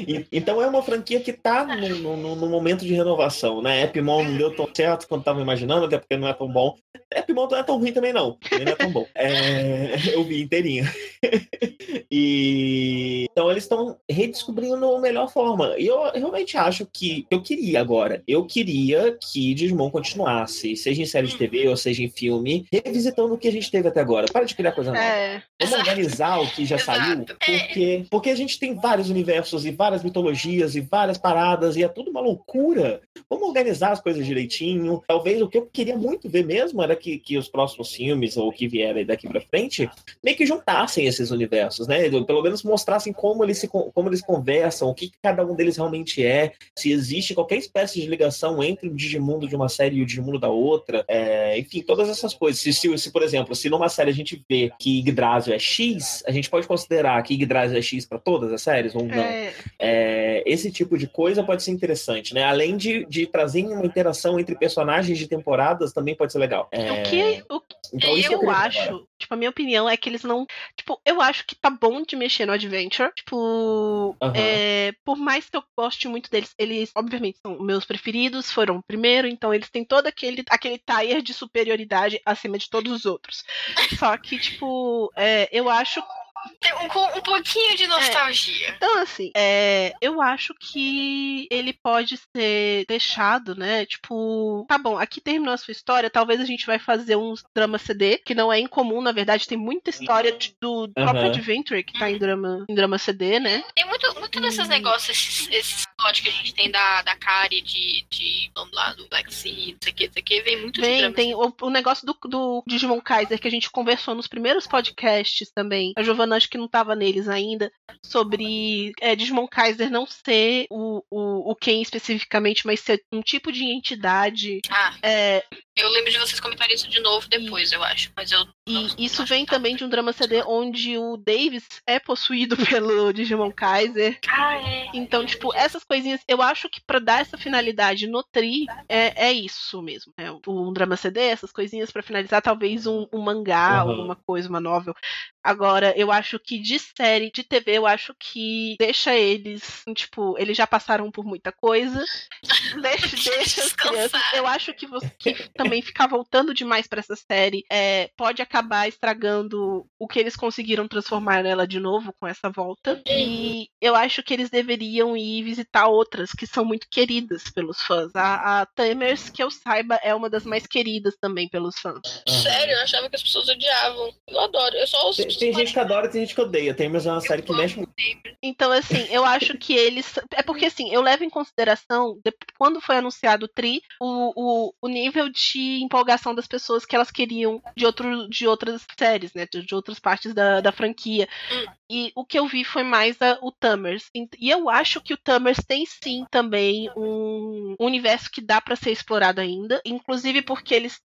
E- então é uma franquia que tá no, no- no momento de renovação, né? Epimon não deu tão certo quanto tava imaginando, até porque não é tão bom. Epimon não é tão ruim também, não. Ele não é tão bom. É, eu vi inteirinho. e então eles estão redescobrindo a melhor forma. E eu realmente acho que eu queria agora. Eu queria que Digimon continuasse, seja em série de TV ou seja em filme, revisitando o que a gente teve até agora. Para de criar coisa nova. É. Vamos Exato. organizar o que já Exato. saiu, É. porque, porque a gente tem vários universos e várias mitologias e várias paradas e é tudo uma loucura. Vamos organizar as coisas direitinho. Talvez o que eu queria muito ver mesmo era que, que os próximos filmes ou que vierem daqui pra frente meio que juntassem esses universos, né? Pelo menos mostrassem como eles, se, como eles conversam, o que cada um deles realmente é, se existe qualquer espécie de ligação entre o Digimundo de uma série e o Digimundo da outra, é, enfim, todas essas coisas. Se, se, se, por exemplo, se numa série a gente vê que Yggdrasil é X, a gente pode considerar que Yggdrasil é X pra todas as séries ou não? É, É, esse tipo de coisa pode ser interessante, né? Além de, de trazer uma interação entre personagens de temporadas, também pode ser legal. É, O que, o que então, eu ver acho, agora. tipo, a minha opinião é que eles não. Tipo, eu acho que tá bom de mexer no Adventure. Tipo, Aham. é, por mais que eu goste muito deles, eles, obviamente, são meus preferidos, foram o primeiro, então eles têm todo aquele, aquele tier de superioridade acima de todos os outros. Só que, tipo, é, eu acho um, com um pouquinho de nostalgia. Então, assim, é, eu acho que ele pode ser deixado, né? Tipo, tá bom, aqui terminou a sua história, talvez a gente vai fazer uns drama CD, que não é incomum, na verdade, tem muita história de- do próprio Aham. Adventure que tá em drama, em drama CD, né? Tem muito, muito desses negócios, esses, esses plot que a gente tem da, da Kari, de, de, vamos lá, do Black Sea, não sei o que, não sei o que, vem muito Vem, tem o, o negócio do, do Digimon Kaiser que a gente conversou nos primeiros podcasts também. A Giovanna acho que não tava neles ainda. Sobre é, Digimon Kaiser não ser o, o, o Ken especificamente, mas ser um tipo de entidade. Ah, É, eu lembro de vocês comentarem isso de novo depois, eu acho. Mas eu. E não- isso não acho vem também de um drama CD onde o Davis é possuído pelo Digimon Kaiser. Ah, é. Então, tipo, essas coisinhas, eu acho que pra dar essa finalidade no Tri, é, é isso mesmo. É um drama CD, essas coisinhas pra finalizar, talvez um, um mangá, Uhum. alguma coisa, uma novel. Agora, eu acho que de série, de TV, eu acho que deixa eles, tipo, eles já passaram por muita coisa. Deixa, deixa as crianças. Eu acho que, você, que também ficar voltando demais pra essa série é, pode acabar estragando o que eles conseguiram transformar nela de novo com essa volta. E eu acho que eles deveriam ir visitar outras que são muito queridas pelos fãs. A, a Tamers, que eu saiba, é uma das mais queridas também pelos fãs. Sério, eu achava que as pessoas odiavam. Eu adoro. Eu só ouço Tem, tem gente que adora e tem gente que odeia. Tem, mas é uma série que mexe muito. Então, assim, eu acho que eles. É porque, assim, eu levo em consideração, de- quando foi anunciado o Tri, o, o, o nível de empolgação das pessoas que elas queriam de, outro, de outras séries, né? De, de outras partes da, da franquia. Hum. E o que eu vi foi mais a- o Tamers. E eu acho que o Tamers tem sim também um universo que dá pra ser explorado ainda. Inclusive porque eles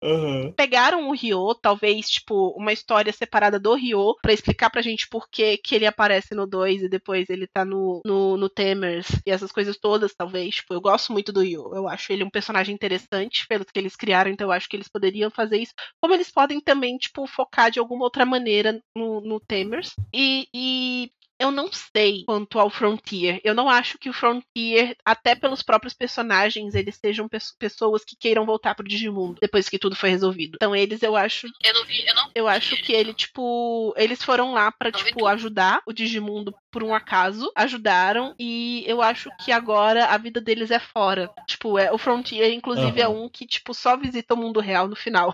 pegaram o Ryo, talvez, tipo, uma história separada do Ryo, pra explicar pra gente por que, que ele aparece no 2 e depois ele tá no, no, no Tamers e essas coisas todas, talvez. Tipo, eu gosto muito do Ryo. Eu acho ele um personagem interessante pelo que eles criaram, então eu acho que eles poderiam fazer isso. Como eles podem também, tipo, focar de alguma outra maneira no, no Tamers. E, e eu não sei quanto ao Frontier. Eu não acho que o Frontier, até pelos próprios personagens, eles sejam pe- pessoas que queiram voltar pro Digimundo depois que tudo foi resolvido. Então eles, eu acho, Eu não vi, eu não eu acho que ele tipo, eles foram lá pra tipo ajudar o Digimundo por um acaso, ajudaram e eu acho que agora a vida deles é fora. Tipo, é o Frontier inclusive é Aham. um que tipo só visita o mundo real no final.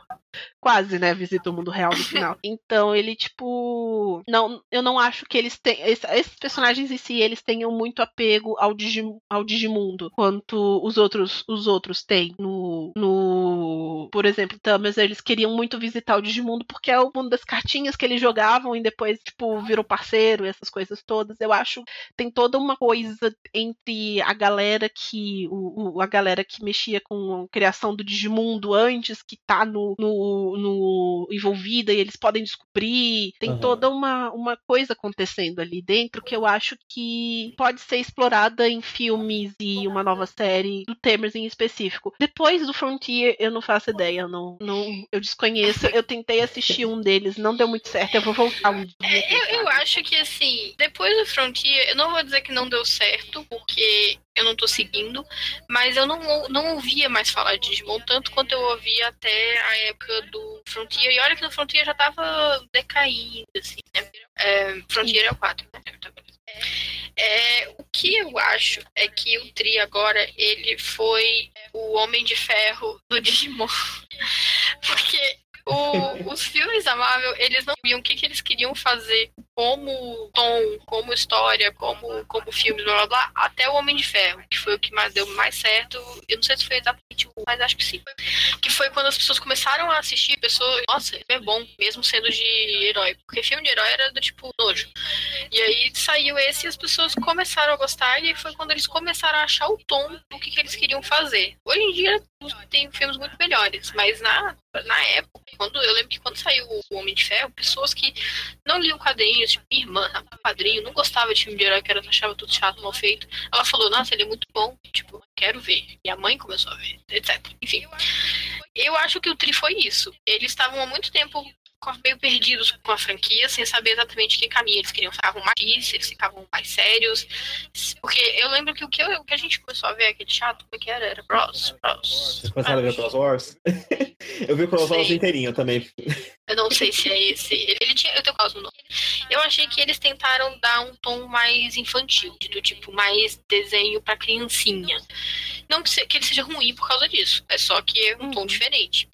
Quase, né, visita o mundo real no final. Então ele tipo, não, eu não acho que eles es- esses personagens em si eles tenham muito apego ao, Digi, ao Digimundo quanto os outros os outros têm no no, por exemplo, Tamers, eles queriam muito visitar o Digimundo porque é o mundo das cartinhas que eles jogavam e depois tipo virou parceiro e essas coisas todas. Eu acho tem toda uma coisa entre a galera que o, o- a galera que mexia com a criação do Digimundo antes que tá no, no, no envolvida e eles podem descobrir. Tem Aham. toda uma, uma coisa acontecendo ali dentro que eu acho que pode ser explorada em filmes e uma nova série do Tamers em específico. Depois do Frontier, eu não faço ideia, eu não, não eu desconheço. Eu tentei assistir um deles, não deu muito certo. Eu vou voltar um dia. É, eu, eu acho que assim, depois do Frontier, eu não vou dizer que não deu certo, porque eu não tô seguindo, mas eu não, não ouvia mais falar de Digimon tanto quanto eu ouvia até a época do Frontier. E olha que no Frontier já tava decaindo, assim, né? É, Frontier é o 4, né? É, o que eu acho é que o Tri agora, ele foi o Homem de Ferro do Digimon. Porque o- os filmes da Marvel, eles não sabiam o que, que eles queriam fazer como tom, como história, como, como filme, blá blá blá, até o Homem de Ferro, que foi o que mais deu mais certo. Eu não sei se foi exatamente o, mas acho que sim. Que foi quando as pessoas começaram a assistir, pessoas, nossa, é bom, mesmo sendo de herói. Porque filme de herói era do tipo nojo. E aí saiu esse e as pessoas começaram a gostar, e foi quando eles começaram a achar o tom do que, que eles queriam fazer. Hoje em dia tem filmes muito melhores, mas na, na época, quando eu lembro que quando saiu o Homem de Ferro, pessoas que não liam quadrinhos, tipo minha irmã, a padrinho, não gostava de filme de herói, que era, achava tudo chato, mal feito. Ela falou, nossa, ele é muito bom, tipo, quero ver. E a mãe começou a ver, etc. Enfim. Eu acho que o Tri foi isso. Eles estavam há muito tempo co- meio perdidos com a franquia, sem saber exatamente que caminho eles queriam. Ficavam mais se eles ficavam mais sérios. Porque eu lembro que o que, eu- o que a gente começou a ver, aquele chato, como é que era? Era Bros, Bros. Vocês começaram a ver Cross Wars? eu vi o Cross Wars inteirinho também. Eu não sei se é esse. Ele, ele tinha. Eu tenho quase o nome. Eu achei que eles tentaram dar um tom mais infantil, do tipo, mais desenho pra criancinha. Não que, se- que ele seja ruim por causa disso, é só que é um tom diferente.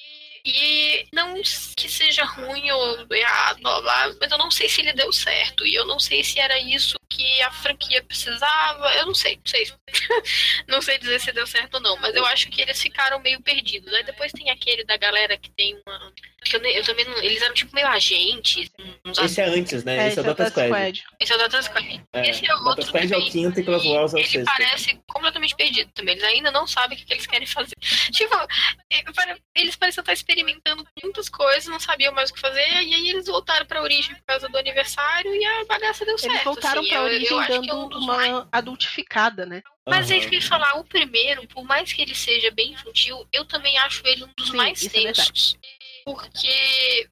E não que seja ruim ou errado, blá, blá, mas eu não sei se ele deu certo. E eu não sei se era isso que a franquia precisava. Eu não sei, não sei. não sei dizer se deu certo ou não, mas eu acho que eles ficaram meio perdidos. Aí depois tem aquele da galera que tem uma. que eu, eu também não. Eles eram tipo meio agentes. Uns Esse é antes, né? É, esse é o é Data Squad. Squad. Esse é o Data Squad. É, Esse é o Data outro Squad é o também, quinto e Cross é o Ele sexto. parece completamente perdido também. Eles ainda não sabem o que, que eles querem fazer. Tipo, é, eles parecem estar experimentando muitas coisas, não sabiam mais o que fazer, e aí eles voltaram pra origem por causa do aniversário e a bagaça deu certo. Eles voltaram assim. Eu- eu origem acho que é dando um dos mais- uma adultificada, né? Mas é Aham. isso que eu ia falar, o primeiro, por mais que ele seja bem infantil, eu também acho ele um dos Sim, mais é tensos. Porque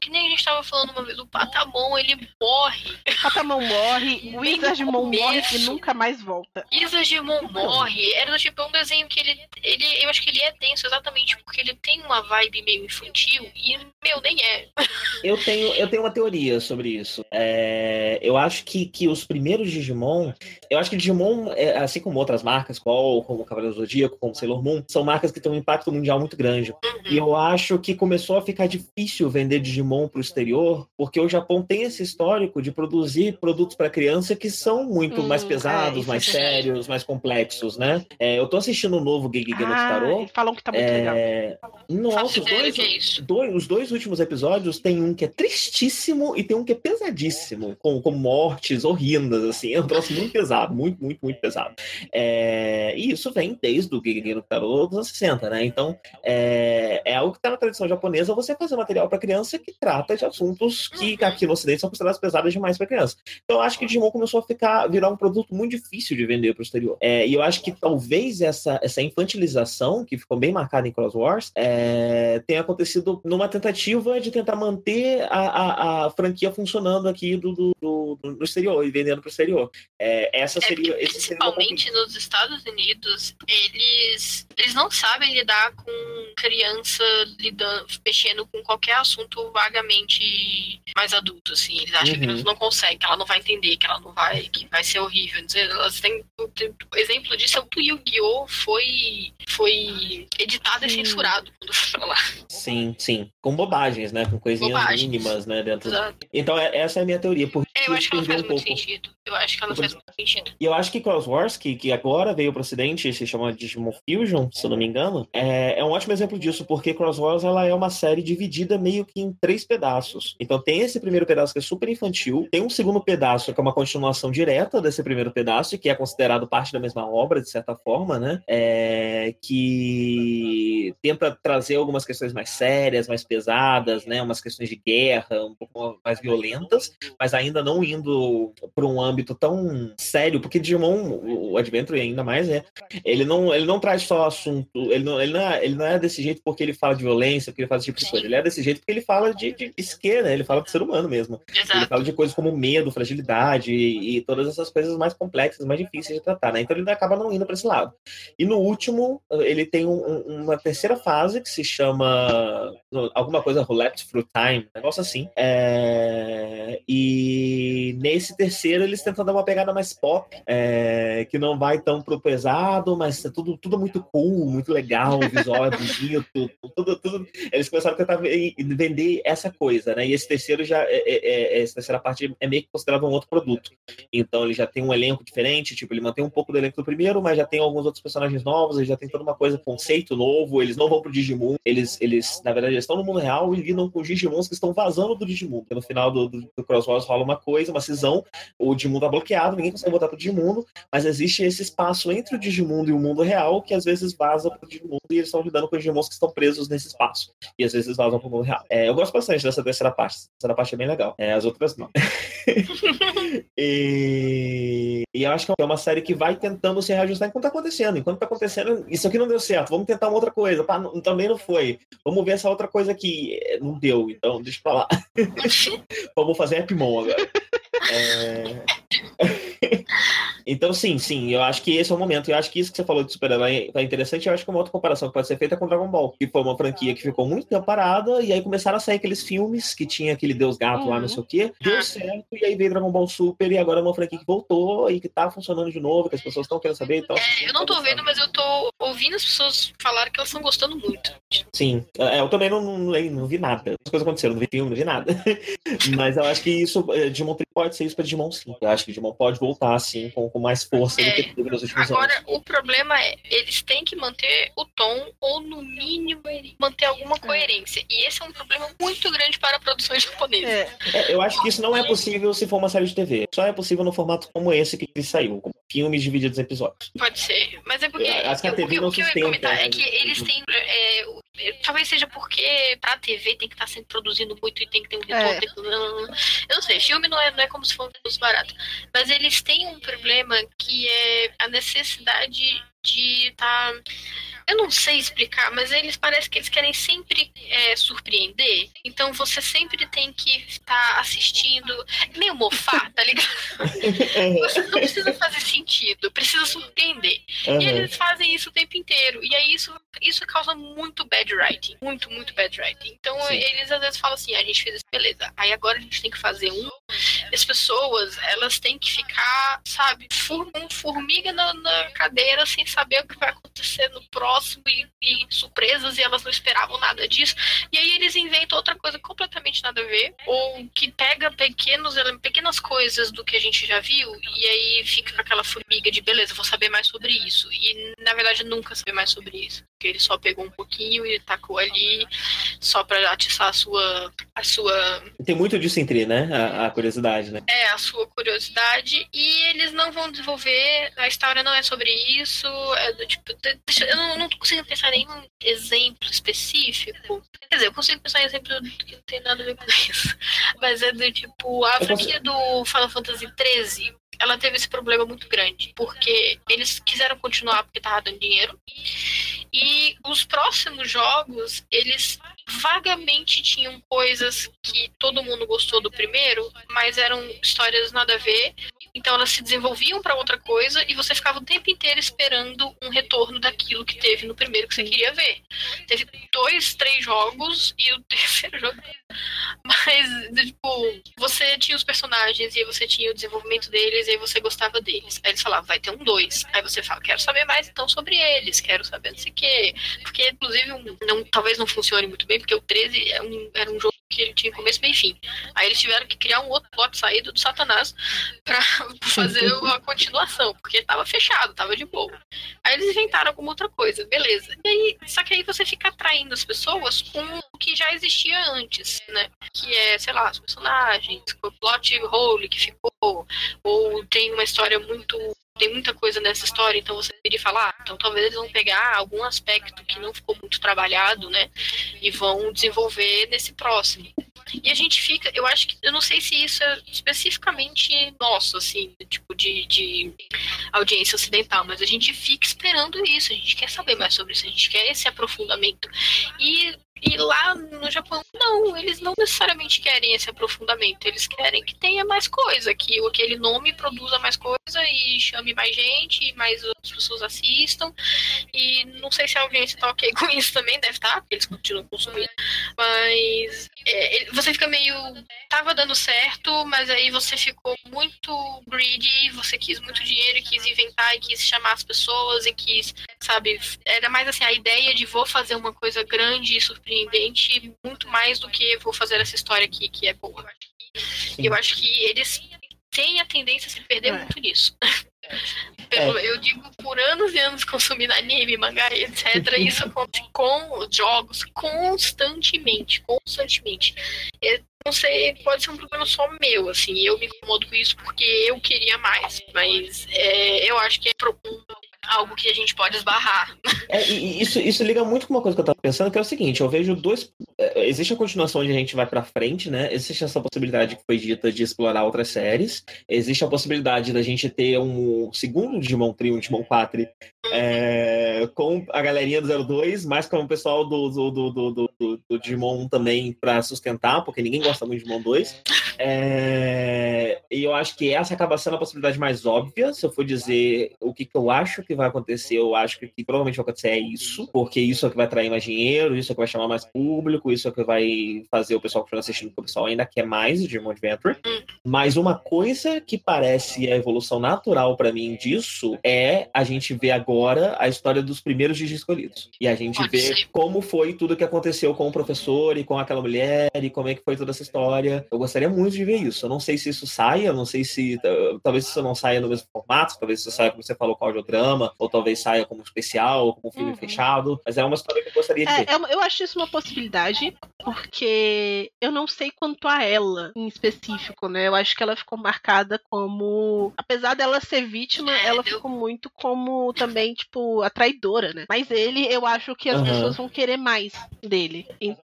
que nem a gente tava falando uma vez, o Patamon ele morre. Patamon morre, o Wizardmon morre e nunca mais volta. Isagimon morre. Era do tipo um desenho que ele, ele. Eu acho que ele é tenso exatamente porque ele tem uma vibe meio infantil e, meu, nem é. Eu tenho, eu tenho uma teoria sobre isso. É, eu acho que, que os primeiros Digimon. Eu acho que Digimon, é, assim como outras marcas, qual, como Cavaleiro do Zodíaco, como Sailor Moon, são marcas que têm um impacto mundial muito grande. E eu acho que começou a ficar difícil vender Digimon para o exterior, porque o Japão tem esse histórico de produzir produtos para criança que são muito Hum, mais é, pesados, mais é verdade. sérios, mais complexos, né? É, eu tô assistindo o novo Gege no Ah, Tarô. e falam que tá muito legal. É... Nossa, Faço os dois, é dois- os dois últimos episódios tem um que é tristíssimo e tem um que é pesadíssimo, com, com mortes horrendas, assim. É um troço muito pesado, muito, muito, muito pesado. É, E isso vem desde o Gege no Tarô dos anos 60, né? Então, é, é algo que tá na tradição japonesa você fazer material para criança que trata de assuntos que aqui no Ocidente são considerados pesados demais para criança. Então, eu acho que Digimon começou a ficar, virar um produto muito difícil de vender para o exterior. É, e eu acho que talvez essa, essa infantilização, que ficou bem marcada em Cross Wars, é, tenha acontecido numa tentativa de tentar manter a, a, a franquia funcionando aqui do, do, do, exterior e vendendo para o exterior. É, essa É seria, seria meu principalmente nos Estados Unidos, eles, eles não sabem lidar com criança lidando, mexendo com qualquer assunto vagamente mais adulto, assim. Eles acham que a Uhum. criança não consegue, que ela não vai entender, que ela não vai, que vai ser horrível. Elas têm, o exemplo disso é o que o Yu-Gi-Oh! foi, foi editado e censurado quando foi pra lá. Sim, sim. Com bobagens, né? Com coisinhas Bobagens. mínimas, né? Dentro. Exato. Então, é- essa é a minha teoria. Porque É, eu acho que ela faz um muito pouco. sentido. Eu acho que ela faz muito sentido. E eu acho que Cross Wars, que, que agora veio pro ocidente, se chama Digimon Fusion, se eu não me engano, é, é um ótimo exemplo disso, porque Cross Wars ela é uma série dividida meio que em três pedaços. Então tem esse primeiro pedaço que é super infantil, tem um segundo pedaço que é uma continuação direta desse primeiro pedaço, que é considerado parte da mesma obra, de certa forma, né? É, que tenta trazer algumas questões mais sérias, mais pesadas, né? Umas questões de guerra, um pouco mais violentas, mas ainda não indo para um âmbito tão sério, porque Digimon, o Adventure ainda mais, é, ele não, ele não traz só assunto, ele não, ele, não é, ele não é desse jeito porque ele fala de violência, porque ele faz esse tipo de coisa, ele é desse jeito porque ele fala de, de psique, né? Ele fala de ser humano mesmo. Ele Exato. fala de coisas como medo, fragilidade e, e todas essas coisas mais complexas, mais difíceis de tratar, né? Então ele acaba não indo para esse lado. E no último, ele tem um- um- uma terceira fase que se chama alguma coisa Roulette Through Time, um negócio assim. É, E nesse terceiro eles tentam dar uma pegada mais pop, é, que não vai tão pro pesado, mas é tudo, tudo muito cool, muito legal, o visual é bonito, tudo, tudo. Eles começaram a tentar ve- vender essa coisa, né? E esse terceiro já, é, é- é- essa terceira parte é meio que considerado um outro produto. Então ele já tem um elenco diferente, tipo, ele mantém um pouco do elenco do primeiro, mas já tem alguns outros personagens novos, ele já tem toda uma coisa, conceito novo, eles não vão pro Digimon, eles, eles na verdade, eles estão no mundo real e lidam com Digimons que estão vazando do Digimon. Porque no final do, do, do rola uma coisa, uma cisão, o Digimon tá bloqueado, ninguém consegue voltar pro Digimundo, mas existe esse espaço entre o Digimundo e o mundo real que às vezes vaza pro Digimundo e eles estão lidando com os Digimons que estão presos nesse espaço. E às vezes vazam pro mundo real. É, eu gosto bastante dessa terceira parte. Essa terceira parte é bem legal. É, as outras não. e... e eu acho que é uma série que vai tentando se reajustar enquanto tá acontecendo. Enquanto tá acontecendo, isso aqui não deu certo, vamos tentar uma outra coisa. Pá, não- também não foi. Vamos ver essa outra coisa aqui. É, Não deu, então deixa pra lá. vamos fazer Epimon agora. É... Então, sim, sim, eu acho que esse é o momento. Eu acho que isso que você falou de super-herói é interessante. Eu acho que uma outra comparação que pode ser feita é com Dragon Ball, que foi uma franquia que ficou muito tempo parada, e aí começaram a sair aqueles filmes que tinha aquele Deus Gato lá, Uhum. não sei o quê. Deu certo, e aí veio Dragon Ball Super, e agora é uma franquia que voltou e que tá funcionando de novo, que as pessoas estão querendo saber. Então, É, eu não tô vendo, mas eu tô ouvindo as pessoas falarem que elas estão gostando muito. Sim, é, eu também não, não, não- não vi nada. As coisas aconteceram, não vi filme, não vi nada. Mas eu acho que isso, é, Digimon pode ser isso pra Digimon sim. Eu acho que Digimon pode voltar, assim, com, com mais força do É, que teve nos últimos Agora, anos. o problema é, eles têm que manter o tom, ou no mínimo manter alguma coerência. E esse é um problema muito grande para produções japonesas. É, É, eu acho que isso não é possível se for uma série de TV. Só é possível no formato como esse que ele saiu, com filmes divididos em episódios. Pode ser. Mas é porque. Eu acho que a TV o que- não o que eu ia sustenta, comentar né? é que eles têm. É, é, talvez seja porque pra TV tem que estar sempre produzindo muito e tem que ter um retorno. É. tem que- eu não sei, filme não é, não é como se fosse barato. Mas eles têm um problema que é a necessidade de estar Eu não sei explicar, mas eles parecem que eles querem sempre é, surpreender. Então você sempre tem que estar assistindo. É meio mofar, tá ligado? Você não precisa fazer sentido, precisa surpreender. E Aham. eles fazem isso o tempo inteiro. E aí isso, isso causa muito bad writing. Muito, muito bad writing. Então Sim. eles às vezes falam assim: "Ah, a gente fez isso, beleza. Aí agora a gente tem que fazer um. As pessoas, elas têm que ficar, sabe, for- um formiga na, na cadeira sem saber o que vai acontecer no próximo e, e surpresas e elas não esperavam nada disso. E aí eles inventam outra coisa completamente nada a ver, ou que pega pequenos, pequenas coisas do que a gente já viu e aí fica com aquela formiga de beleza, vou saber mais sobre isso. E na verdade nunca saber mais sobre isso, porque ele só pegou um pouquinho e tacou ali só pra atiçar a sua a sua Tem muito disso entre, né? A, a curiosidade, né? é a sua curiosidade e eles não vão desenvolver, a história não é sobre isso, é do tipo, eu não, não conseguindo pensar em nenhum exemplo específico. Quer dizer, eu consigo pensar em exemplo que não tem nada a ver com isso. Mas é do tipo, a franquia do Final Fantasy XIII, ela teve esse problema muito grande, porque eles quiseram continuar porque tava dando dinheiro. E os próximos jogos, eles vagamente tinham coisas que todo mundo gostou do primeiro, mas eram histórias nada a ver. Então elas se desenvolviam para outra coisa e você ficava o tempo inteiro esperando um retorno daquilo que teve no primeiro que você queria ver. Teve dois, três jogos e o terceiro jogo. Mas, tipo, você tinha os personagens e você tinha o desenvolvimento deles e você gostava deles. Aí eles falavam, vai ter um dois. Aí você fala, quero saber mais então sobre eles, quero saber não sei o quê. Porque, inclusive, um- não, talvez não funcione muito bem, porque o 13 é um- era um jogo que ele tinha começo, meio e fim. Aí eles tiveram que criar um outro plot saído do Satanás pra fazer a continuação, porque tava fechado, tava de boa. Aí eles inventaram alguma outra coisa, beleza. E aí, só que aí você fica atraindo as pessoas com o que já existia antes, né? Que é, sei lá, os personagens, o plot hole que ficou, ou tem uma história muito. Tem muita coisa nessa história, então você deveria falar. Ah, então talvez eles vão pegar algum aspecto que não ficou muito trabalhado, né? E vão desenvolver nesse próximo. E a gente fica, eu acho que, eu não sei se isso é especificamente nosso, assim, tipo de, de audiência ocidental, mas a gente fica esperando isso, a gente quer saber mais sobre isso, a gente quer esse aprofundamento. E, e lá no Japão, não, eles não necessariamente querem esse aprofundamento, eles querem que tenha mais coisa, que aquele nome produza mais coisa e chame mais gente, e mais outras pessoas assistam. E não sei se a audiência tá ok com isso também, deve estar, porque eles continuam consumindo. Mas é, você fica meio. Tava dando certo, mas aí você ficou muito greedy, você quis muito dinheiro, quis inventar e quis chamar as pessoas e quis, sabe? Era mais assim, a ideia de vou fazer uma coisa grande e surpreendente, muito mais do que vou fazer essa história aqui que é boa. Eu acho que eles têm a tendência a se perder É. muito nisso. Pelo- Eu digo por anos e anos consumindo anime, mangá, e etc. Isso acontece com os jogos constantemente, constantemente. Eu não sei, pode ser um problema só meu, assim, eu me incomodo com isso porque eu queria mais, mas é, eu acho que é pro- algo que a gente pode esbarrar. É, isso, isso liga muito com uma coisa que eu tava pensando, que é o seguinte, eu vejo dois. é, Existe a continuação onde a gente vai pra frente, né? Existe essa possibilidade que foi dita de explorar outras séries. Existe a possibilidade da gente ter um segundo Digimon Trio, um Digimon 4, é, com a galerinha do 02, mais com o pessoal do, do, do, do, do, do- do Digimon 1 também pra sustentar, porque ninguém gosta muito de Digimon 2. É, e eu acho que essa acaba sendo a possibilidade mais óbvia. Se eu for dizer o que, que eu acho que vai acontecer, eu acho que o que provavelmente vai acontecer é isso, porque isso é o que vai atrair mais dinheiro, isso é o que vai chamar mais público, isso é o que vai fazer o pessoal que está assistindo, porque o pessoal ainda quer mais de Digimon Adventure. Mas uma coisa que parece a evolução natural pra mim disso é a gente ver agora a história dos primeiros Digi escolhidos. E a gente ver como foi tudo que aconteceu com o professor e com aquela mulher e como é que foi toda essa história. Eu gostaria muito de ver isso. Eu não sei se isso saia, eu não sei se. uh, Talvez isso não saia no mesmo formato, talvez isso saia, como você falou, com audiodrama, ou talvez saia como especial, ou como filme Uhum. fechado. Mas é uma história que eu gostaria de ver. É, é uma- eu acho isso uma possibilidade. Porque eu não sei quanto a ela em específico, né? Eu acho que ela ficou marcada como. Apesar dela ser vítima, É, ela ficou muito como também, tipo, a traidora, né? Mas ele, eu acho que as Aham. pessoas vão querer mais dele.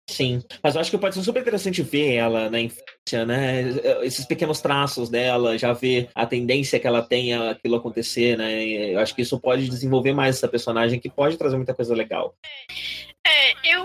Sim. Mas eu acho que pode ser super interessante ver ela na infância, né? Esses pequenos traços dela, já ver a tendência que ela tem a aquilo acontecer, né? Eu acho que isso pode desenvolver mais essa personagem, que pode trazer muita coisa legal. É, eu,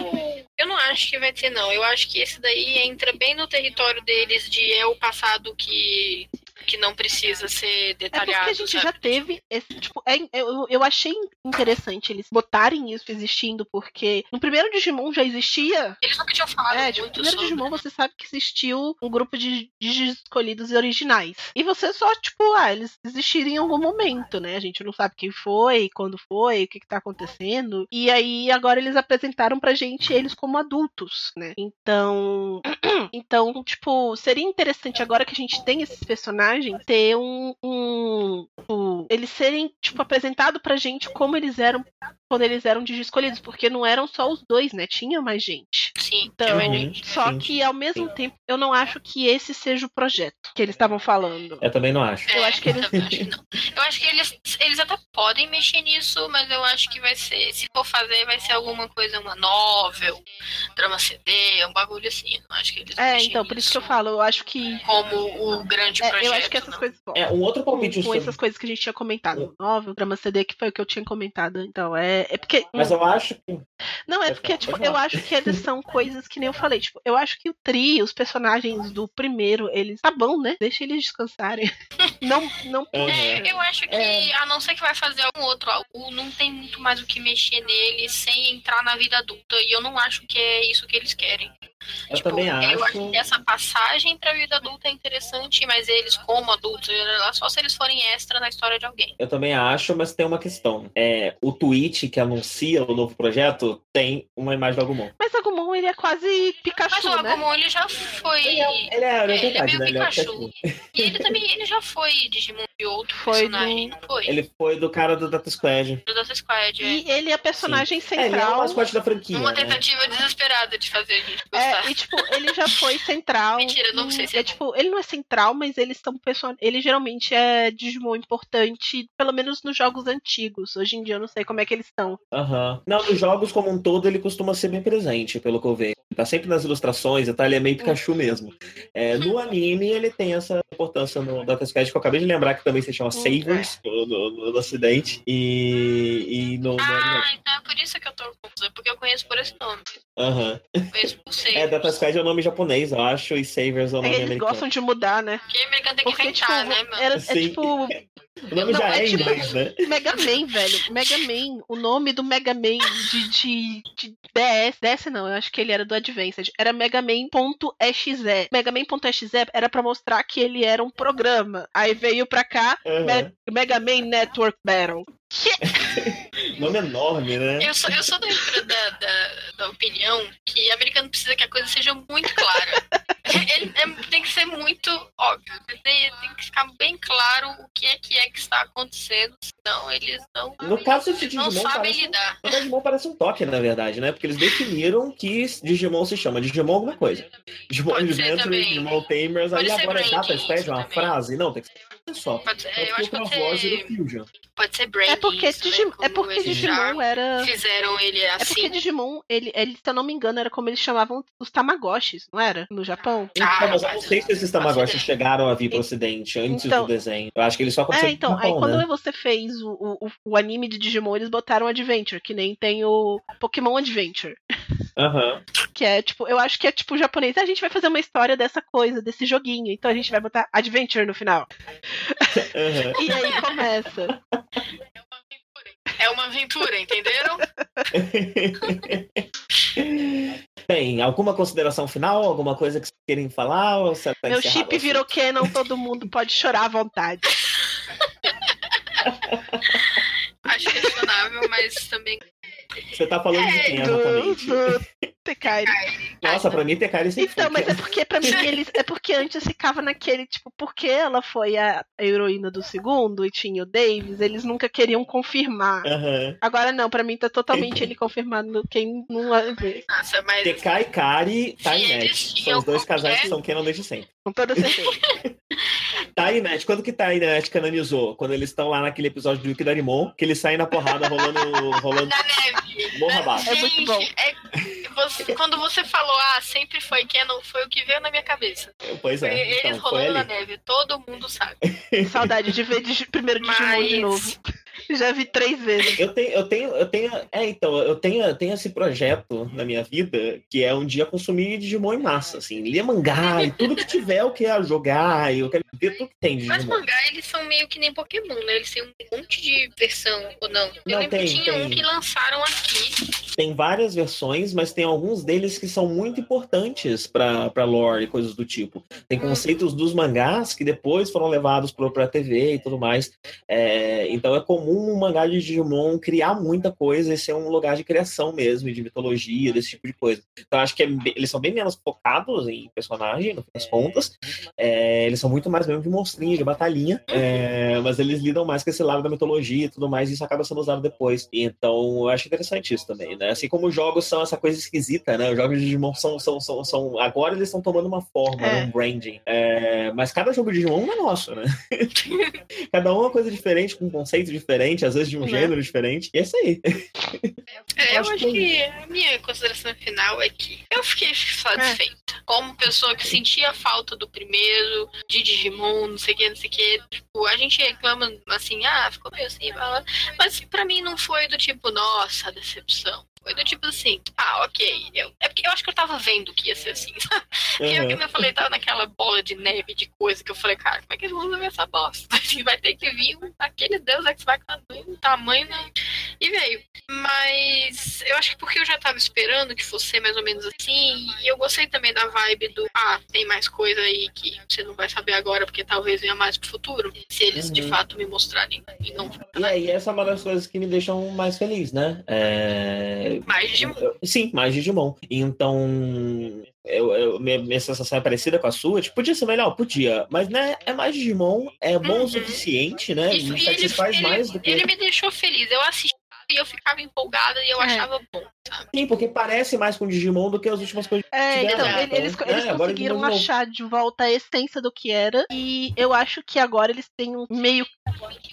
eu não acho que vai ter, não. Eu acho que esse daí entra bem no território deles de é o passado que, que não precisa ser É porque detalhado. a gente sabe? já teve esse, tipo, é- eu, eu achei interessante eles botarem isso existindo, porque no primeiro Digimon já existia Eles nunca tinham falado É, tipo, no muito primeiro sobre. Digimon você sabe que existiu um grupo de Digis escolhidos e originais. E você só, tipo, ah, eles existiram em algum momento, né? A gente não sabe quem foi, quando foi, o que, que tá acontecendo. E aí agora eles apresentaram pra gente eles como adultos, né? Então. Então, tipo, seria interessante agora que a gente tem esses personagens ter um. um tipo, eles serem, tipo, apresentados pra gente como eles eram quando eles eram Digi escolhidos, porque não eram só os dois, né? Tinha mais gente. Sim, Então, Uhum. gente. só Sim. que ao mesmo tempo eu não acho que esse seja o projeto que eles estavam falando. Eu também não acho. Eu acho que eles- também acho que não. Eu acho que eles, eles até podem mexer nisso, mas eu acho que vai ser. Se for fazer, vai ser alguma coisa, uma novel, drama CD, um bagulho assim. Eu não acho que eles É, então, por isso que eu falo, eu acho que. Como o grande é, projeto. eu acho que essas não. coisas vão. É, um outro Com, palpite com sobre- essas coisas que a gente tinha comentado. Novel, drama CD, que foi o que eu tinha comentado. Então, é, é porque. Mas eu acho que. Não, é Pode porque, falar, tipo, eu acho que eles são coisas que nem eu falei. Tipo, eu acho que o Tri, os personagens do primeiro, eles. Tá bom, né? Deixa eles descansarem. Não, não Uhum. É, eu acho que, É. a não ser que vai fazer algum outro algo, não tem muito mais o que mexer nele sem entrar na vida adulta. E eu não acho que é isso que eles querem. Eu Tipo, também acho. Eu acho que essa passagem pra vida adulta é interessante, mas eles, como adultos, lá só se eles forem extra na história de alguém. Eu também acho, mas tem uma questão. É, o tweet que anuncia o novo projeto tem uma imagem do Agumon. Mas Agumon, ele é quase Mas Pikachu, o né? Agumon, ele já foi. Ele é, ele é, É, ele é verdade, meio né? Ele é o Pikachu. Pikachu. E ele também ele já foi Digimon de outro Foi personagem, do- não foi? Ele foi do cara do Data Squad. Do Data Squad, é. E ele é personagem É, ele é o central. mascote da franquia. Uma né? tentativa desesperada de fazer a gente gostar. É, e tipo, ele já foi central. Mentira, não sei se é, é tipo, ele não é central, mas eles são person... ele geralmente é Digimon importante, pelo menos nos jogos antigos. Hoje em dia eu não sei como é que eles estão. Aham. Não, nos jogos como um todo ele costuma ser bem presente, pelo que eu vejo. Tá sempre nas ilustrações e tal, ele é meio Pikachu mesmo. É, no anime ele tem essa importância no Data Squad, que eu acabei de lembrar que também se chama Savers no, no, no ocidente. E, e no, no Ah, anime. então é por isso que eu tô confusa, porque eu conheço por esse nome. Aham. Conheço por ser. É, Data Squad é o nome japonês, eu acho, e Savers é o nome Eles americano. gostam de mudar, né? Porque americano tem que Porque, tipo, inventar, né, mano? era, é Sim. tipo O nome Não, já é é em tipo- inglês, né? Mega Man, velho. Mega Man. O nome do Mega Man de, de, de DS. DS não, eu acho que ele era do Advanced. Era Mega Man.exe. Mega Man.exe era pra mostrar que ele era um programa. Aí veio pra cá, Aham. Me- Mega Man Network Battle. Nome enorme, né? Eu sou, eu sou da, da, da, da opinião que americano precisa que a coisa seja muito clara. Ele é- tem que ser muito óbvio. Tem, tem que ficar bem claro o que é que é que está acontecendo, senão eles não, No caso de não Digimon, sabem parece, um- lidar. no Digimon parece um toque, na verdade, né? Porque eles definiram que Digimon se chama Digimon alguma coisa. Digimon Adventure. Digimon Tamers, Pode aí agora Games Squad, uma também. frase. Não, tem que ser só. Pode É eu acho que com a pode voz ser, do Fusion. Pode ser Brain É porque, Games, né, Digimon, é porque Digimon era. fizeram ele É assim. porque Digimon, ele, ele, se eu não me engano, era como eles chamavam os Tamagotchis, não era? No Japão? Então, Ah, mas eu não sei se esses Tamagotchi chegaram a vir pro ocidente antes Então- do desenho. Eu acho que eles só É, conseguiram então, no aí Japão, quando né? você fez o, o, o anime de Digimon, eles botaram Adventure, que nem tem o Pokémon Adventure. Aham. Que é tipo, eu acho que é tipo japonês. "Ah, A gente vai fazer uma história dessa coisa, desse joguinho. Então a gente vai botar Adventure no final. aham. E aí começa. É uma aventura, entenderam? Bem, alguma consideração final? Alguma coisa que vocês querem falar? Ou você tá Meu chip o assunto? virou canon, todo mundo pode chorar à vontade. Acho questionável, mas também Você tá falando de quem É, Do, exatamente? Tekai. Nossa, pra mim Tekari sempre Então, foi mas é porque pra mim eles. É porque antes ficava naquele, tipo, porque ela foi a, heroína do segundo e tinha o Davis, eles nunca queriam confirmar. Aham. Agora não, pra mim tá totalmente ele confirmado quem não vai ver. Nossa, mas. Kari, e eles Matt. São os dois casais que são canon desde sempre. Com toda certeza. Tai e Matt, quando que Tai Matt canonizou? Quando eles estão lá naquele episódio do Yuki Darimon, que eles saem na porrada rolando. rolando Na neve. Morra abaixo. É muito bom. é- você- quando você falou, ah, sempre foi Canon, foi o que veio na minha cabeça. Pois Foi é, eles então, foi rolando na neve. Todo mundo sabe. Saudade de ver de, primeiro Digimon de Mas- novo. Já vi três vezes. Eu tenho, eu tenho, eu tenho. É, então, eu tenho, eu tenho esse projeto na minha vida que é um dia consumir Digimon em massa, assim, ler mangá e tudo que tiver eu quero jogar, e eu quero tudo que tem de Mas Digimon. mangá, eles são meio que nem Pokémon, né? Eles têm um monte de versão, ou não? Eu Não, lembro tem, que tinha tem. um que lançaram aqui. Tem várias versões, mas tem alguns deles que são muito importantes pra, pra lore e coisas do tipo. Tem Hum. conceitos dos mangás que depois foram levados pro, pra TV e tudo mais. É, então é comum um mangá de Digimon criar muita coisa e ser um lugar de criação mesmo, de mitologia, desse tipo de coisa. Então acho que é eles são bem menos focados em personagem, no fim das contas. É, eles são muito mais mesmo de monstrinho, de batalhinha. É, mas eles lidam mais com esse lado da mitologia e tudo mais, e isso acaba sendo usado depois. Então eu acho interessante isso também, né? Assim como os jogos são essa coisa esquisita, né? Os jogos de Digimon são. são, são, são- agora eles estão tomando uma forma, É. um branding. É, mas cada jogo de Digimon é nosso, né? cada um é uma coisa diferente, com um conceito diferente, às vezes de um Né? gênero diferente. E é isso aí. É, eu Acho acho que- que a minha consideração final é que eu fiquei satisfeita. Como pessoa que sentia falta do primeiro, de Digimon, não sei o que, não sei o que. Tipo, a gente reclama assim, ah, ficou meio assim, mas pra mim não foi do tipo, nossa, decepção. Foi do tipo assim, ah, ok. Eu, é porque eu acho que eu tava vendo que ia ser assim, sabe? Porque eu, Uhum. como eu falei, tava naquela bola de neve de coisa que eu falei, cara, como é que eles vão resolver essa bosta? Assim, vai ter que vir um- aquele Deus Ex Machina do tamanho, né? E veio. Mas eu acho que porque eu já tava esperando que fosse mais ou menos assim, e eu gostei também da vibe do, ah, tem mais coisa aí que você não vai saber agora, porque talvez venha mais pro futuro, se eles de Uhum. fato me mostrarem e não E aí, essa é uma das coisas que me deixam mais feliz, né? É, mais Digimon. Sim, mais Digimon. Então, eu, eu- minha, minha sensação é parecida com a sua. Tipo, podia ser melhor? Podia. Mas, né, é mais Digimon, é bom Uhum. o suficiente, né? Isso, me satisfaz ele- mais do que. ele me deixou feliz. Eu assisti e eu ficava empolgada e eu É. achava bom, sabe? Sim, porque parece mais com Digimon do que as últimas coisas. É, tiveram, então, né? ele- eles, Então, eles é, conseguiram achar de volta a essência do que era. E eu acho que agora eles têm um meio.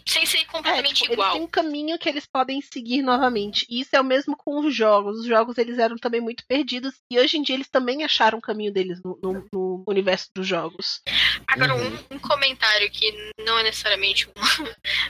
Sem ser É, completamente tipo, eles igual. têm um caminho que eles podem seguir novamente. E isso é o mesmo com os jogos. Os jogos eles eram também muito perdidos. E hoje em dia eles também acharam o caminho deles no, no- no universo dos jogos. Agora, Uhum. um, um comentário que não é necessariamente um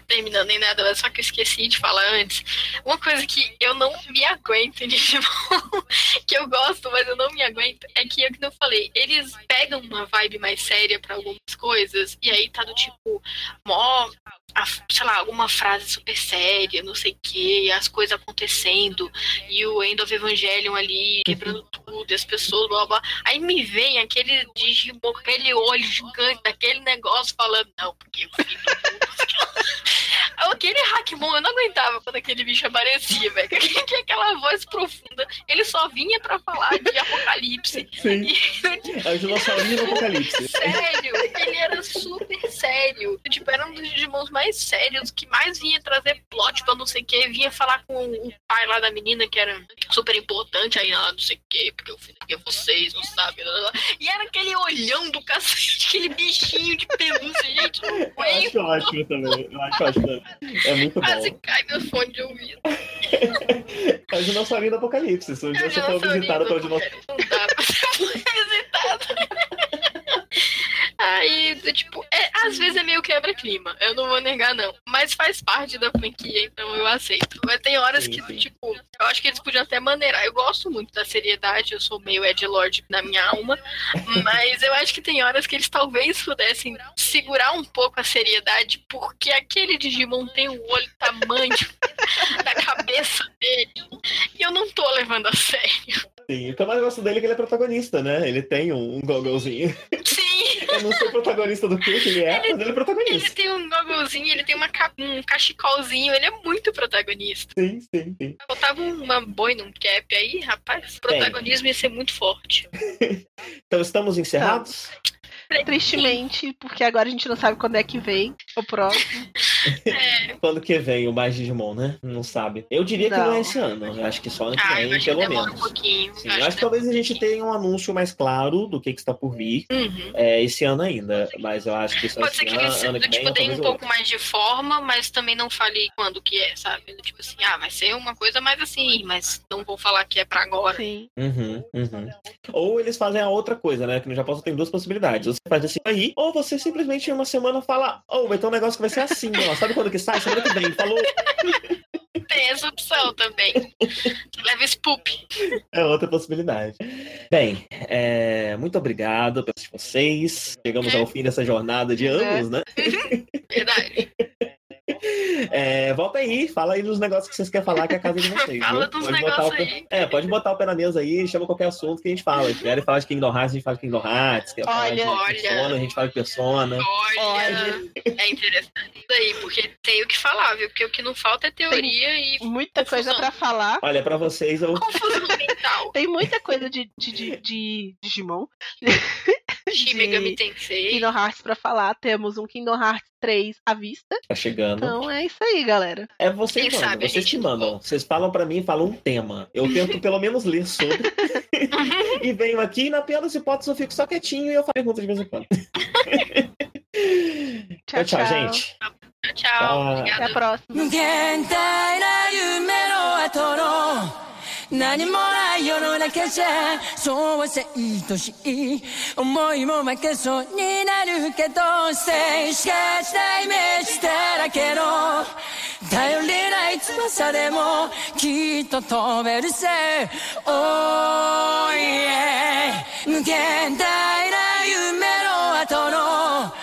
terminando nem nada, só que eu esqueci de falar antes. Uma coisa que eu não me aguento em Digimon, que eu gosto, mas eu não me aguento, é que é o que eu falei, eles pegam uma vibe mais séria pra algumas coisas, e aí tá do tipo, mó, a- sei lá, alguma frase super séria, não sei o que, as coisas acontecendo, e o End of Evangelion ali quebrando tudo, e as pessoas, blá blá. Aí me vem aquele Digimon, aquele olho gigante, daquele negócio falando, não, porque do mundo. Aquele Hackmon, eu não aguentava quando aquele bicho aparecia, velho. Que aquela voz profunda. Ele só vinha pra falar de apocalipse. Sim. E, É o dinossaurinho do Apocalipse. sério, ele era super sério. Tipo, era um dos Digimons mais sérios, que mais vinha trazer plot pra não sei o que, vinha falar com o pai lá da menina, que era super importante, aí ela não sei o que, porque, eu- porque vocês não sabem. blá. E era aquele olhão do cacete, aquele bichinho de pelúcia, gente, não Eu acho ótimo também. Eu acho ótimo. É muito Quase bom. cai meu fone de ouvido. É o dinossaurinho do Apocalipse. Se um dia você for visitado pelo dinossauro. Não dá pra ser visitado. Aí, do tipo, é, às vezes é meio quebra-clima, eu não vou negar, não. Mas faz parte da franquia, então eu aceito. Mas tem horas Sim, que, sim. tipo, eu acho que eles podiam até maneirar. Eu gosto muito da seriedade, eu sou meio Ed Lord na minha alma. Mas eu acho que tem horas que eles talvez pudessem segurar um pouco a seriedade, porque aquele Digimon tem o olho tamanho da cabeça dele. E eu não tô levando a sério. Sim, o que eu mais gosto dele é que ele é protagonista, né? Ele tem um, um gogolzinho. Sim! Eu não sou protagonista do que ele é, mas ele é Ele protagonista. tem um gogglezinho, ele tem uma um cachecolzinho, ele é muito protagonista. Sim, sim, sim. Botava uma boina, um cap aí, rapaz, o protagonismo ia ser muito forte. Então estamos encerrados? Tristemente, porque agora a gente não sabe quando é que vem o próximo. Quando que vem o mais Digimon, né? Não sabe. Eu diria que não, Não. é esse ano. Eu acho que só ano que Ah, vem, pelo menos. um pouquinho. Sim, eu acho que talvez a gente tenha um anúncio mais claro do que, que está por vir Uhum. é, esse ano ainda. Mas eu acho que só Pode esse ser que ano, eles ano que vem, tipo, ou deem um pouco mais de forma, mas também não fale quando que é, sabe? Tipo assim, ah, vai ser uma coisa mais assim, mas não vou falar que é pra agora. Sim. Uhum, uhum. Ou eles fazem a outra coisa, né? Que no Japão só tem duas possibilidades. Você faz assim aí, ou você simplesmente em uma semana fala, oh, vai ter um negócio que vai ser assim, ó. Sabe quando que sai? Semana que vem. Falou. Tem essa opção também. Leva spoop. É outra possibilidade. Bem, é, muito obrigado pelos vocês. Chegamos ao fim dessa jornada de anos, né? Verdade. É, volta aí, fala aí dos negócios que vocês querem falar, que é a casa de vocês. Fala viu? dos Pode botar negócios pé- aí. É, pode botar o pé na mesa aí, chama qualquer assunto que a gente fala. Se querem falar de Kingdom Hearts, a gente fala de Kingdom Hearts. Quer falar de Olha, Persona, a gente fala de Persona. Olha, é interessante isso aí, porque tem o que falar, viu? Porque o que não falta é teoria e Muita coisa pra falar. Olha, pra vocês, eu confusão mental. Tem muita coisa de, de, de, de Digimon. Shin Megami Tensei. Kingdom Hearts pra falar. Temos um Kingdom Hearts 3 à vista. tá chegando. Então é isso aí, galera. É vocês Quem mandam, sabe vocês não mandam. Vocês falam pra mim, falam um tema. Eu tento pelo menos ler sobre. e venho aqui e na pior das hipóteses eu fico só quietinho e eu faço pergunta de vez em quando. Tchau, Tchau, tchau, gente. Tchau, Tchau. Até a próxima. 何もない世の中じゃそうはせいとしい思いも負けそうになるけど静止化したイメージだらけの頼りない翼でもきっと飛べるぜ Oh yeah 無限大な夢の後の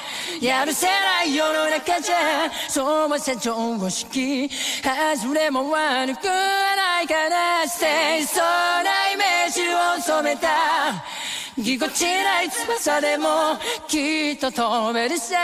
やるせない世の中じゃそうはせ常識外れも悪くはないから清楚なイメージを染めた。ぎこちない翼でもきっと飛べるせい